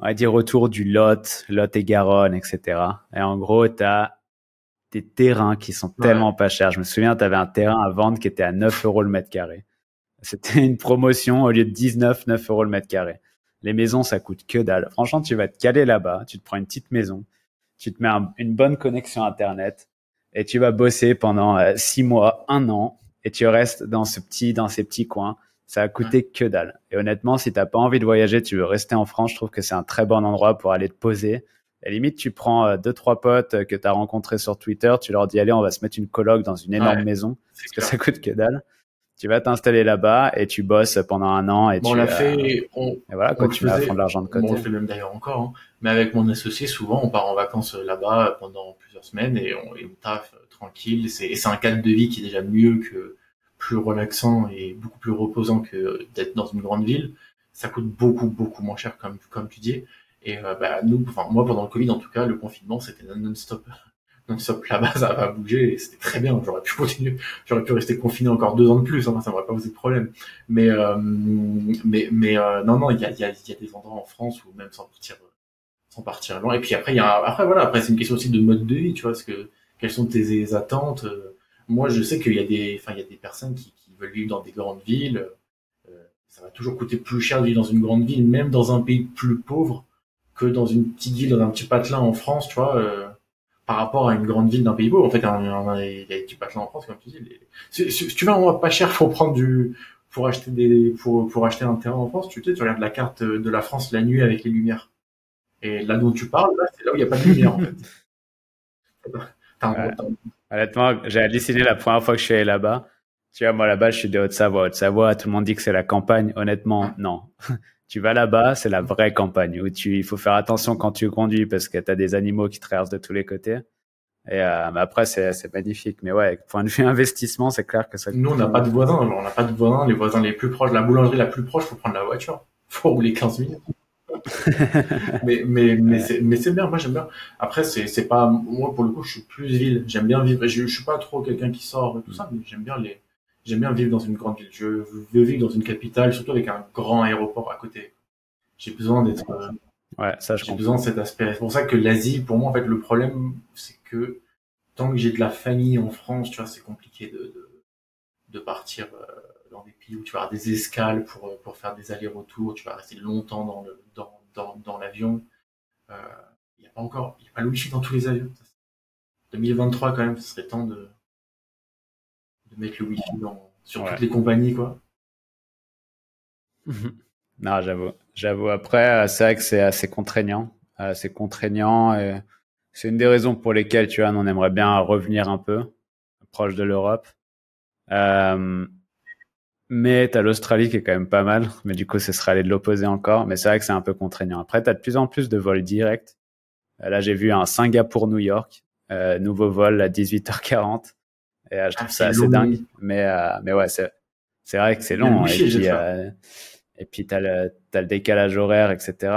on va dire autour du Lot, Lot et Garonne, etc. Et en gros, t'as des terrains qui sont tellement pas chers. Je me souviens, tu avais un terrain à vendre qui était à 9 euros le mètre carré. C'était une promotion au lieu de 19, 9 euros le mètre carré. Les maisons, ça coûte que dalle. Franchement, tu vas te caler là-bas, tu te prends une petite maison, tu te mets une bonne connexion Internet et tu vas bosser pendant euh, six mois, un an et tu restes dans ce petit, dans ces petits coins. Ça a coûté que dalle. Et honnêtement, si t'as pas envie de voyager, tu veux rester en France, je trouve que c'est un très bon endroit pour aller te poser. Et limite, tu prends euh, deux, trois potes que tu as rencontrés sur Twitter, tu leur dis, allez, on va se mettre une coloc dans une énorme maison, parce que ça coûte que dalle tu vas t'installer là-bas et tu bosses pendant un an et bon, tu on l'a fait on, et voilà quand tu vas prendre l'argent de côté. On le fait même d'ailleurs encore hein. mais avec mon associé souvent on part en vacances là-bas pendant plusieurs semaines et on, et on taffe tranquille. C'est c'est un cadre de vie qui est déjà mieux que plus relaxant et beaucoup plus reposant que d'être dans une grande ville. Ça coûte beaucoup beaucoup moins cher comme comme tu dis. Et euh, bah nous enfin moi pendant le Covid en tout cas le confinement c'était non-stop donc ça là-bas, ça va bouger et c'était très bien. J'aurais pu continuer, j'aurais pu rester confiné encore deux ans de plus, hein, ça m'aurait pas posé de problème. Mais euh, mais mais euh, non non, il y a, y, a, y a des endroits en France où même sans partir sans partir loin. Et puis après il y a après voilà après c'est une question aussi de mode de vie, tu vois, parce que quelles sont tes attentes Moi je sais qu'il y a des enfin il y a des personnes qui, qui veulent vivre dans des grandes villes. Euh, ça va toujours coûter plus cher de vivre dans une grande ville, même dans un pays plus pauvre que dans une petite ville, dans un petit patelin en France, tu vois. Euh, par rapport à une grande ville d'un pays beau. En fait, il y a des patelins en France, comme tu dis. Si, si, tu veux un pas cher pour prendre du, pour acheter des, pour, pour acheter un terrain en France, tu sais, tu regardes la carte de la France la nuit avec les lumières. Et là dont tu parles, là, c'est là où il n'y a pas de lumière, en fait. [LAUGHS] Honnêtement, j'ai halluciné la première fois que je suis allé là-bas. Tu vois, moi là-bas, je suis de Haute-Savoie. Haute-Savoie, tout le monde dit que c'est la campagne. Honnêtement, non. [LAUGHS] tu vas là-bas, c'est la vraie campagne où tu, il faut faire attention quand tu conduis parce que tu as des animaux qui traversent de tous les côtés. Et euh, mais après, c'est, c'est magnifique. Mais ouais, point de vue [LAUGHS] investissement, c'est clair que ça. Nous, on n'a pas de voisins. On n'a pas de voisins. Les voisins les plus proches, la boulangerie la plus proche, faut prendre la voiture. [LAUGHS] Faut rouler 15 minutes. [LAUGHS] mais mais mais c'est mais c'est bien. Moi, j'aime bien. Après, c'est c'est pas moi pour le coup, je suis plus ville. J'aime bien vivre. Je, je suis pas trop quelqu'un qui sort et tout ça, mais j'aime bien les j'aime bien vivre dans une grande ville. Je veux vivre dans une capitale, surtout avec un grand aéroport à côté. J'ai besoin d'être. Euh, ouais, ça, J'ai besoin de cet aspect. C'est pour ça que l'Asie, pour moi, en fait, le problème, c'est que tant que j'ai de la famille en France, tu vois, c'est compliqué de, de, de partir euh, dans des pays où tu vas avoir des escales pour, euh, pour faire des allers-retours, tu vas rester longtemps dans le dans, dans, dans l'avion. Il euh, n'y a pas encore, il y a pas wifi dans tous les avions. 2023 quand même, ce serait temps de mettre le wifi dans, sur toutes les compagnies, quoi. non, j'avoue. J'avoue. Après, c'est vrai que c'est assez contraignant. C'est contraignant et c'est une des raisons pour lesquelles, tu vois, on aimerait bien revenir un peu proche de l'Europe. Euh, mais t'as l'Australie qui est quand même pas mal. Mais du coup, ce serait aller de l'opposé encore. Mais c'est vrai que c'est un peu contraignant. Après, t'as de plus en plus de vols directs. Là, j'ai vu un Singapour-New York, euh, nouveau vol à 18h40. Et euh, je trouve ah, ça assez dingue. Mais, euh, mais ouais, c'est, c'est vrai que c'est long. Et puis, euh, et puis t'as le, t'as le décalage horaire, etc.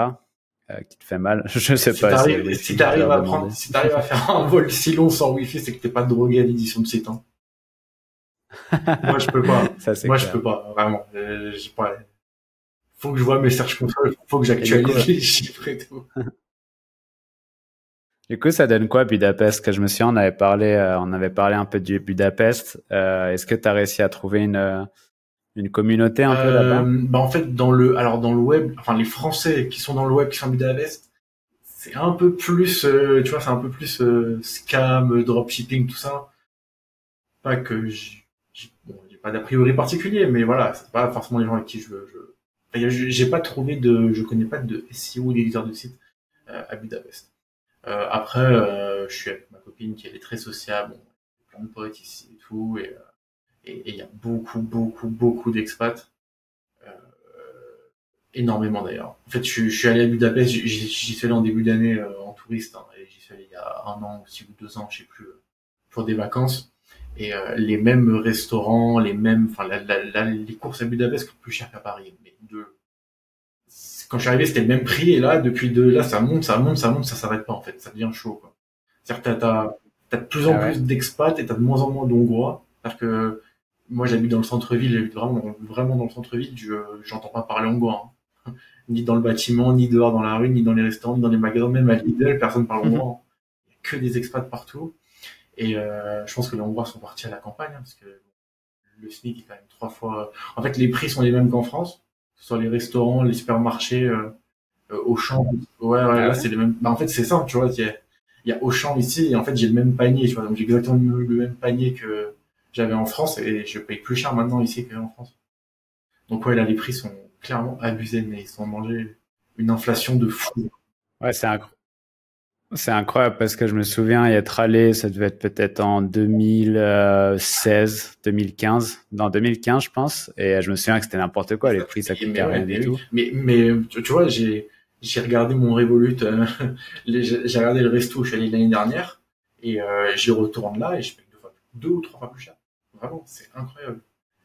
qui te fait mal. [LAUGHS] Je sais si pas. T'arrives, si t'arrives à prendre, si t'arrives à faire un vol si long sans wifi, c'est que t'es pas drogué à l'édition de ces [LAUGHS] temps. Moi, je peux pas. Ça, Moi, clair. je peux pas. Vraiment. Pas. Faut que je vois mes search console. Faut que j'actualise les chiffres et tout. [LAUGHS] Du coup, ça donne quoi Budapest? Que je me souviens, on avait parlé, euh, on avait parlé un peu du Budapest. Euh, Est-ce que tu as réussi à trouver une euh, une communauté un peu là-bas? euh, bah en fait, dans le alors dans le web, enfin les Français qui sont dans le web qui sont à Budapest, c'est un peu plus, tu vois, c'est un peu plus scam, dropshipping, tout ça. Pas que j'ai bon, pas d'a priori particulier, mais voilà, c'est pas forcément les gens avec qui je veux. Je... j'ai pas trouvé de, je connais pas de SEO d'éditeur de site à Budapest. Euh, après, euh, je suis avec ma copine qui est très sociable, bon, plein de potes ici et tout, et, euh, Et il y a beaucoup, beaucoup, beaucoup d'expats. Euh, énormément d'ailleurs. En fait, je, je, suis allé à Budapest, j'y suis allé en début d'année euh, en touriste, hein, et j'y suis allé il y a un an aussi ou deux ans, je sais plus, pour des vacances. Et les mêmes restaurants, les mêmes, enfin, les courses à Budapest coûtent plus cher qu'à Paris. Mais de, quand je suis arrivé, c'était le même prix, et là, depuis deux, là, ça monte, ça monte, ça monte, ça s'arrête pas en fait, ça devient chaud. Quoi. C'est-à-dire que t'as, t'as de plus en ah plus d'expats et t'as de moins en moins d'Hongrois, parce que moi j'habite dans le centre-ville, j'habite vraiment, vraiment dans le centre-ville, je j'entends pas parler hongrois, hein. [LAUGHS] ni dans le bâtiment, ni dehors dans la rue, ni dans les restaurants, ni dans les magasins, même à Lidl, personne parle hongrois. Il y a que des expats partout, et euh, je pense que les Hongrois sont partis à la campagne, hein, parce que le SMIC est quand même trois fois. En fait, les prix sont les mêmes qu'en France, sur les restaurants, les supermarchés, euh, euh au champ. Ouais, ouais, ah là c'est les mêmes. Bah, en fait, c'est simple, tu vois. Il y a, y a Auchan ici, et en fait, j'ai le même panier, tu vois. Donc j'ai exactement le même panier que j'avais en France et je paye plus cher maintenant ici qu'en France. Donc ouais, là, les prix sont clairement abusés, mais ils sont mangés une inflation de fou. Ouais, c'est incroyable. C'est incroyable parce que je me souviens y être allé, ça devait être peut-être en 2016, 2015, dans 2015 je pense, et je me souviens que c'était n'importe quoi, les prix ça coûtait rien du tout. Mais mais tu, vois, j'ai j'ai regardé mon Revolut, euh, [LAUGHS] j'ai regardé le resto où je suis allé l'année dernière et euh, j'y retourne là et je paye deux fois, deux ou trois fois plus cher. Vraiment, c'est incroyable.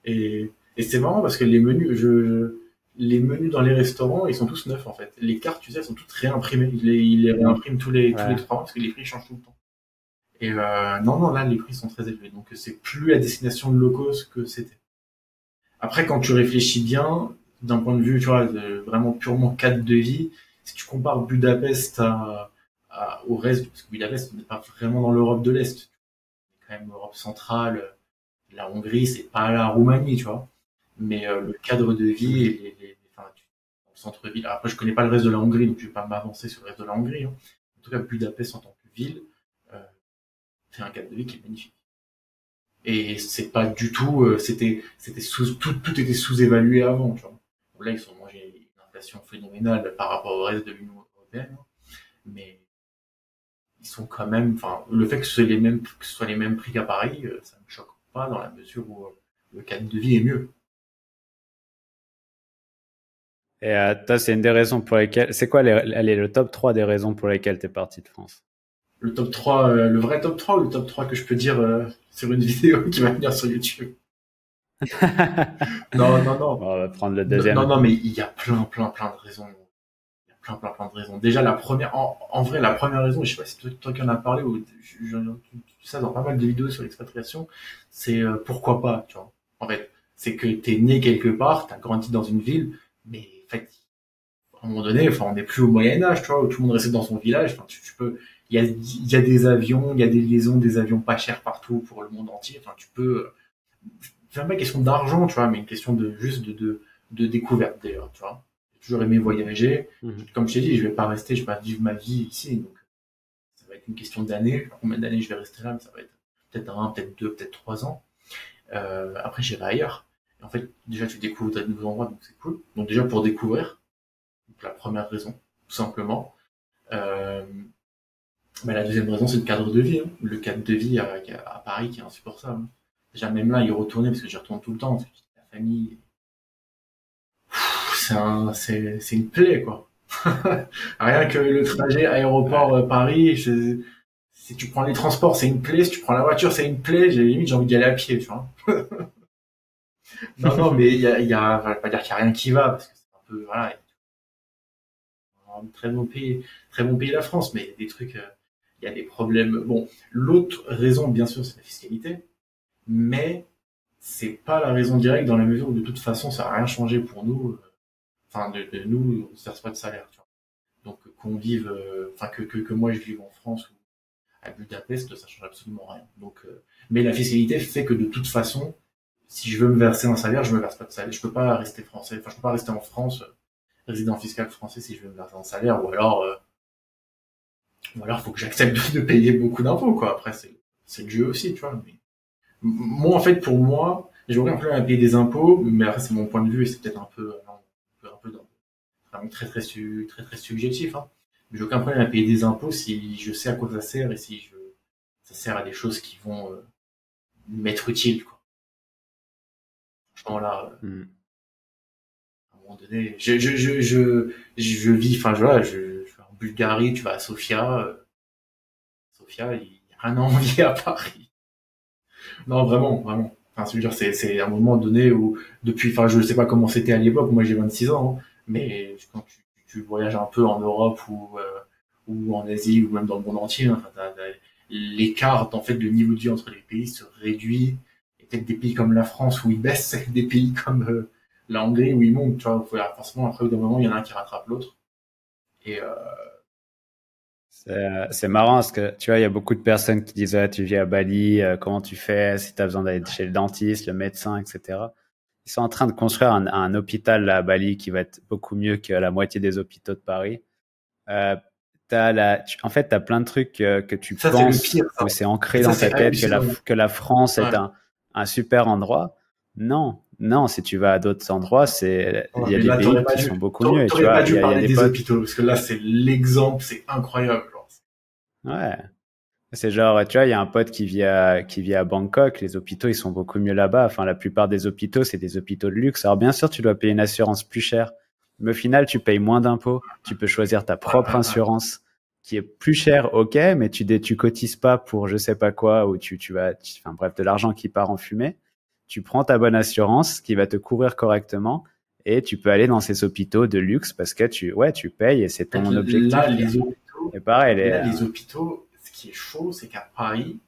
Et, et c'est marrant parce que les menus, je, les menus dans les restaurants, ils sont tous neufs en fait. Les cartes, tu sais, elles sont toutes réimprimées. Ils les, ils les réimpriment tous les, tous les trois parce que les prix changent tout le temps. Et euh, non, non, là, les prix sont très élevés. Donc c'est plus à destination de low cost que c'était. Après, quand tu réfléchis bien, d'un point de vue, tu vois, de, vraiment purement cadre de vie, si tu compares Budapest à, à, au reste, parce que Budapest, n'est pas vraiment dans l'Europe de l'Est. C'est quand même l'Europe centrale, la Hongrie, c'est pas la Roumanie, tu vois. Mais euh, le cadre de vie et enfin, le centre-ville. Après, je connais pas le reste de la Hongrie, donc je vais pas m'avancer sur le reste de la Hongrie. Hein. En tout cas, Budapest en tant que ville, euh, c'est un cadre de vie qui est magnifique. Et c'est pas du tout, euh, c'était, c'était sous, tout, tout était sous-évalué avant, tu vois. Là, ils ont mangé une inflation phénoménale par rapport au reste de l'Union européenne, mais ils sont quand même, enfin, le fait que ce les mêmes, que ce soit les mêmes prix qu'à Paris, ça me choque dans la mesure où euh, le cadre de vie est mieux. Et euh, toi, c'est une des raisons pour lesquelles. C'est quoi les, le top 3 des raisons pour lesquelles tu es parti de France? Le top 3, euh, le vrai top 3 ou le top 3 que je peux dire sur une [LAUGHS] vidéo qui va venir sur YouTube? [LAUGHS] Non, non, non. On va prendre le deuxième. Non, non, mais il y a plein, plein, plein de raisons plein, plein, plein de raisons. Déjà, la première, en, vrai, la première raison, je sais pas si toi, toi qui en as parlé ou ça dans pas mal de vidéos sur l'expatriation, c'est euh, pourquoi pas, tu vois. En fait, c'est que t'es né quelque part, t'as grandi dans une ville, mais en fait, à un moment donné, enfin, on n'est plus au Moyen Âge, tu vois, où tout le monde restait dans son village. Enfin, tu, peux, il y a, y a des avions, il y a des liaisons, des avions pas chers partout pour le monde entier. Enfin, tu peux, c'est même pas une question d'argent, tu vois, mais une question de juste de, de, de découverte d'ailleurs, tu vois toujours aimé voyager. Mhm. Comme je t'ai dit, je vais pas rester, je vais pas vivre ma vie ici. Donc, ça va être une question d'années. Combien d'années je vais rester là Ça va être peut-être un, peut-être deux, peut-être trois ans. Euh, après, j'irai ailleurs. En fait, déjà, tu découvres de nouveaux endroits, donc c'est cool. Donc déjà, pour découvrir, la première raison, tout simplement. Euh, bah, la deuxième raison, c'est le cadre de vie. Hein. Le cadre de vie à, Paris qui est insupportable. Déjà, même là, y retourner, parce que j'y retourne tout le temps. La famille, c'est une plaie quoi. [LAUGHS] Rien que le trajet aéroport euh, si tu prends les transports, c'est une plaie. Si tu prends la voiture, c'est une plaie. J'ai limite j'ai envie d'y à pied, tu vois. [LAUGHS] non non, mais il y a, y a, va pas dire qu'il y a rien qui va parce que c'est un peu voilà. Un très bon pays, très bon pays la France, mais il y a des trucs, euh, il y a des problèmes. Bon, l'autre raison, bien sûr, c'est la fiscalité, mais c'est pas la raison directe dans la mesure où de toute façon ça n'a rien changé pour nous enfin de, nous, on ne verse pas de salaire. Tu vois. Donc qu'on vive, euh, enfin que, que, que moi je vive en France ou à Budapest, ça change absolument rien. Donc, euh, mais la fiscalité fait que de toute façon, si je veux me verser un salaire, je me verse pas de salaire. Je peux pas rester français, enfin je peux pas rester en France, euh, résident fiscal français si je veux me verser un salaire, ou alors, euh, ou alors faut que j'accepte de, payer beaucoup d'impôts quoi. Après c'est c'est le jeu aussi, tu vois. Moi en fait pour moi, j'ai aucun problème à payer des impôts, mais après c'est mon point de vue et c'est peut-être un peu très très très très subjectif. Hein. Mais j'ai aucun problème à payer des impôts si je sais à quoi ça sert et si je ça sert à des choses qui vont euh, m'être utiles. Quoi. Moment-là. Hmm. À un moment donné, je, je, je, je, je vis, enfin, voilà, je, je vais en Bulgarie, tu vas à Sofia. Euh, Sofia, il n'y a rien à envier à Paris. Non, vraiment, vraiment. Enfin, dire, c'est, c'est un moment donné où, depuis, enfin, je ne sais pas comment c'était à l'époque, moi j'ai 26 ans, hein, mais quand tu, tu, voyages un peu en Europe ou, euh, ou en Asie ou même dans le monde entier, hein, l'écart en fait de niveau de vie entre les pays se réduit. Peut-être des pays comme la France où il baisse, des pays comme euh, la Hongrie où il monte. Tu vois, forcément après d'un moment il y en a un qui rattrape l'autre. Et euh... c'est marrant parce que tu vois, il y a beaucoup de personnes qui disent ah, tu vis à Bali, euh, comment tu fais, si tu as besoin d'aller chez le dentiste, le médecin, etc. Ils sont en train de construire un, un hôpital à Bali qui va être beaucoup mieux que la moitié des hôpitaux de Paris. Euh, la, en fait, tu as plein de trucs euh, que tu penses que c'est ancré dans ta tête que la, que la France est un, un super endroit. Non, non, si tu vas à d'autres endroits, c'est il y a des pays qui sont beaucoup mieux. Tu vois, y a, des, des hôpitaux parce que là, c'est l'exemple, c'est incroyable. Ouais. C'est genre, tu vois, il y a un pote qui vit à, qui vit à Bangkok. Les hôpitaux, ils sont beaucoup mieux là-bas. Enfin, la plupart des hôpitaux, c'est des hôpitaux de luxe. Alors, bien sûr, tu dois payer une assurance plus chère. Mais au final, tu payes moins d'impôts. Tu peux choisir ta propre assurance qui est plus chère, ok, mais tu, tu cotises pas pour je sais pas quoi ou tu, tu vas, enfin bref, de l'argent qui part en fumée. Tu prends ta bonne assurance qui va te couvrir correctement et tu peux aller dans ces hôpitaux de luxe parce que tu, ouais, tu payes et c'est ton objectif. Là, les hôpitaux, et pareil, les, les hôpitaux, ce qui est chaud, c'est qu'à Paris,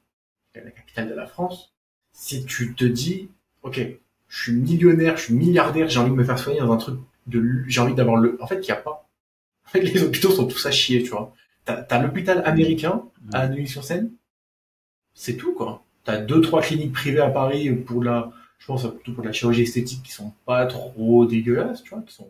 la capitale de la France, si tu te dis, ok, je suis millionnaire, je suis milliardaire, j'ai envie de me faire soigner dans un truc j'ai envie d'avoir le, en fait, il n'y a pas. les hôpitaux sont tous à chier, tu vois. T'as, as, l'hôpital américain à Neuilly-sur-Seine. C'est tout, quoi. T'as deux, trois cliniques privées à Paris pour la, je pense, plutôt pour la chirurgie esthétique qui sont pas trop dégueulasses, tu vois, qui sont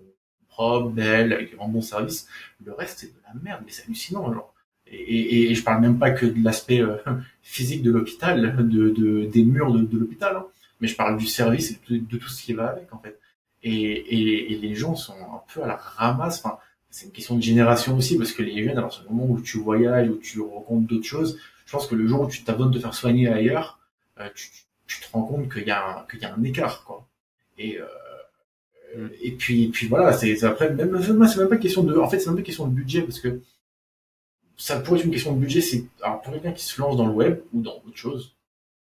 propres, belles, avec un bon service. Le reste, c'est de la merde, mais c'est hallucinant, genre. Et, et, je parle même pas que de l'aspect euh, [LAUGHS] physique de l'hôpital, de, de, des murs de, de l'hôpital, hein. mais je parle du service et de, de, tout ce qui va avec, en fait et, et, et, les gens sont un peu à la ramasse. Enfin, c'est une question de génération aussi, parce que les jeunes, alors ce moment où tu voyages, où tu rencontres d'autres choses, je pense que le jour où tu t'abonnes de faire soigner ailleurs, euh, tu, tu, te rends compte qu'il y a un, qu'il y a un écart, quoi. Et, euh, mm. et puis, et puis voilà, c'est après même c'est même pas question de, en fait, c'est même pas question de budget parce que ça pourrait être une question de budget. C'est alors pour quelqu'un qui se lance dans le web ou dans autre chose,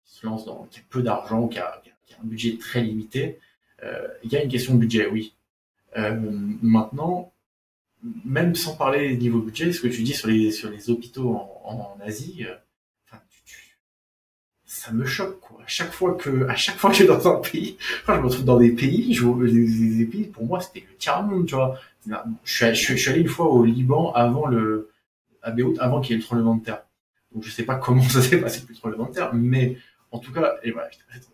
qui se lance dans qui a peu d'argent, qui a, qui a un budget très limité, euh, il y a une question de budget, oui. Euh, maintenant, même sans parler niveau budget, ce que tu dis sur les sur les hôpitaux en, Asie, euh, ça me choque quoi. À chaque fois que à chaque fois que je suis dans un pays, enfin, je me retrouve dans des pays, je vois des, pays pour moi c'était le tiers monde, tu vois. Je suis, je, suis allé une fois au Liban avant le à Beyrouth avant qu'il y ait le tremblement de terre. Donc je sais pas comment [LAUGHS] ça s'est passé le tremblement de terre, mais en tout cas, et voilà,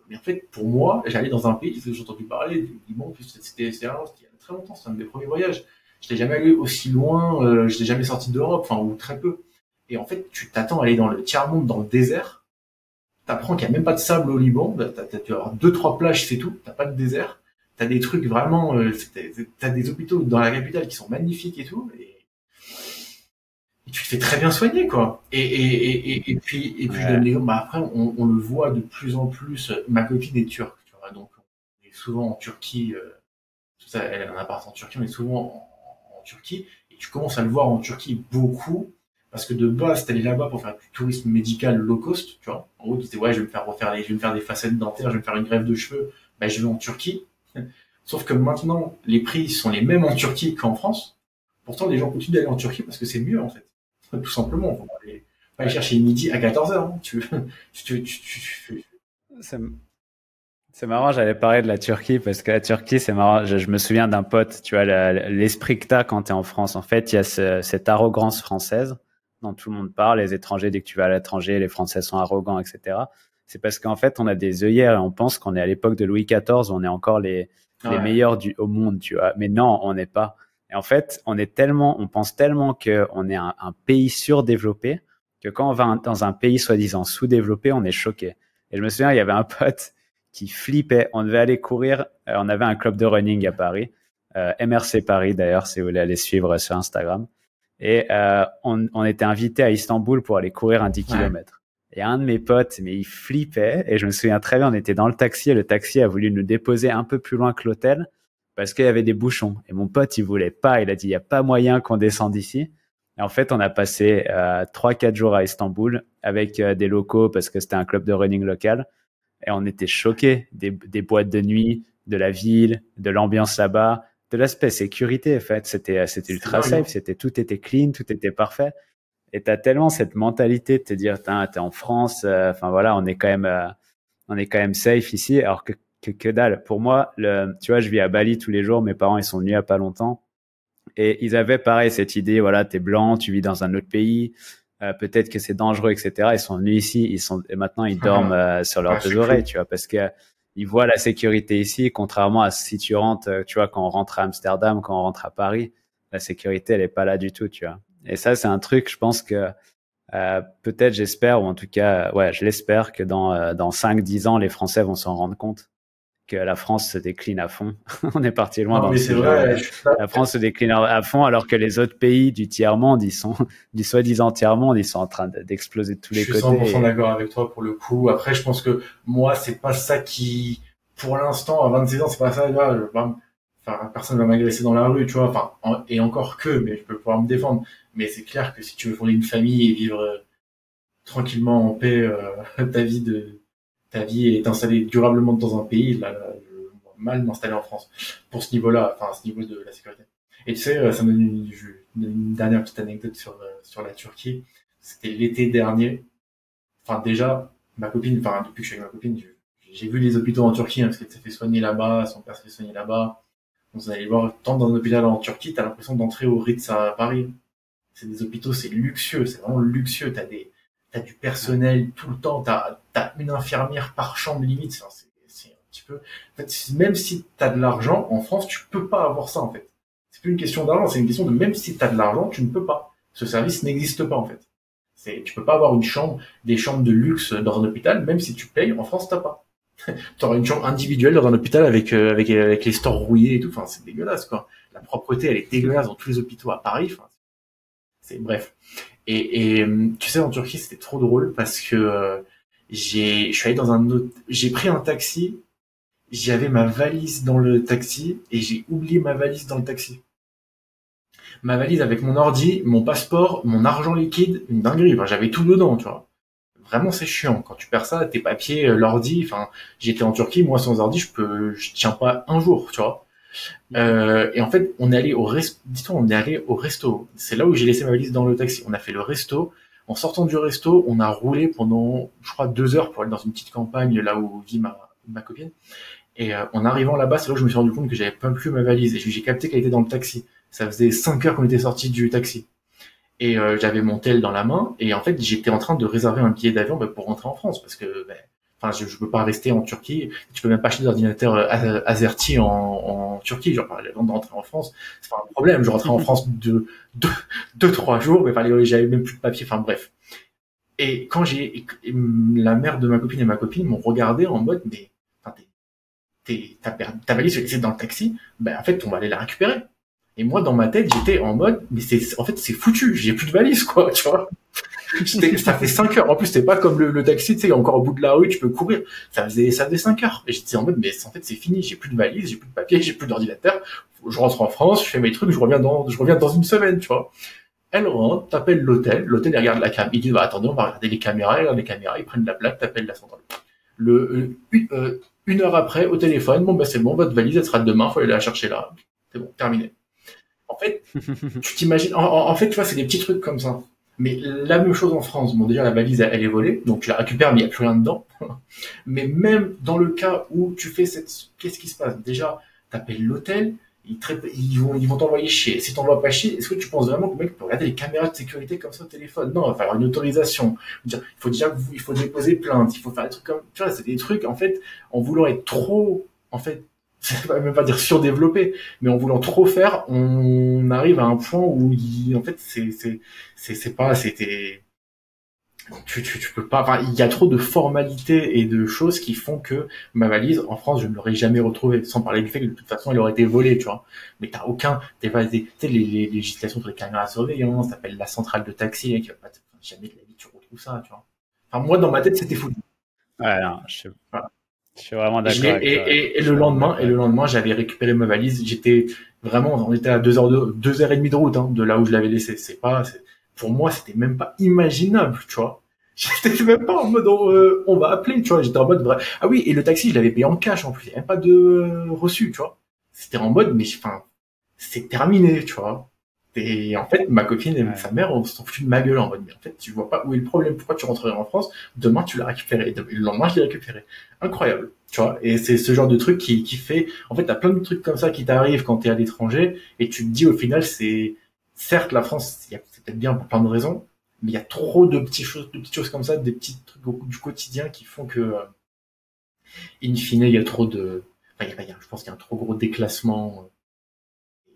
mais en fait, pour moi, j'allais dans un pays, j'ai entendu parler du Liban, c'était il y a très longtemps, c'était un de mes premiers voyages. Je n'étais jamais allé aussi loin, euh, je n'étais jamais sorti d'Europe, enfin, ou très peu. Et en fait, tu t'attends à aller dans le tiers-monde, dans le désert, t'apprends qu'il n'y a même pas de sable au Liban, bah, t'as, tu vas avoir deux, trois plages, c'est tout, t'as pas de désert, t'as des trucs vraiment, euh, t'as des hôpitaux dans la capitale qui sont magnifiques et tout, et tu te fais très bien soigner quoi. Et et et et, puis et puis je donne bah après on, on, le voit de plus en plus. Ma copine est turque tu vois. Donc on est souvent en Turquie euh, tout ça. Elle a un appart en Turquie on est souvent en, Turquie et tu commences à le voir en Turquie beaucoup parce que de base t'allais là-bas pour faire du tourisme médical low cost tu vois en gros tu disais ouais je vais me faire refaire les je vais me faire des facettes dentaires je vais me faire une greffe de cheveux bah je vais en Turquie sauf que maintenant les prix sont les mêmes en Turquie qu'en France pourtant les gens continuent d'aller en Turquie parce que c'est mieux en fait tout simplement. Faut pas aller, aller chercher midi à 14h. Hein. Tu, tu, tu, tu, c'est marrant, j'allais parler de la Turquie parce que la Turquie, c'est marrant. Je, me souviens d'un pote, tu vois, l'esprit que t'as quand t'es en France. En fait, il y a ce, cette arrogance française dont tout le monde parle. Les étrangers, dès que tu vas à l'étranger, les Français sont arrogants, etc. C'est parce qu'en fait, on a des œillères et on pense qu'on est à l'époque de Louis XIV, on est encore les, les meilleurs du, au monde, tu vois. Mais non, on n'est pas. Et en fait, on est tellement, on pense tellement qu'on est un, un, pays surdéveloppé que quand on va dans un pays soi-disant sous-développé, on est choqué. Et je me souviens, il y avait un pote qui flippait. On devait aller courir. Euh, on avait un club de running à Paris, euh, MRC Paris d'ailleurs, si vous voulez aller suivre sur Instagram. Et euh, on, on, était invité à Istanbul pour aller courir un 10 km. Et un de mes potes, mais il flippait. Et je me souviens très bien, on était dans le taxi et le taxi a voulu nous déposer un peu plus loin que l'hôtel parce qu'il y avait des bouchons. Et mon pote, il voulait pas. Il a dit, il y a pas moyen qu'on descende ici. Et en fait, on a passé euh, trois, quatre jours à Istanbul avec euh, des locaux parce que c'était un club de running local. Et on était choqués des, des boîtes de nuit, de la ville, de l'ambiance là-bas, de l'aspect sécurité. En fait, c'était euh, c'était ultra safe. C'était tout était clean, tout était parfait. Et t'as tellement cette mentalité de te dire, t'es en France. Enfin voilà, on est quand même on est quand même safe ici. Alors que que, que dalle. Pour moi, le, tu vois, je vis à Bali tous les jours. Mes parents, ils sont venus il y a pas longtemps. Et ils avaient pareil cette idée, voilà, t'es blanc, tu vis dans un autre pays, euh, peut-être que c'est dangereux, etc. Ils sont venus ici, ils sont et maintenant ils dorment euh, sur leurs deux oreilles, tu vois, parce que ils voient la sécurité ici, contrairement à si tu rentres, euh, tu vois, quand on rentre à Amsterdam, quand on rentre à Paris, la sécurité elle est pas là du tout, tu vois. Et ça c'est un truc, je pense que euh, peut-être, j'espère, ou en tout cas, ouais, je l'espère que dans dans cinq, dix ans, les Français vont s'en rendre compte que la France se décline à fond. [LAUGHS] on est parti loin dans mais c'est vrai, La France se décline à fond alors que les autres pays du tiers monde, ils sont [LAUGHS] du soi-disant tiers monde, ils sont en train d'exploser de tous les côtés. Je suis 100% d'accord avec toi pour le coup. Après, je pense que moi, c'est pas ça qui, pour l'instant, à 26 ans, c'est pas ça. Là, je, enfin, personne va m'agresser dans la rue, tu vois. Enfin, et encore que, mais je peux pouvoir me défendre. Mais c'est clair que si tu veux fonder une famille et vivre euh, tranquillement en paix euh, [LAUGHS] ta vie de ta vie est installée durablement dans un pays, là, je mal m'installer en France pour ce niveau-là, enfin ce niveau de la sécurité. Et tu sais, euh, ça me donne une, dernière petite anecdote sur euh, sur la Turquie. C'était l'été dernier. Enfin déjà, ma copine, enfin depuis que je suis avec ma copine, j'ai vu les hôpitaux en Turquie hein, parce qu'elle s'est fait soigner là-bas, son père s'est fait soigner là-bas. Vous allez voir, tant dans un hôpital en Turquie, t'as l'impression d'entrer au Ritz à Paris. C'est des hôpitaux, c'est luxueux, c'est vraiment luxueux. T'as des t'as du personnel tout le temps, t'as as une infirmière par chambre limite, c'est un petit peu. En fait, même si t'as de l'argent en France, tu peux pas avoir ça en fait. C'est plus une question d'argent, c'est une question de même si t'as de l'argent, tu ne peux pas. Ce service n'existe pas en fait. C'est, tu peux pas avoir une chambre, des chambres de luxe dans un hôpital, même si tu payes. En France, t'as pas. [LAUGHS] tu auras une chambre individuelle dans un hôpital avec euh, avec avec les stores rouillés et tout. Enfin, c'est dégueulasse quoi. La propreté, elle est dégueulasse dans tous les hôpitaux à Paris. Enfin, c'est bref. Et, et, tu sais, en Turquie, c'était trop drôle parce que euh, j'ai, je suis allé dans un autre, j'ai pris un taxi, j'avais ma valise dans le taxi et j'ai oublié ma valise dans le taxi. Ma valise avec mon ordi, mon passeport, mon argent liquide, une dinguerie. Enfin, j'avais tout dedans, tu vois. Vraiment, c'est chiant. Quand tu perds ça, tes papiers, euh, l'ordi. Enfin, j'étais en Turquie, moi sans ordi, je peux, je tiens pas un jour, tu vois. Euh, et en fait, on est allé au resto. Dis-toi, on est allé au resto. C'est là où j'ai laissé ma valise dans le taxi. On a fait le resto. En sortant du resto, on a roulé pendant, je crois, deux heures pour aller dans une petite campagne là où vit ma, ma copine. Et euh, en arrivant là-bas, c'est là où je me suis rendu compte que j'avais pas plus ma valise. Et j'ai capté qu'elle était dans le taxi. Ça faisait cinq heures qu'on était sorti du taxi. Et euh, j'avais mon tel dans la main. Et en fait, j'étais en train de réserver un billet d'avion bah, pour rentrer en France parce que bah, Enfin, je, je peux pas rester en Turquie. Tu peux même pas acheter d'ordinateur euh, Azerty en, en Turquie. Genre, avant de rentrer en France, c'est pas un problème. Je rentrais en [LAUGHS] France deux, deux, deux, trois jours, mais fallait, j'avais même plus de papier. Enfin, bref. Et quand j'ai, la mère de ma copine et ma copine m'ont regardé en mode, mais, enfin, t'es, ta, ta valise, c'est dans le taxi? Ben, en fait, on va aller la récupérer. Et moi, dans ma tête, j'étais en mode, mais c'est, en fait, c'est foutu. J'ai plus de valise, quoi, tu vois [LAUGHS] ça fait 5 heures. En plus, c'était pas comme le, taxi, tu sais, encore au bout de la rue, tu peux courir. Ça faisait, ça faisait 5 heures. Et j'étais en mode, mais en fait, c'est fini. J'ai plus de valise, j'ai plus de papier, j'ai plus d'ordinateur. Je rentre en France, je fais mes trucs, je reviens dans, je reviens dans une semaine, tu vois. Elle rentre, t'appelle l'hôtel, l'hôtel, il regarde la cam, il dit, bah, attendez, on va regarder les caméras, il regarde les caméras, ils prennent la plaque, t'appelles la centrale. Le, euh, euh, une, heure après, au téléphone, bon, bah, c'est bon, votre valise, elle sera demain, faut aller la chercher là. C'est bon, terminé. En fait, tu t'imagines, en, fait, tu vois, c'est des petits trucs comme ça. Mais la même chose en France. Bon, déjà, la valise, elle est volée, donc tu la récupères, mais il n'y a plus rien dedans. [LAUGHS] mais même dans le cas où tu fais cette... Qu'est-ce qui se passe? Déjà, t'appelles l'hôtel, ils, vont ils vont t'envoyer chier. Si t'envoies pas chier, est-ce que tu penses vraiment que le mec peut regarder les caméras de sécurité comme ça au téléphone? Non, il va falloir une autorisation. Il faut déjà il faut déposer plainte, il faut faire des trucs comme tu vois, c'est des trucs en fait en voulant être trop en fait [LAUGHS] je vais même pas dire surdéveloppé, mais en voulant trop faire, on arrive à un point où il, en fait c'est c'est c'est c'est pas c'était tu, tu, tu peux pas enfin, il y a trop de formalités et de choses qui font que ma valise en France je ne l'aurais jamais retrouvée sans parler du fait que de toute façon elle aurait été volée tu vois. Mais t'as aucun t'es pas des, les, les législations sur les caméras de surveillance t'appelles la centrale de taxi qui va pas jamais de la vie tu retrouves ça tu vois. Enfin, moi, dans ma tête, c'était fou. Ouais, non, je suis, je suis vraiment d'accord. Et, et, le lendemain, et le lendemain, j'avais récupéré ma valise. J'étais vraiment, on était à deux heures de, deux heures et demie de route, hein, de là où je l'avais laissé. C'est pas, pour moi, c'était même pas imaginable, tu vois. [LAUGHS] J'étais même pas en mode, euh, on va appeler, tu vois. J'étais en mode, vrai. ah oui, et le taxi, je l'avais payé en cash en plus. Il n'y avait pas de reçu, tu vois. C'était en mode, mais enfin, c'est terminé, tu vois. Et en fait, ma copine et sa mère, on s'en fout de ma gueule en mode, mais en fait, tu vois pas où est le problème, pourquoi tu rentrerais en France, demain tu l'as récupéré, et le lendemain je l'ai récupéré. Incroyable, tu vois. Et c'est ce genre de truc qui, qui fait, en fait, t'as plein de trucs comme ça qui t'arrivent quand t'es à l'étranger, et tu te dis au final, c'est, certes, la France, c'est peut-être bien pour plein de raisons, mais il y a trop de petites choses, de petites choses comme ça, des petits trucs du quotidien qui font que, euh, in fine, il y a trop de, enfin, il y a, je pense qu'il y a un trop gros déclassement,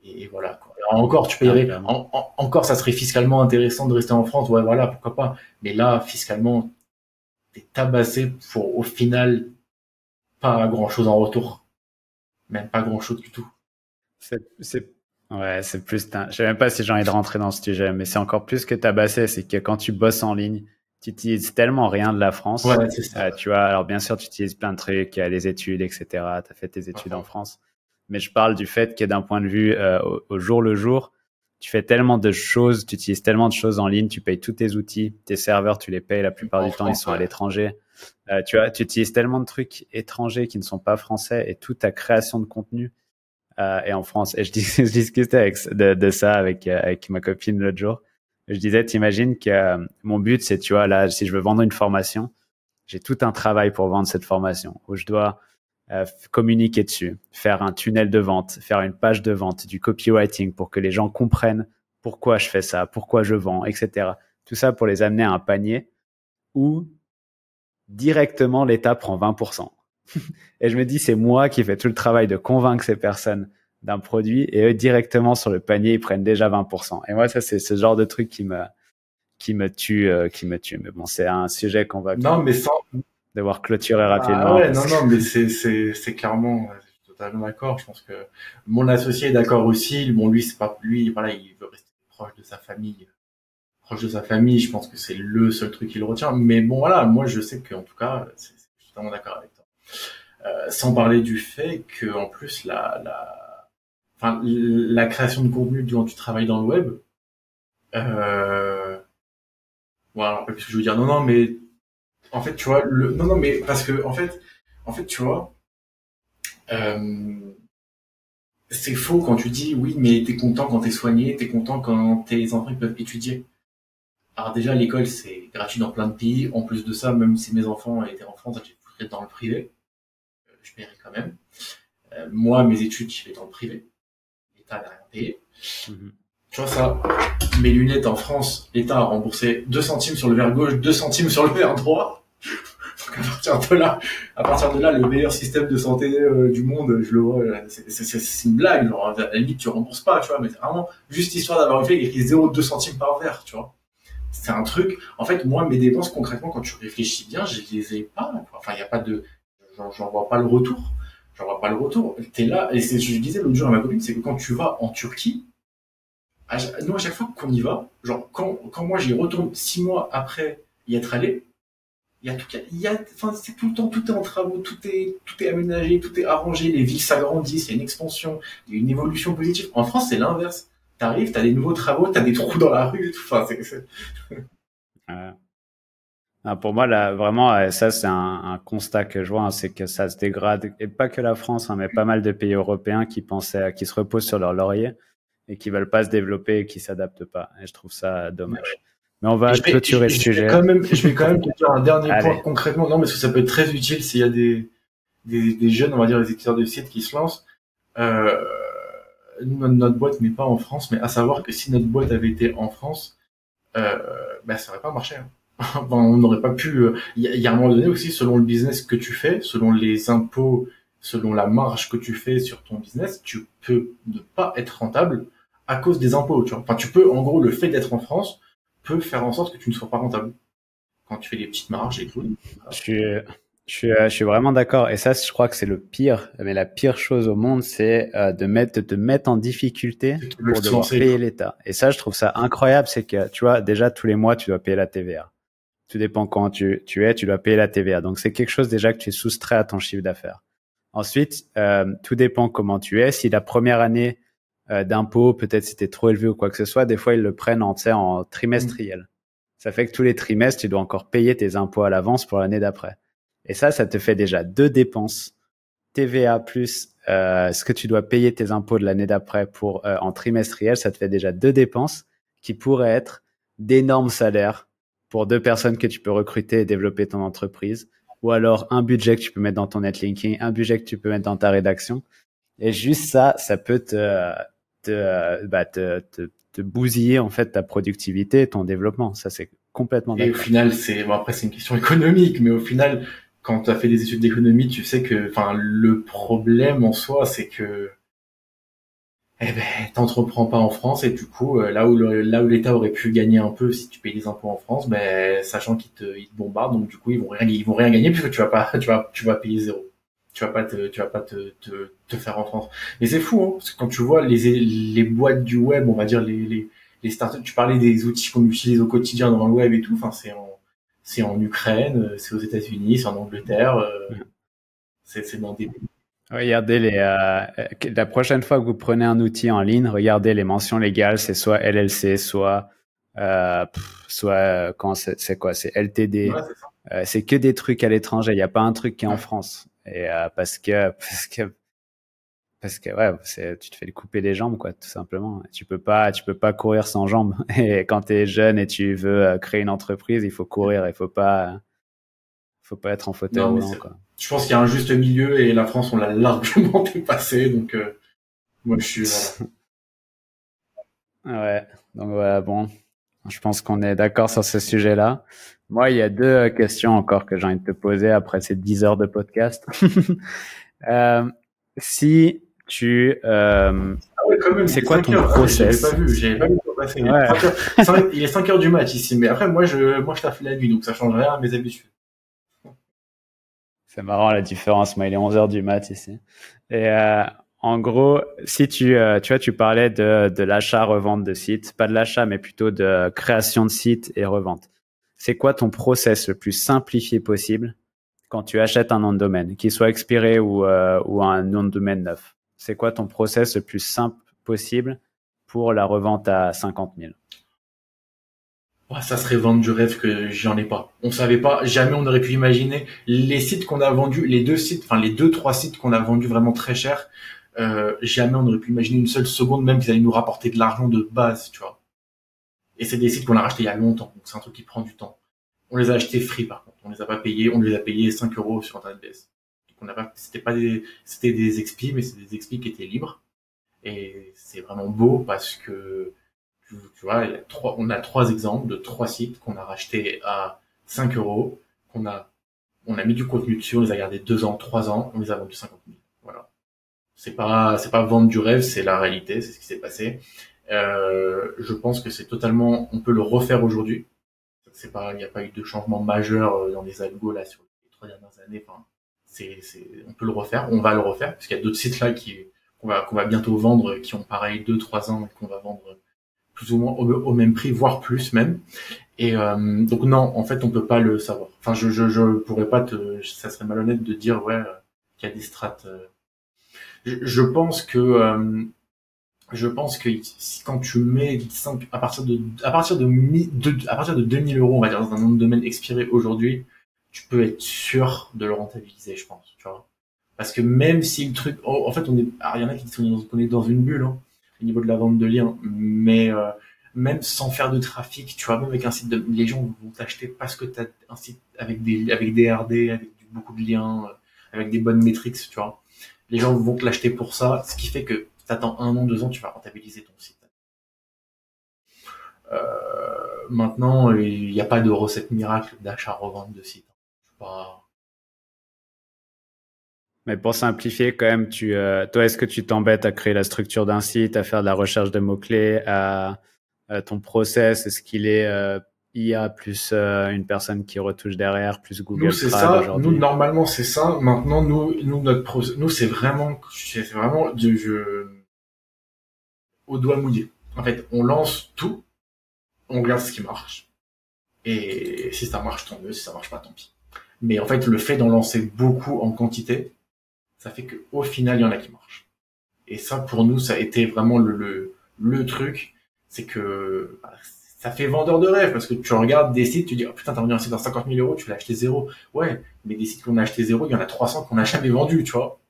et, voilà, quoi encore, tu payerais, ah, encore, ça serait fiscalement intéressant de rester en France. Ouais, voilà, pourquoi pas. Mais là, fiscalement, t'es tabassé pour, au final, pas grand chose en retour. Même pas grand chose du tout. C'est, ouais, c'est plus, je sais même pas si j'ai envie de rentrer dans ce sujet, mais c'est encore plus que tabassé. C'est que quand tu bosses en ligne, tu utilises tellement rien de la France. Ouais, c'est ça. Euh, tu vois, alors bien sûr, tu utilises plein de trucs, il y a des études, etc. Tu as fait tes études en France mais je parle du fait que d'un point de vue euh, au, jour le jour, tu fais tellement de choses, tu utilises tellement de choses en ligne, tu payes tous tes outils, tes serveurs, tu les payes la plupart du temps, ils sont à l'étranger. Euh, tu vois, tu utilises tellement de trucs étrangers qui ne sont pas français et toute ta création de contenu euh, est en France. Et je, dis, [LAUGHS] je discutais avec, de, de ça avec, euh, avec ma copine l'autre jour. Je disais, t'imagines que euh, mon but, c'est, tu vois, là, si je veux vendre une formation, j'ai tout un travail pour vendre cette formation où je dois euh, communiquer dessus, faire un tunnel de vente, faire une page de vente, du copywriting pour que les gens comprennent pourquoi je fais ça, pourquoi je vends, etc. Tout ça pour les amener à un panier où directement l'État prend 20%. [LAUGHS] et je me dis, c'est moi qui fais tout le travail de convaincre ces personnes d'un produit et eux directement sur le panier, ils prennent déjà 20%. Et moi, ça, c'est ce genre de truc qui me, qui me tue, euh, qui me tue. Mais bon, c'est un sujet qu'on va. Non, mais sans, devoir clôturer ah rapidement. ouais, non, non, mais c'est, c'est, c'est clairement, je suis totalement d'accord. Je pense que mon associé est d'accord aussi. Bon, lui, c'est pas, lui, voilà, il veut rester proche de sa famille, proche de sa famille. Je pense que c'est le seul truc qu'il retient. Mais bon, voilà, moi, je sais qu'en tout cas, c'est, je suis totalement d'accord avec toi. Euh, sans parler du fait que, en plus, la, la, enfin, la création de contenu durant tu travailles dans le web, euh, voilà, qu'est-ce que je veux dire? Non, non, mais en fait, tu vois, le... non, non, mais parce que, en fait, en fait, tu vois, euh... c'est faux quand tu dis oui, mais t'es content quand t'es soigné, t'es content quand tes enfants peuvent étudier. Alors déjà, l'école c'est gratuit dans plein de pays. En plus de ça, même si mes enfants étaient en France, j'ai dans le privé, euh, je paierais quand même. Euh, moi, mes études, je fais dans le privé. L'État n'a rien payé. Tu vois ça, mes lunettes en France, l'État a remboursé 2 centimes sur le verre gauche, 2 centimes sur le verre droit. [LAUGHS] Donc à partir de là, à partir de là, le meilleur système de santé euh, du monde, je le vois, c'est une blague. Genre, à la limite, tu rembourses pas, tu vois, mais c'est vraiment juste histoire d'avoir fait écrit 0,2 centimes par verre, tu vois. C'est un truc. En fait, moi, mes dépenses concrètement, quand tu réfléchis bien, je les ai pas. Enfin, il y a pas de, j'en vois pas le retour. J'en vois pas le retour. T'es là, et c'est ce que je disais l'autre jour à ma copine, c'est que quand tu vas en Turquie, nous, à chaque fois qu'on y va, genre, quand, quand moi j'y retourne six mois après y être allé, il y a tout, il y a, enfin, c'est tout le temps, tout est en travaux, tout est, tout est aménagé, tout est arrangé, les villes s'agrandissent, il y a une expansion, il y a une évolution positive. En France, c'est l'inverse. T'arrives, t'as des nouveaux travaux, t'as des trous dans la rue tout. Enfin, c'est, [LAUGHS] ah, pour moi, là, vraiment, ça, c'est un, un, constat que je vois, hein, c'est que ça se dégrade, et pas que la France, hein, mais pas mal de pays européens qui pensaient, qui se reposent sur leur laurier et qui veulent pas se développer et qui s'adaptent pas. Et je trouve ça dommage. Mais on va clôturer ce sujet. Quand même, je vais quand même te dire un dernier point concrètement. Non, parce que ça peut être très utile s'il y a des, des, des, jeunes, on va dire, des éditeurs de sites qui se lancent. Euh, notre boîte n'est pas en France, mais à savoir que si notre boîte avait été en France, euh, ben, ça n'aurait pas marché. Hein. [LAUGHS] on n'aurait pas pu. Euh, il y, y, a un moment donné aussi, selon le business que tu fais, selon les impôts, selon la marge que tu fais sur ton business, tu peux ne pas être rentable à cause des impôts. Tu vois. Enfin, tu peux, en gros, le fait d'être en France peut faire en sorte que tu ne sois pas rentable quand tu fais des petites marges et tout. Je suis, je suis, je suis vraiment d'accord. Et ça, je crois que c'est le pire. Mais la pire chose au monde, c'est euh, de mettre, de te mettre en difficulté pour devoir payer l'État. Et ça, je trouve ça incroyable. C'est que, tu vois, déjà tous les mois, tu dois payer la TVA. tout dépend quand tu, tu es, tu dois payer la TVA. Donc c'est quelque chose déjà que tu es soustrait à ton chiffre d'affaires. Ensuite, euh, tout dépend comment tu es. Si la première année euh, d'impôt, peut-être c'était trop élevé ou quoi que ce soit, des fois ils le prennent en, en trimestriel. Mm. Ça fait que tous les trimestres, tu dois encore payer tes impôts à l'avance pour l'année d'après. Et ça, ça te fait déjà deux dépenses. TVA plus euh, ce que tu dois payer tes impôts de l'année d'après pour euh, en trimestriel, ça te fait déjà deux dépenses qui pourraient être d'énormes salaires pour deux personnes que tu peux recruter et développer ton entreprise, ou alors un budget que tu peux mettre dans ton netlinking, un budget que tu peux mettre dans ta rédaction. Et juste ça, ça peut te, te, bah, te, te, te bousiller en fait ta productivité et ton développement. Ça, c'est complètement Et au final, c'est bon après c'est une question économique, mais au final, quand tu as fait des études d'économie, tu sais que, enfin, le problème en soi, c'est que eh ben, t'entreprends pas en France et du coup, euh, là où là où l'État aurait pu gagner un peu si tu payes des impôts en France, ben, sachant qu'ils te, ils te bombardent, donc du coup, ils vont rien, ils vont rien gagner puisque tu vas pas, tu vas, tu vas payer zéro. Tu vas pas te, tu vas pas te, te, te faire en France. Mais c'est fou, hein, parce que quand tu vois les, les boîtes du web, on va dire les, les, les startups, tu parlais des outils qu'on utilise au quotidien dans le web et tout, enfin, c'est en, c'est en Ukraine, c'est aux États-Unis, c'est en Angleterre, euh, c'est dans des Regardez les. Euh, la prochaine fois que vous prenez un outil en ligne, regardez les mentions légales. C'est soit LLC, soit euh, soit euh, quand c'est quoi C'est LTD. Euh, c'est que des trucs à l'étranger. Il n'y a pas un truc qui est en France. Et euh, parce que [LAUGHS] parce que parce que ouais, c'est tu te fais couper les jambes quoi, tout simplement. Tu peux pas tu peux pas courir sans jambes. [LAUGHS] Et quand tu es jeune et tu veux créer une entreprise, il faut courir. Il faut pas faut pas être en fauteuil roulant quoi je pense qu'il y a un juste milieu et la France on l'a [LAUGHS] largement dépassé donc euh, moi je suis ouais donc voilà bon je pense qu'on est d'accord sur ce sujet là moi il y a deux questions encore que j'ai envie de te poser après ces 10 heures de podcast [LAUGHS] euh, si tu euh, ah ouais, c'est quoi ton heures. process ah, pas vu j'avais pas vu ouais. il est 5 heures du match ici mais après moi je moi je taffe la nuit donc ça change rien à mes habitudes c'est marrant la différence. Moi, il est 11 heures du mat ici. Et euh, en gros, si tu, euh, tu vois, tu parlais de, de l'achat-revente de sites, pas de l'achat, mais plutôt de création de sites et revente. C'est quoi ton process le plus simplifié possible quand tu achètes un nom de domaine, qu'il soit expiré ou, euh, un nom de domaine neuf? C'est quoi ton process le plus simple possible pour la revente à 50 000 ça serait vendre du rêve que j'en ai pas. On savait pas, jamais on aurait pu imaginer les sites qu'on a vendus, les deux sites, enfin les deux trois sites qu'on a vendus vraiment très cher. Euh, jamais on aurait pu imaginer une seule seconde même qu'ils allaient nous rapporter de l'argent de base, tu vois. Et c'est des sites qu'on a rachetés il y a longtemps, donc c'est un truc qui prend du temps. On les a achetés free par contre, on les a pas payés, on les a payés 5 euros sur internet base. Donc on n'a pas, c'était pas des, c'était des expis, mais c'est des expis qui étaient libres. Et c'est vraiment beau parce que tu, vois, on a trois exemples de trois sites qu'on a rachetés à 5 euros, qu'on a, on a mis du contenu dessus, on les a gardés deux ans, trois ans, on les a vendus 50 000. Voilà. C'est pas, c'est pas vendre du rêve, c'est la réalité, c'est ce qui s'est passé. Euh, je pense que c'est totalement, on peut le refaire aujourd'hui. C'est pas, il n'y a pas eu de changement majeur euh, dans les algos là sur les trois dernières années. Enfin, c'est, on peut le refaire, on va le refaire parce qu'il y a d'autres sites là qui, qu'on va, qu'on va bientôt vendre, qui ont pareil deux, trois ans et qu'on va vendre plus ou moins au, même prix, voire plus même. Et euh, donc non, en fait, on peut pas le savoir. Enfin, je je je pourrais pas te, ça serait malhonnête de dire ouais euh, qu'il y a des strates. Euh. Je, je, pense que je pense que quand tu mets 5, à partir de à partir de, de, à partir de 2000 euros, on va dire dans un nombre de domaines expiré aujourd'hui, tu peux être sûr de le rentabiliser, je pense. Tu vois Parce que même si le truc, oh, en fait, on est, il y en a qui disent qu'on est dans une bulle. Hein au niveau de la vente de liens, mais euh, même sans faire de trafic, tu vois, même avec un site de, les gens vont t'acheter parce que tu as un site avec des, avec des RD, avec beaucoup de liens, avec des bonnes métriques, tu vois. Les gens vont te l'acheter pour ça, ce qui fait que t'attends un an, deux ans, tu vas rentabiliser ton site. Euh, maintenant, il n'y a pas de recette miracle d'achat-revente de site. Pas, mais pour simplifier, quand même, tu, euh, toi, est-ce que tu t'embêtes à créer la structure d'un site, à faire de la recherche de mots-clés, à, ton process? Est-ce qu'il est, euh, IA plus euh, une personne qui retouche derrière, plus Google Nous, c'est ça. Nous, normalement, c'est ça. Maintenant, nous, nous, notre process, nous, c'est vraiment, c'est vraiment du jeu au doigt mouillé. En fait, on lance tout, on regarde ce qui marche, Et si ça marche, tant mieux. Si ça marche pas, tant pis. Mais en fait, le fait d'en lancer beaucoup en quantité, ça fait que au final, il y en a qui marchent. Et ça, pour nous, ça a été vraiment le, le, le truc. C'est que bah, ça fait vendeur de rêve parce que tu regardes des sites, tu dis, oh putain, t'as vendu un site dans 50 000 euros, tu l'as acheté zéro. Ouais, mais des sites qu'on a acheté zéro, il y en a 300 qu'on n'a jamais vendu, tu vois.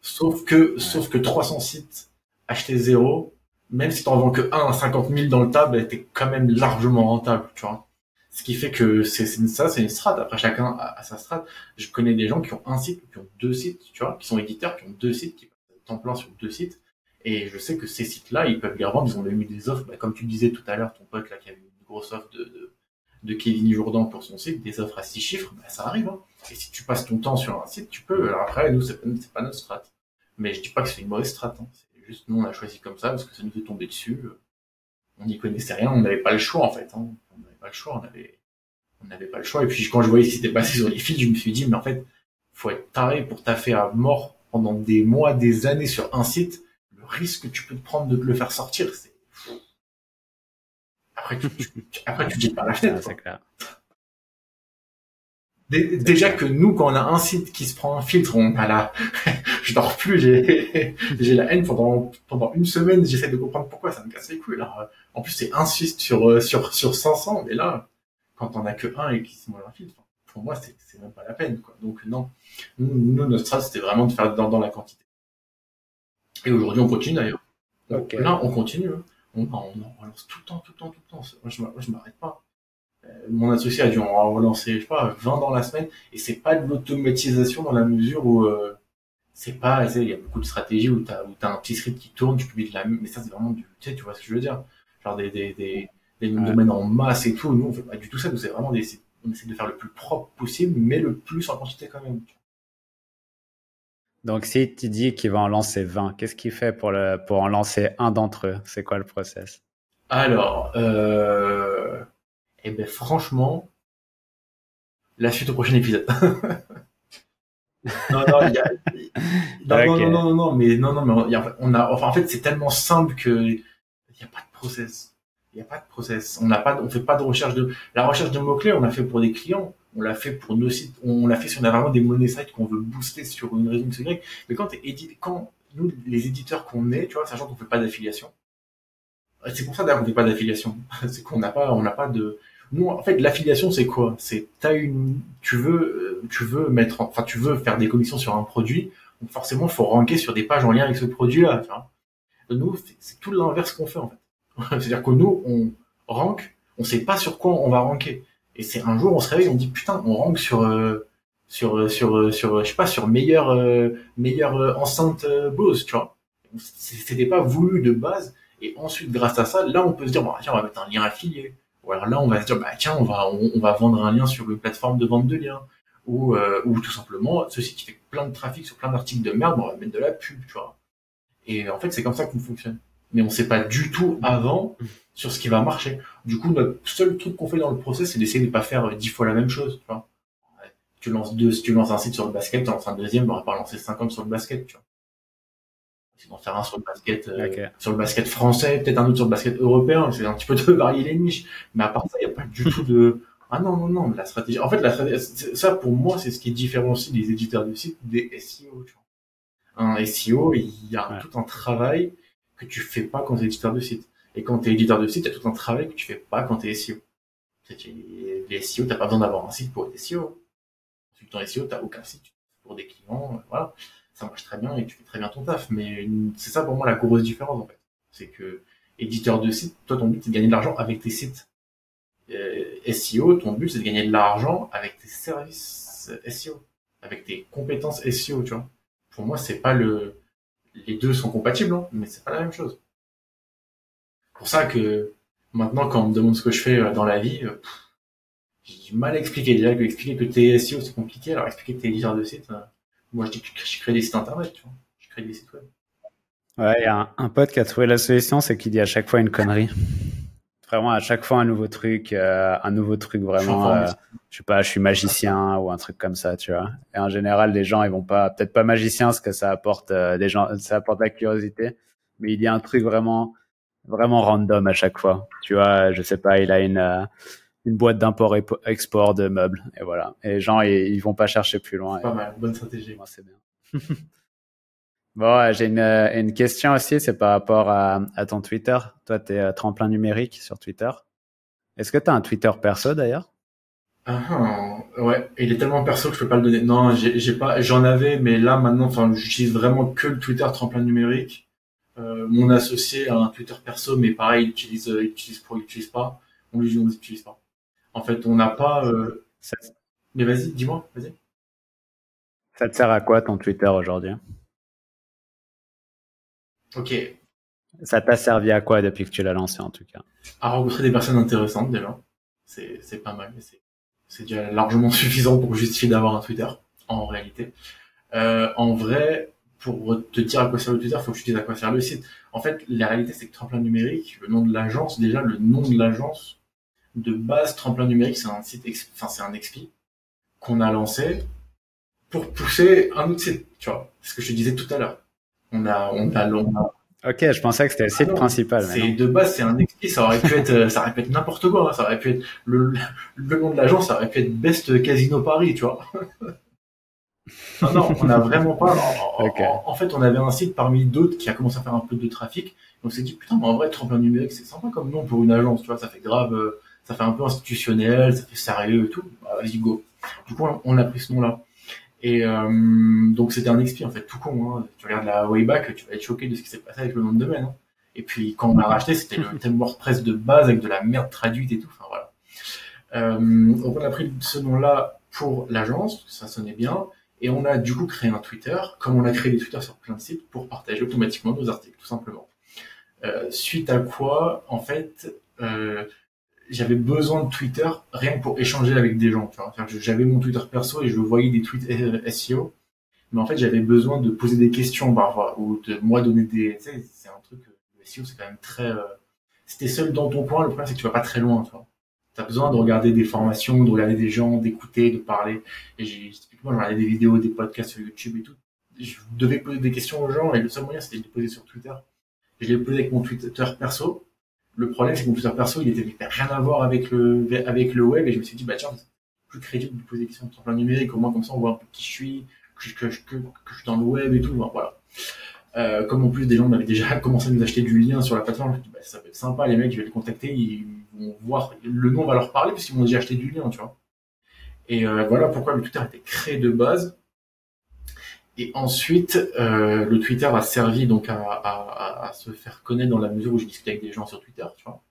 Sauf que, sauf que 300 sites achetés zéro, même si t'en vends que 1 à 50 000 dans le table, t'es quand même largement rentable, tu vois. Ce qui fait que c'est ça, c'est une strate. Après, chacun a, sa strate. Je connais des gens qui ont un site, qui ont deux sites, tu vois, qui sont éditeurs, qui ont deux sites, qui passent temps plein sur deux sites. Et je sais que ces sites-là, ils peuvent les revendre. Ils ont eu des offres, bah, comme tu disais tout à l'heure, ton pote là qui a eu une grosse offre de, de, de Kevin Jourdan pour son site, des offres à six chiffres, bah, ça arrive. Hein. Et si tu passes ton temps sur un site, tu peux. Alors après, nous, c'est pas, pas notre strat. Mais je dis pas que c'est une mauvaise strat. Hein. C'est juste nous, on a choisi comme ça parce que ça nous est tombé dessus. On n'y connaissait rien, on n'avait pas le choix en fait. Hein. On n'avait pas le choix, on avait, on n'avait pas le choix. Et puis quand je voyais si c'était passé sur les fils, je me suis dit, mais en fait, faut être taré pour taffer à mort pendant des mois, des années sur un site risque que tu peux te prendre de le faire sortir, c'est après tu, tu, après tu pas la fenêtre. c'est clair. Déjà que nous, quand on a un site qui se prend un filtre, on a la, [LAUGHS] je dors plus, j'ai, [LAUGHS] j'ai la haine pendant, pendant une semaine, j'essaie de comprendre pourquoi ça me casse les couilles. Alors, en plus, c'est un site sur, sur, sur 500, mais là, quand on a que un et qui se met un filtre, pour moi, c'est, c'est même pas la peine, quoi. Donc, non. Nous, notre strat, c'était vraiment de faire dans, dans la quantité. Et aujourd'hui, on continue d'ailleurs. Là, on continue. Hein. On, on, relance tout le temps, tout le temps, tout le temps. Moi, je, je m'arrête pas. Euh, mon associé a dû en relancer, je sais pas, 20 dans la semaine. Et c'est pas de l'automatisation dans la mesure où euh, c'est pas, il y a beaucoup de stratégies où t'as, où t'as un petit script qui tourne, tu publies de la, mais ça c'est vraiment du, tu sais, tu vois ce que je veux dire? Genre des, des, des, des domaines en masse et tout. Nous, on fait pas du tout ça. Nous, c'est vraiment des, on essaie de faire le plus propre possible, mais le plus en quantité quand même. Donc, si tu dis qu'il va en lancer 20, qu'est-ce qu'il fait pour, le, pour en lancer un d'entre eux? C'est quoi le process? Alors, euh... eh ben, franchement, la suite au prochain épisode. [LAUGHS] non, non, y a... [LAUGHS] non, non, non, non, mais non, non, mais on a, enfin, en fait, c'est tellement simple que il n'y a pas de process. Il n'y a pas de process. On n'a pas, on fait pas de recherche de, la recherche de mots clés, on a fait pour des clients on l'a fait pour nos sites, on l'a fait si on a vraiment des money sites qu'on veut booster sur une raison Y. Mais quand t'es édité, quand nous, les éditeurs qu'on est, tu vois, sachant qu'on fait pas d'affiliation, euh, c'est pour ça d'ailleurs qu'on fait pas d'affiliation. [LAUGHS] c'est qu'on n'a pas, on n'a pas de, nous, en fait, l'affiliation, c'est quoi? C'est, t'as une, tu veux, euh, tu veux mettre, enfin, tu veux faire des commissions sur un produit, donc forcément, faut ranker sur des pages en lien avec ce produit-là, tu vois. Nous, c'est tout l'inverse qu'on fait, en fait. [LAUGHS] C'est-à-dire que nous, on rank, on sait pas sur quoi on va ranker. Et c'est un jour, on se réveille, on dit putain, on rank sur euh, sur sur sur je sais pas sur meilleure euh, meilleure euh, enceinte Bose, tu vois. C'était pas voulu de base. Et ensuite, grâce à ça, là, on peut se dire bon, tiens, on va mettre un lien affilié. Ou alors là, on va se dire bah tiens, on va on, va vendre un lien sur une plateforme de vente de liens. Ou ou tout simplement, ce site qui fait plein de trafic sur plein d'articles de merde, on va mettre de la pub, tu vois. Et en fait, c'est comme ça qu'on fonctionne. Mais on sait pas du tout avant sur ce qui va marcher. Du coup, notre seul truc qu'on fait dans le process, c'est d'essayer de pas faire dix fois la même chose, tu vois. Tu lances deux, si tu lances un site sur le basket, tu lances un deuxième, on va pas lancer 50 sur le basket, tu vois. C'est d'en faire un sur le basket, euh, sur le basket français, peut-être un autre sur le basket européen, c'est un petit peu [LAUGHS] de varier les niches. Mais à part ça, il n'y a pas du tout de, ah non, non, non, la stratégie. En fait, la stratégie, ça, pour moi, c'est ce qui différencie les éditeurs de sites des SEO, tu vois. Un SEO, il y a tout un travail que tu fais pas quand tu es éditeur de site. Et quand tu es éditeur de site, il y tout un travail que tu fais pas quand tu es SEO. Les SEO, t'as pas besoin d'avoir un site pour être SEO. Consultant SEO, t'as aucun site pour des clients, voilà. Ça marche très bien et tu fais très bien ton taf. Mais c'est ça pour moi la grosse différence, en fait. C'est que, éditeur de site, toi, ton but, c'est de gagner de l'argent avec tes sites. Euh, SEO, ton but, c'est de gagner de l'argent avec tes services SEO, avec tes compétences SEO, tu vois. Pour moi, c'est pas le, les deux sont compatibles, hein, mais c'est pas la même chose pour ça que maintenant, quand on me demande ce que je fais euh, dans la vie, euh, j'ai du mal à expliquer. Déjà que expliquer que t'es SEO, c'est compliqué. Alors expliquer que t'es éditeur de site, euh, moi je dis que je crée des sites internet, tu vois. Je crée des sites web. Ouais, il y a un, pote qui a trouvé la solution, c'est qu'il dit à chaque fois une connerie. Vraiment, à chaque fois un nouveau truc, un nouveau truc vraiment. Je, je sais pas, je suis magicien ou un truc comme ça, tu vois. Et en général, les gens, ils vont pas, peut-être pas magicien, parce que ça apporte des gens, ça apporte la curiosité. Mais il dit un truc vraiment vraiment random à chaque fois. Tu vois, je sais pas, il a une, euh, une boîte d'import-export de meubles. Et voilà. Et les gens, ils, ils vont pas chercher plus loin. Pas mal, bonne stratégie. Moi, c'est bien. [LAUGHS] bon, j'ai une, une, question aussi, c'est par rapport à, à, ton Twitter. Toi, tu es euh, tremplin numérique sur Twitter. Est-ce que tu as un Twitter perso d'ailleurs? Ah, ouais, il est tellement perso que je peux pas le donner. Non, j'ai pas, j'en avais, mais là maintenant, enfin, j'utilise vraiment que le Twitter tremplin numérique. Euh, mon associé a un Twitter perso, mais pareil, il utilise, il utilise pour, il utilise pas. On lui dit, on n'utilise pas. En fait, on n'a pas. Euh... Mais vas-y, dis-moi, vas-y. Ça te sert à quoi ton Twitter aujourd'hui? Ok. Ça t'a servi à quoi depuis que tu l'as lancé en tout cas À rencontrer des personnes intéressantes déjà. C'est pas mal. C'est déjà largement [LAUGHS] suffisant pour justifier d'avoir un Twitter, en réalité. Euh, en vrai, pour te dire à quoi sert le Twitter, il faut que je te dise à quoi sert le site. En fait, la réalité, c'est que Tremplin Numérique, le nom de l'agence, déjà, le nom de l'agence, de base, Tremplin Numérique, c'est un site, enfin, c'est un expi qu'on a lancé pour pousser un autre site, tu vois. Ce que je te disais tout à l'heure. On a, on a, on Ok, je pensais que c'était le site ah principal. C'est de base, c'est un expi, ça aurait pu être, ça aurait pu être n'importe quoi. Hein. Ça aurait pu être le, le nom de l'agence, ça aurait pu être Best Casino Paris, tu vois. [LAUGHS] non, non, on n'a vraiment pas. En, fait, on avait un site parmi d'autres qui a commencé à faire un peu de trafic. On s'est dit, putain, mais en vrai, tremplin numérique, c'est sympa comme nom pour une agence, tu vois, ça fait grave, euh, ça fait un peu institutionnel, ça fait sérieux et tout. Bah, vas-y, go. Du coup, on a pris ce nom-là. Et euh, donc, c'était un XP, en fait, tout con. Hein. Tu regardes la Wayback, tu vas être choqué de ce qui s'est passé avec le nom de domaine. Hein. Et puis, quand on l'a racheté, c'était le [LAUGHS] thème WordPress de base avec de la merde traduite et tout. Enfin, voilà. Euh, donc, on a pris ce nom-là pour l'agence, ça sonnait bien. Et on a du coup créé un Twitter, comme on a créé des Twitter sur plein de sites, pour partager automatiquement nos articles, tout simplement. Euh, suite à quoi, en fait, euh, j'avais besoin de Twitter rien que pour échanger avec des gens. J'avais mon Twitter perso et je voyais des tweets SEO, mais en fait j'avais besoin de poser des questions parfois ou de moi donner des. Tu sais, c'est un truc. Le SEO c'est quand même très. Euh... Si t'es seul dans ton coin, le problème c'est que tu vas pas très loin. Tu vois. T'as besoin de regarder des formations, de regarder des gens, d'écouter, de parler. Et j'ai typiquement je regardais des vidéos, des podcasts sur YouTube et tout. Je devais poser des questions aux gens et le seul moyen c'était de les poser sur Twitter. Je les posais avec mon Twitter perso le problème, c'est que mon Twitter perso, il était rien à voir avec le, avec le web, et je me suis dit, bah tiens, c'est plus crédible de poser des questions sur plan numérique, au moins comme ça, on voit un peu qui je suis, que, que, que, je suis dans le web et tout, voilà. Euh, comme en plus des gens m'avaient déjà [LAUGHS] commencé à nous acheter du lien sur la plateforme, je me bah, ça peut être sympa, les mecs, je vais les contacter, ils vont voir, le nom va leur parler, parce qu'ils m'ont déjà acheté du lien, tu vois. Et euh, voilà pourquoi le Twitter était créé de base. Et ensuite, euh, le Twitter a servi donc à, à, à, se faire connaître dans la mesure où je discutais avec des gens sur Twitter, tu vois.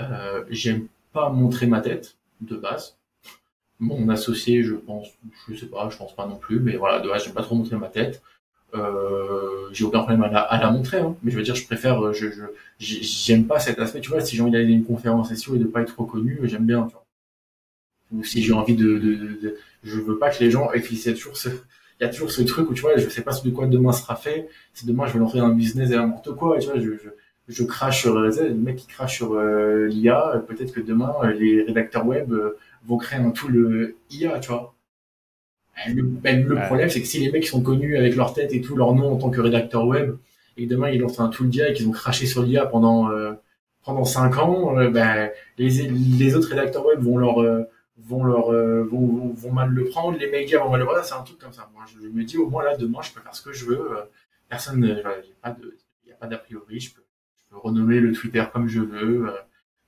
Euh, j'aime pas montrer ma tête de base. Mon associé, je pense, je sais pas, je pense pas non plus, mais voilà, de base, j'aime pas trop montrer ma tête. Euh, j'ai aucun problème à la, à la montrer, hein. mais je veux dire, je préfère, je, je j'aime pas cet aspect, tu vois. Si j'ai envie d'aller à une conférence SEO et de pas être reconnu, j'aime bien, tu vois. Ou si j'ai envie de, de, de, je veux pas que les gens, c'est toujours ce, il y a toujours ce truc où tu vois, je sais pas de quoi demain sera fait. Si demain je vais lancer un business et n'importe quoi, tu vois, je, je, je crache sur euh, le mec qui crache sur euh, l'IA. Peut-être que demain euh, les rédacteurs web vont créer un tout le IA, tu vois. Le, ben, le problème, c'est que si les mecs sont connus avec leur tête et tout, leur nom en tant que rédacteur web, et demain ils lancent un tool d'IA et qu'ils ont craché sur l'IA pendant pendant cinq ans, ben, les, les autres rédacteurs web vont leur vont leur euh, vont, vont, mal le prendre, les médias vont mal le prendre, c'est un truc comme ça. Moi, je, me dis au moins là demain, je peux faire ce que je veux. Euh, personne, il n'y a pas d'a priori. Je peux, je peux renommer le Twitter comme je veux. Euh,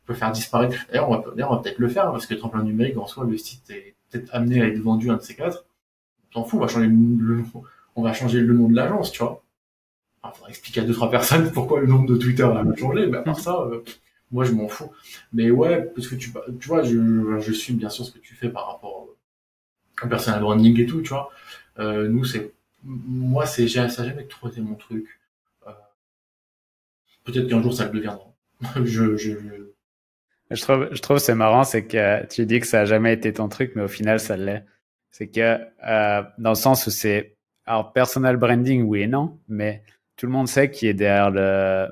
je peux faire disparaître. D'ailleurs, on va, peut-être le faire parce que tremplin numérique en soi, le site est peut-être amené à être vendu un de ces quatre. On s'en fout, on va changer le, on va changer le nom de l'agence, tu vois. Il faudra expliquer à deux trois personnes pourquoi le nom de Twitter a changé. Mais à part ça. Euh, moi je m'en fous. Mais ouais, parce que tu, tu vois, je, je suis bien sûr ce que tu fais par rapport au personal branding et tout, tu vois. Euh, nous, c'est, moi, c'est, ça n'a jamais trop été mon truc. Euh, peut-être qu'un jour ça le deviendra. [LAUGHS] je, je, je... trouve, je trouve c'est marrant, c'est que tu dis que ça a jamais été ton truc, mais au final, ça l'est. C'est que, euh, dans le sens où c'est, alors, personal branding, oui et non, mais tout le monde sait qui est derrière le,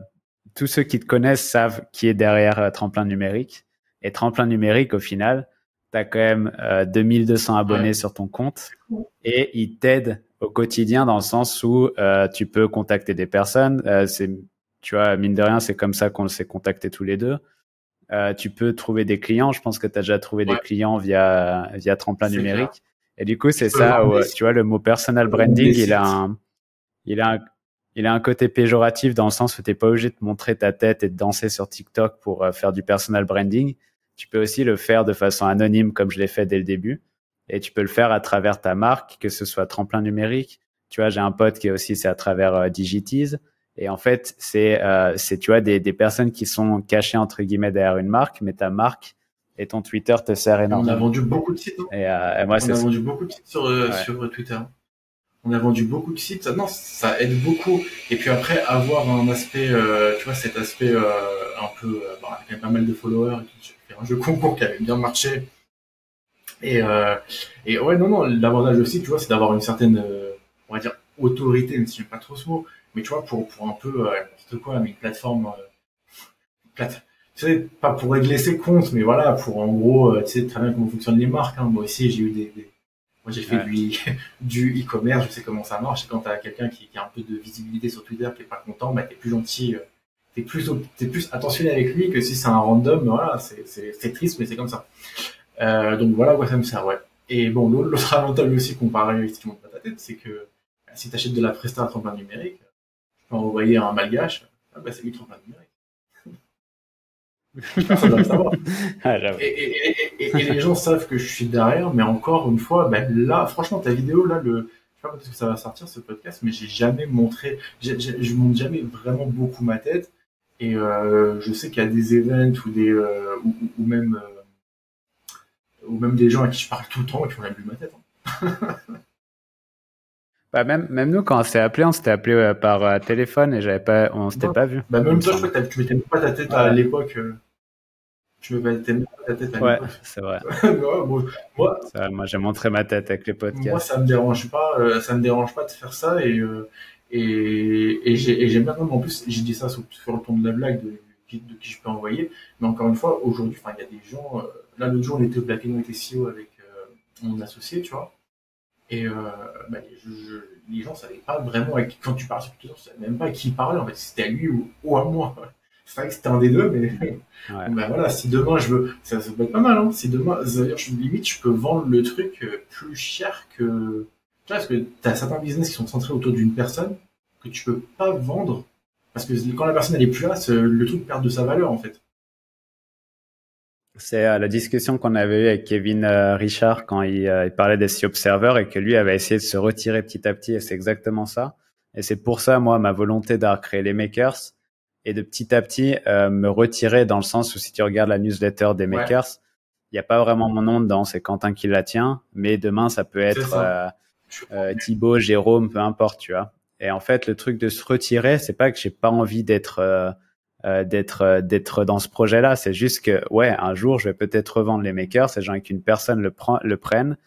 tous ceux qui te connaissent savent qui est derrière euh, Tremplin Numérique. Et Tremplin Numérique, au final, tu as quand même euh, 2200 abonnés sur ton compte et ils t'aident au quotidien dans le sens où euh, tu peux contacter des personnes. Euh, c'est, tu vois, mine de rien, c'est comme ça qu'on s'est contacté tous les deux. euh, tu peux trouver des clients. Je pense que tu as déjà trouvé des clients via, via tremplin numérique. Et du coup, c'est ça, où, tu vois, le mot personal branding, il a un, il a un, il a un côté péjoratif dans le sens où t'es pas obligé de montrer ta tête et de danser sur TikTok pour euh, faire du personal branding. Tu peux aussi le faire de façon anonyme comme je l'ai fait dès le début. Et tu peux le faire à travers ta marque, que ce soit tremplin numérique. Tu vois, j'ai un pote qui est aussi, c'est à travers euh, Digitize. Et en fait, c'est, euh, c'est tu vois, des, des personnes qui sont cachées entre guillemets derrière une marque, mais ta marque et ton Twitter te sert énormément. On a vendu beaucoup de sites. Et, euh, moi, on a vendu beaucoup de sites sur, euh, sur Twitter. On a vendu beaucoup de sites. Non, ça aide beaucoup. Et puis après, avoir un aspect, euh, tu vois, cet aspect euh, un peu, euh, bon, avec pas mal de followers, un jeu concours qui avait bien marché. Et, et ouais, non, non, l'avantage aussi, tu vois, c'est d'avoir une certaine, on va dire, autorité, même si j'aime pas trop ce mot mais tu vois, pour, pour un peu euh, n'importe quoi, mais une plateforme, euh, plate, tu sais, pas pour régler ses comptes, mais voilà, pour en gros, euh, tu sais très bien comment fonctionnent les marques. Hein. Moi aussi, j'ai eu des, moi j'ai fait du, [LAUGHS] du e-commerce, je sais comment ça marche. Et quand t'as quelqu'un qui, qui, a un peu de visibilité sur Twitter, qui est pas content, bah t'es plus gentil, t'es plus, t'es plus attentionné avec lui que si c'est un random. Voilà, c'est, triste, mais c'est comme ça. Euh, donc voilà, ouais, ça me sert, ouais. Et bon, l'autre [LAUGHS] avantage aussi comparé si tu montes pas ta tête, c'est que si tu achètes de la presta à tremplin numérique, envoyer un malgache, ah bah, c'est lui tremplin numérique. [LAUGHS] Ah, et, et, les gens savent que je suis derrière, mais encore une fois, ben là, franchement, ta vidéo, là, le, je sais pas parce que ça va sortir ce podcast, mais j'ai jamais montré, je montre jamais vraiment beaucoup ma tête. Et euh, je sais qu'il y a des events ou des euh, ou, ou, même euh, ou même des gens à qui je parle tout le temps et qui ont jamais vu ma tête. Hein. [LAUGHS] Bah même, même nous, quand on s'est appelé, on s'était appelé euh, par euh, téléphone et j'avais pas, on s'était pas vu. Bah même toi, je crois que tu mettais pas ta tête à l'époque. Euh, tu mettais même pas ta tête à. Ouais, c'est vrai. [LAUGHS] moi, moi j'ai montré ma tête avec les podcasts. Moi, ça me dérange pas, ça me dérange pas de faire ça et et, et j'aime bien. En plus, j'ai dit ça sur, le ton de la blague de, de, qui je peux envoyer. Mais encore une fois, aujourd'hui, enfin, il y a des gens. là, l'autre jour, on était au Black and White SEO avec mon associé, tu vois. Et euh, bah, je, les gens savaient pas vraiment, quand tu parles sur Twitter, tu savais même pas à qui parlait, en fait, c'était à lui ou, à moi. C'est vrai que c'était un des deux, mais [LAUGHS] bah, voilà, si demain je veux, ça, ça peut être pas mal, hein. Si demain, je limite, je peux vendre le truc euh, plus cher que, tu vois, parce que t'as certains business qui sont centrés autour d'une personne que tu peux pas vendre parce que quand la personne elle est plus là, le truc perd de sa valeur en fait. C'est euh, la discussion qu'on avait eue avec Kevin euh, Richard quand il, euh, il parlait des C Observer et que lui avait essayé de se retirer petit à petit et c'est exactement ça. Et c'est pour ça, moi, ma volonté d'avoir créé les makers et de petit à petit me retirer dans le sens où si tu regardes la newsletter des makers, il n'y a pas vraiment mon nom dedans, c'est Quentin qui la tient, mais demain ça peut être Thibaut, Jérôme, peu importe, tu vois. Et en fait, le truc de se retirer, c'est pas que j'ai pas envie d'être euh, d'être euh, d'être dans ce projet-là. C'est juste que ouais, un jour, je vais peut-être revendre les makers, ces gens qu'une personne le prend, le prenne,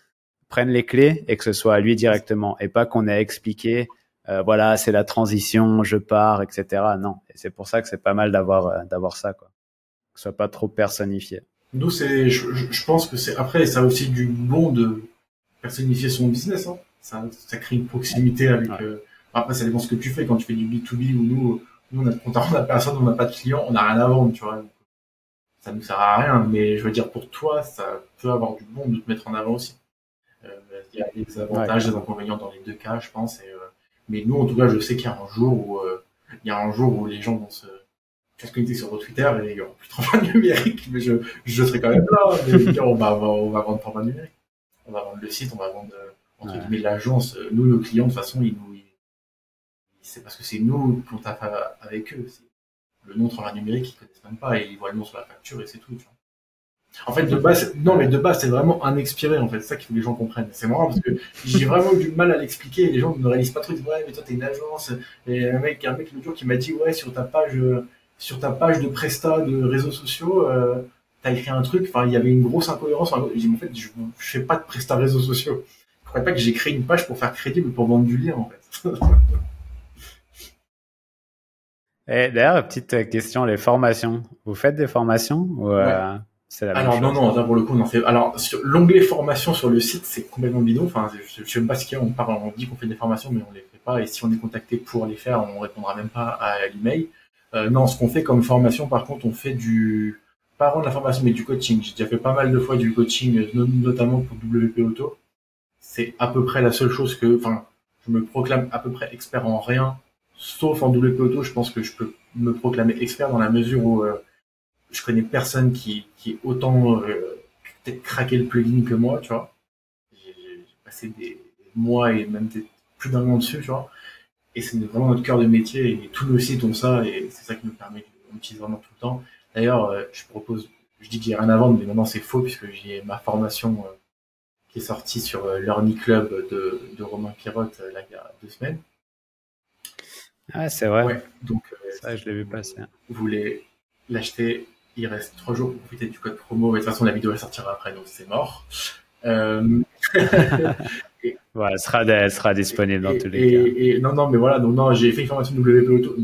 prenne les clés et que ce soit à lui directement et pas qu'on ait expliqué. Euh, voilà, c'est la transition, je pars, etc. Non, et c'est pour ça que c'est pas mal d'avoir d'avoir ça, quoi. Que ce soit pas trop personnifié. Nous, c'est, je, pense que c'est après, ça a aussi du bon de personnifier son business. Hein. Ça, ça crée une proximité avec. après, ça dépend ce que tu fais quand tu fais du B2B ou nous nous, on a, on a personne, on n'a pas de client, on n'a rien à vendre, tu vois. Ça nous sert à rien, mais je veux dire, pour toi, ça peut avoir du bon de te mettre en avant aussi. Euh, il y a des avantages, des inconvénients dans les deux cas, je pense. Et, euh, mais nous, en tout cas, je sais qu'il y a un jour où, euh, il y a un jour où les gens vont se, se connecter sur votre Twitter et il y aura plus de tremplin [LAUGHS] numérique, mais je, je serai quand même là, mais on va, on va vendre tremplin numérique. On va vendre le site, on va vendre, entre guillemets, l'agence. Nous, nos clients, de toute façon, ils nous, c'est parce que c'est nous qu'on tape avec eux. Le nom de numérique, ils connaissent même pas et ils voient le nom sur la facture et c'est tout. En fait, de base, non, mais de base, c'est vraiment un expiré, en fait. C'est ça qu'il faut que les gens comprennent. C'est marrant parce que j'ai vraiment eu du mal à l'expliquer et les gens ne réalisent pas trop. Ils disent, ouais, mais toi, t'es une agence. Et un mec, un mec l'autre jour qui m'a dit, ouais, sur ta page, sur ta page de Presta de réseaux sociaux, euh, t'as écrit un truc. Enfin, il y avait une grosse incohérence. J'ai dit, en fait, je, je fais pas de Presta réseaux sociaux. Je crois pas que j'ai créé une page pour faire crédible, pour vendre du lien, en fait. [LAUGHS] Et d'ailleurs, petite question, les formations. Vous faites des formations ou euh, c'est la Alors non, non, pour le coup, on en fait. Alors sur l'onglet formation sur le site, c'est complètement bidon. Enfin, je, sais même pas ce qu'il y a. On parle, on dit qu'on fait des formations, mais on les fait pas. Et si on est contacté pour les faire, on répondra même pas à l'email. Euh, non, ce qu'on fait comme formation, par contre, on fait du pas rendre la formation, mais du coaching. J'ai déjà fait pas mal de fois du coaching, notamment pour WP Auto. C'est à peu près la seule chose que, enfin, je me proclame à peu près expert en rien, sauf en WP Auto. Je pense que je peux me proclamer expert dans la mesure où euh, je connais personne qui, qui est autant euh, craqué le plugin que moi, tu vois. J'ai passé des mois et même plus d'un an dessus, tu vois. Et c'est vraiment notre cœur de métier et tous nos sites ont ça et c'est ça qui nous permet d'utiliser vraiment tout le temps. D'ailleurs, euh, je propose, je dis qu'il n'y a rien à vendre, mais maintenant c'est faux puisque j'ai ma formation euh, qui est sortie sur euh, l'Earny Club de, de Romain Pirotte là, il y a deux semaines. Ah, c'est vrai. Ouais, donc, ça, je l'ai vu passer. Vous voulez l'acheter, il reste trois jours pour profiter du code promo. Et de toute façon, la vidéo elle sortira après, donc c'est mort. Euh... [LAUGHS] voilà, elle sera, elle sera disponible dans tous les cas. Et, non, non, mais voilà, donc non, j'ai fait une formation WP Auto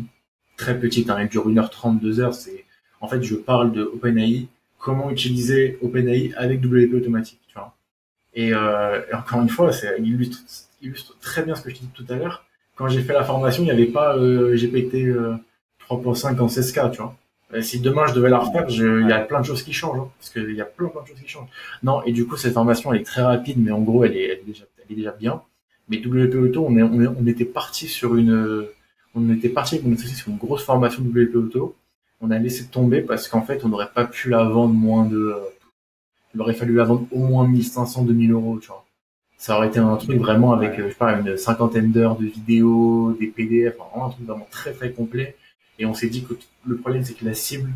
très petite, hein, elle dure 1h30, 2h. C'est, en fait, je parle de OpenAI, comment utiliser OpenAI avec WP automatique, tu vois. Et, euh, encore une fois, c'est, il illustre, illustre, très bien ce que je disais tout à l'heure. Quand j'ai fait la formation, il n'y avait pas euh, GPT euh, 3.5 en 16K, tu vois. Euh, si demain je devais la refaire, il y a plein de choses qui changent, hein, parce qu'il y a plein, plein de choses qui changent. Non, et du coup, cette formation, elle est très rapide, mais en gros, elle est, elle est déjà, elle est déjà bien. Mais WP Auto, on, est, on, on était parti sur une, on était parti avec sur une grosse formation WP Auto. On a laissé tomber parce qu'en fait, on n'aurait pas pu la vendre moins de, il aurait fallu la vendre au moins 1500, 2000 euros, tu vois. Ça aurait été un truc vraiment avec, je sais pas, une cinquantaine d'heures de vidéos, des PDF, vraiment un truc vraiment très très complet et on s'est dit que le problème, c'est que la cible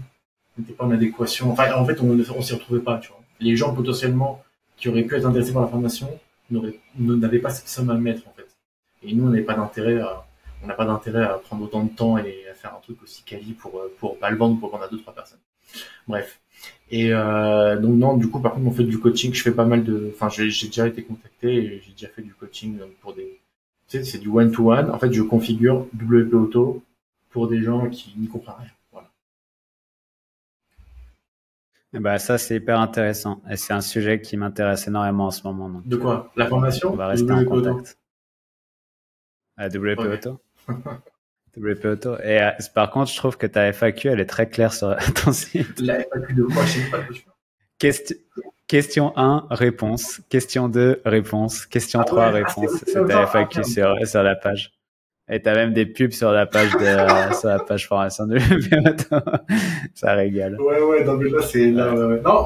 n'était pas en adéquation. Enfin, en fait, on ne s'y retrouvait pas, tu vois. Les gens, potentiellement, qui auraient pu être intéressés par la formation, n'avaient pas cette somme à mettre, en fait. Et nous, on n'avait pas d'intérêt à, on n'a pas d'intérêt à prendre autant de temps et à faire un truc aussi quali pour, pour pas le vendre, pour vendre à deux, trois personnes. Bref. Et euh, donc non, du coup, par contre, on fait du coaching. Je fais pas mal de, enfin, j'ai déjà été contacté et j'ai déjà fait du coaching pour des, tu sais, c'est du one to one. En fait, je configure WP Auto pour des gens qui n'y comprennent rien. Voilà. bah ça, c'est hyper intéressant. Et c'est un sujet qui m'intéresse énormément en ce moment. Donc, de quoi La formation On va rester en contact. À WP Auto. WP Auto. Et euh, par contre, je trouve que ta FAQ, elle est très claire sur [LAUGHS] ton site. La FAQ de quoi Je sais pas Question, question 1, réponse. Question 2, réponse. Question 3, ah réponse. c'est ta FAQ sur, sur la page. Et t'as même des pubs sur la page de, [LAUGHS] sur la page formation de [LAUGHS] Ça régale. Ouais, ouais, non, mais là, c'est, là, non,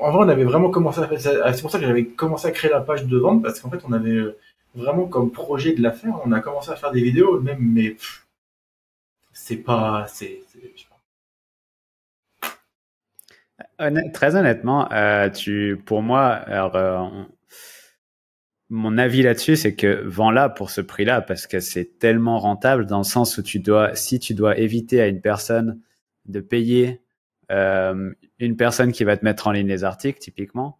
en, vrai, on avait vraiment commencé à faire ça. C'est pour ça que j'avais commencé à créer la page de vente parce qu'en fait, on avait vraiment comme projet de la faire. On a commencé à faire des vidéos, même, mais c'est pas, c'est, très honnêtement, euh, tu, pour moi, alors, euh, mon avis là-dessus, c'est que vends-la pour ce prix-là parce que c'est tellement rentable dans le sens où tu dois, si tu dois éviter à une personne de payer euh, une personne qui va te mettre en ligne les articles, typiquement,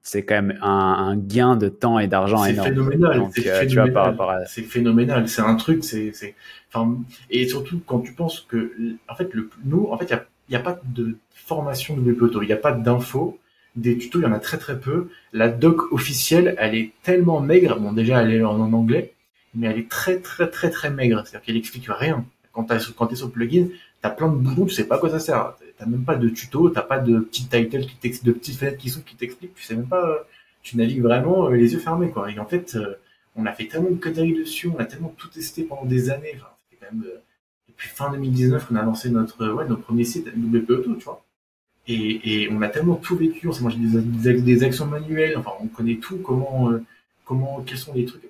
c'est quand même un, un, gain de temps et d'argent énorme. Phénoménal, c'est euh, phénoménal. C'est phénoménal. C'est un truc, c'est, c'est, enfin, et surtout quand tu penses que, en fait, le, nous, en fait, il n'y a, a, pas de formation de web il n'y a pas d'infos des tutos, il y en a très très peu. La doc officielle, elle est tellement maigre. Bon, déjà, elle est en, anglais, mais elle est très très très très maigre. C'est-à-dire qu'elle explique rien. Quand tu es sur le plugin, t'as plein de boutons, tu sais pas à quoi ça sert. T'as même pas de tuto, t'as pas de petits titles qui de petites fenêtres qui sont qui t'expliquent. Tu sais même pas. Tu navigues vraiment euh, les yeux fermés, quoi. Et en fait, euh, on a fait tellement de conneries dessus, on a tellement tout testé pendant des années. Enfin, quand même euh, depuis fin 2019 qu'on a lancé notre ouais notre premier site WP Auto, tu vois. Et, et, on a tellement tout vécu, on s'est mangé des, des, actions manuelles, enfin on connaît tout, comment, euh, comment, quels sont les trucs.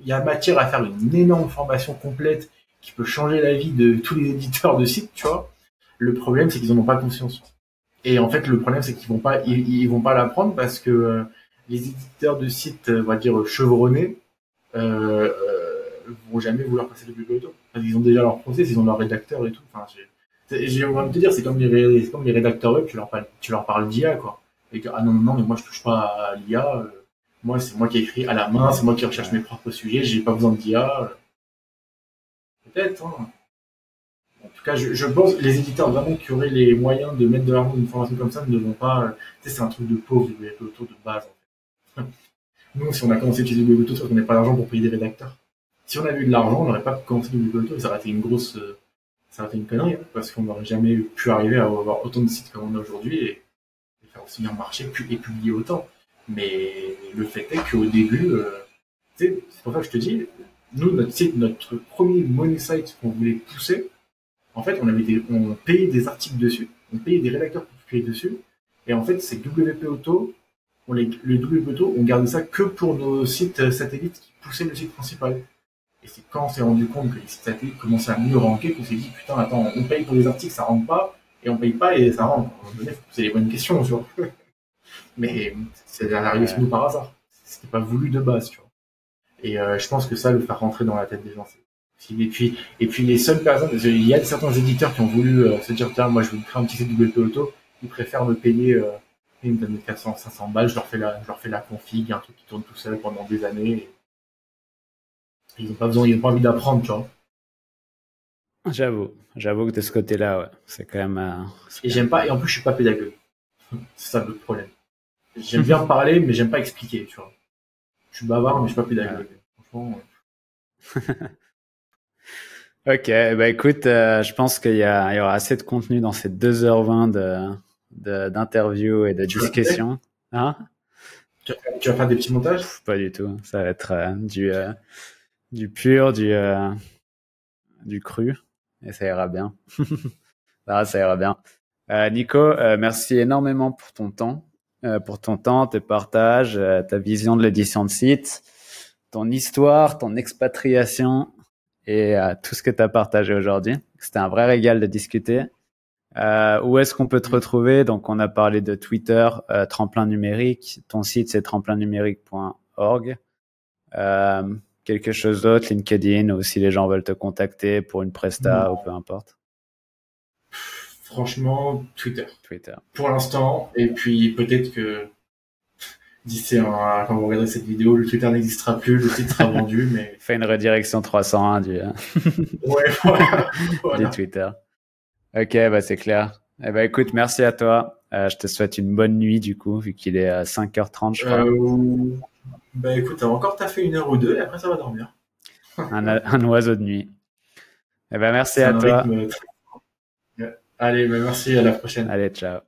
Il y a matière à faire une énorme formation complète qui peut changer la vie de tous les éditeurs de sites, tu vois. Le problème, c'est qu'ils en ont pas conscience. Et en fait, le problème, c'est qu'ils vont pas, ils, vont pas l'apprendre parce que euh, les éditeurs de sites, on va dire chevronnés, euh, euh, vont jamais vouloir passer le auto. Ils ont déjà leur process, ils ont leur rédacteur et tout. Enfin, j'ai envie de te dire, c'est comme les, comme les rédacteurs web, tu leur parles, tu leur parles d'IA, quoi. Et que, ah non, non, mais moi, je touche pas à l'IA. Euh, moi, c'est moi qui écris à la main, c'est moi qui recherche mes propres sujets, j'ai pas besoin d'IA. Peut-être, hein. En tout cas, je, je, pense les éditeurs vraiment qui auraient les moyens de mettre de l'argent dans une formation comme ça ne vont pas. Euh, tu sais, c'est un truc de pauvre, autour de base. En fait. [LAUGHS] Nous, si on a commencé à utiliser le c'est parce qu'on n'a pas d'argent pour payer des rédacteurs. Si on avait eu de l'argent, on n'aurait pas commencé le Auto et ça aurait été une grosse, euh, ça aurait été une connerie, parce qu'on n'aurait jamais pu arriver à avoir autant de sites comme on a aujourd'hui et, faire aussi bien marcher et publier autant. Mais le fait est qu'au début, euh, c'est pour ça que je te dis, nous, notre site, notre premier money site qu'on voulait pousser, en fait, on avait des, on payait des articles dessus, on payait des rédacteurs pour publier dessus, et en fait, c'est WP Auto, on les, le WP Auto, on gardait ça que pour nos sites satellites qui poussaient le site principal. Et c'est quand on s'est rendu compte que les sites satellites commençaient à mieux ranker qu'on s'est dit, putain, attends, on paye pour les articles, ça rentre pas, et on paye pas et ça rentre. C'est les bonnes questions, tu vois. [LAUGHS] Mais c'est arrivé sur nous par hasard. C'était pas voulu de base, tu vois. Et euh, je pense que ça, le faire rentrer dans la tête des gens, c'est et puis, et puis les seules personnes, il y a certains éditeurs qui ont voulu euh, se dire, tiens, moi je veux créer un petit site WP Auto, ils préfèrent me payer, euh, ils me donnent 400, 500 balles, je leur fais la, je leur fais la config, un truc qui tourne tout seul pendant des années. Ils n'ont pas besoin, ils n'ont pas envie d'apprendre, tu vois. J'avoue, j'avoue que de ce côté-là, ouais, c'est quand même. Euh, et j'aime pas, et en plus je suis pas pédagogue. [LAUGHS] c'est ça le problème. J'aime bien [LAUGHS] parler, mais j'aime pas expliquer, tu vois. Je suis bavard, mais je suis pas pédagogue. Franchement. [LAUGHS] Ok, bah écoute, euh, je pense qu'il y, y, aura assez de contenu dans ces 2h20 de, d'interviews et de discussions. Hein? Tu, vas faire des petits montages? Pas du tout. Ça va être euh, du, euh, du pur, du, du cru. Et ça ira bien. [LAUGHS] ah, ça ira bien. Nico, merci énormément pour ton temps, pour ton temps, tes partages, ta vision de l'édition de site, ton histoire, ton expatriation et à tout ce que tu as partagé aujourd'hui. C'était un vrai régal de discuter. Euh, où est-ce qu'on peut te retrouver? Donc, on a parlé de Twitter, euh, Tremplin Numérique. Ton site, c'est tremplinnumérique.org. Euh, quelque chose d'autre, LinkedIn, ou si les gens veulent te contacter pour une presta ou peu importe? Franchement, Twitter. Twitter. Pour l'instant. Et puis, peut-être que d'ici quand vous regarderez cette vidéo, le Twitter n'existera plus, le site sera [LAUGHS] vendu, mais. Fais une redirection 301 du, [LAUGHS] ouais, voilà, du Twitter. Ok, bah c'est clair. Eh ben écoute, merci à toi. Euh, je te souhaite une bonne nuit du coup, vu qu'il est à 5h30, je crois. Euh, bah écoute, t'as encore taffé une heure ou deux et après ça va dormir. [LAUGHS] un, un, oiseau de nuit. Eh ben merci à toi. Allez, bah, merci, à la prochaine. Allez, ciao.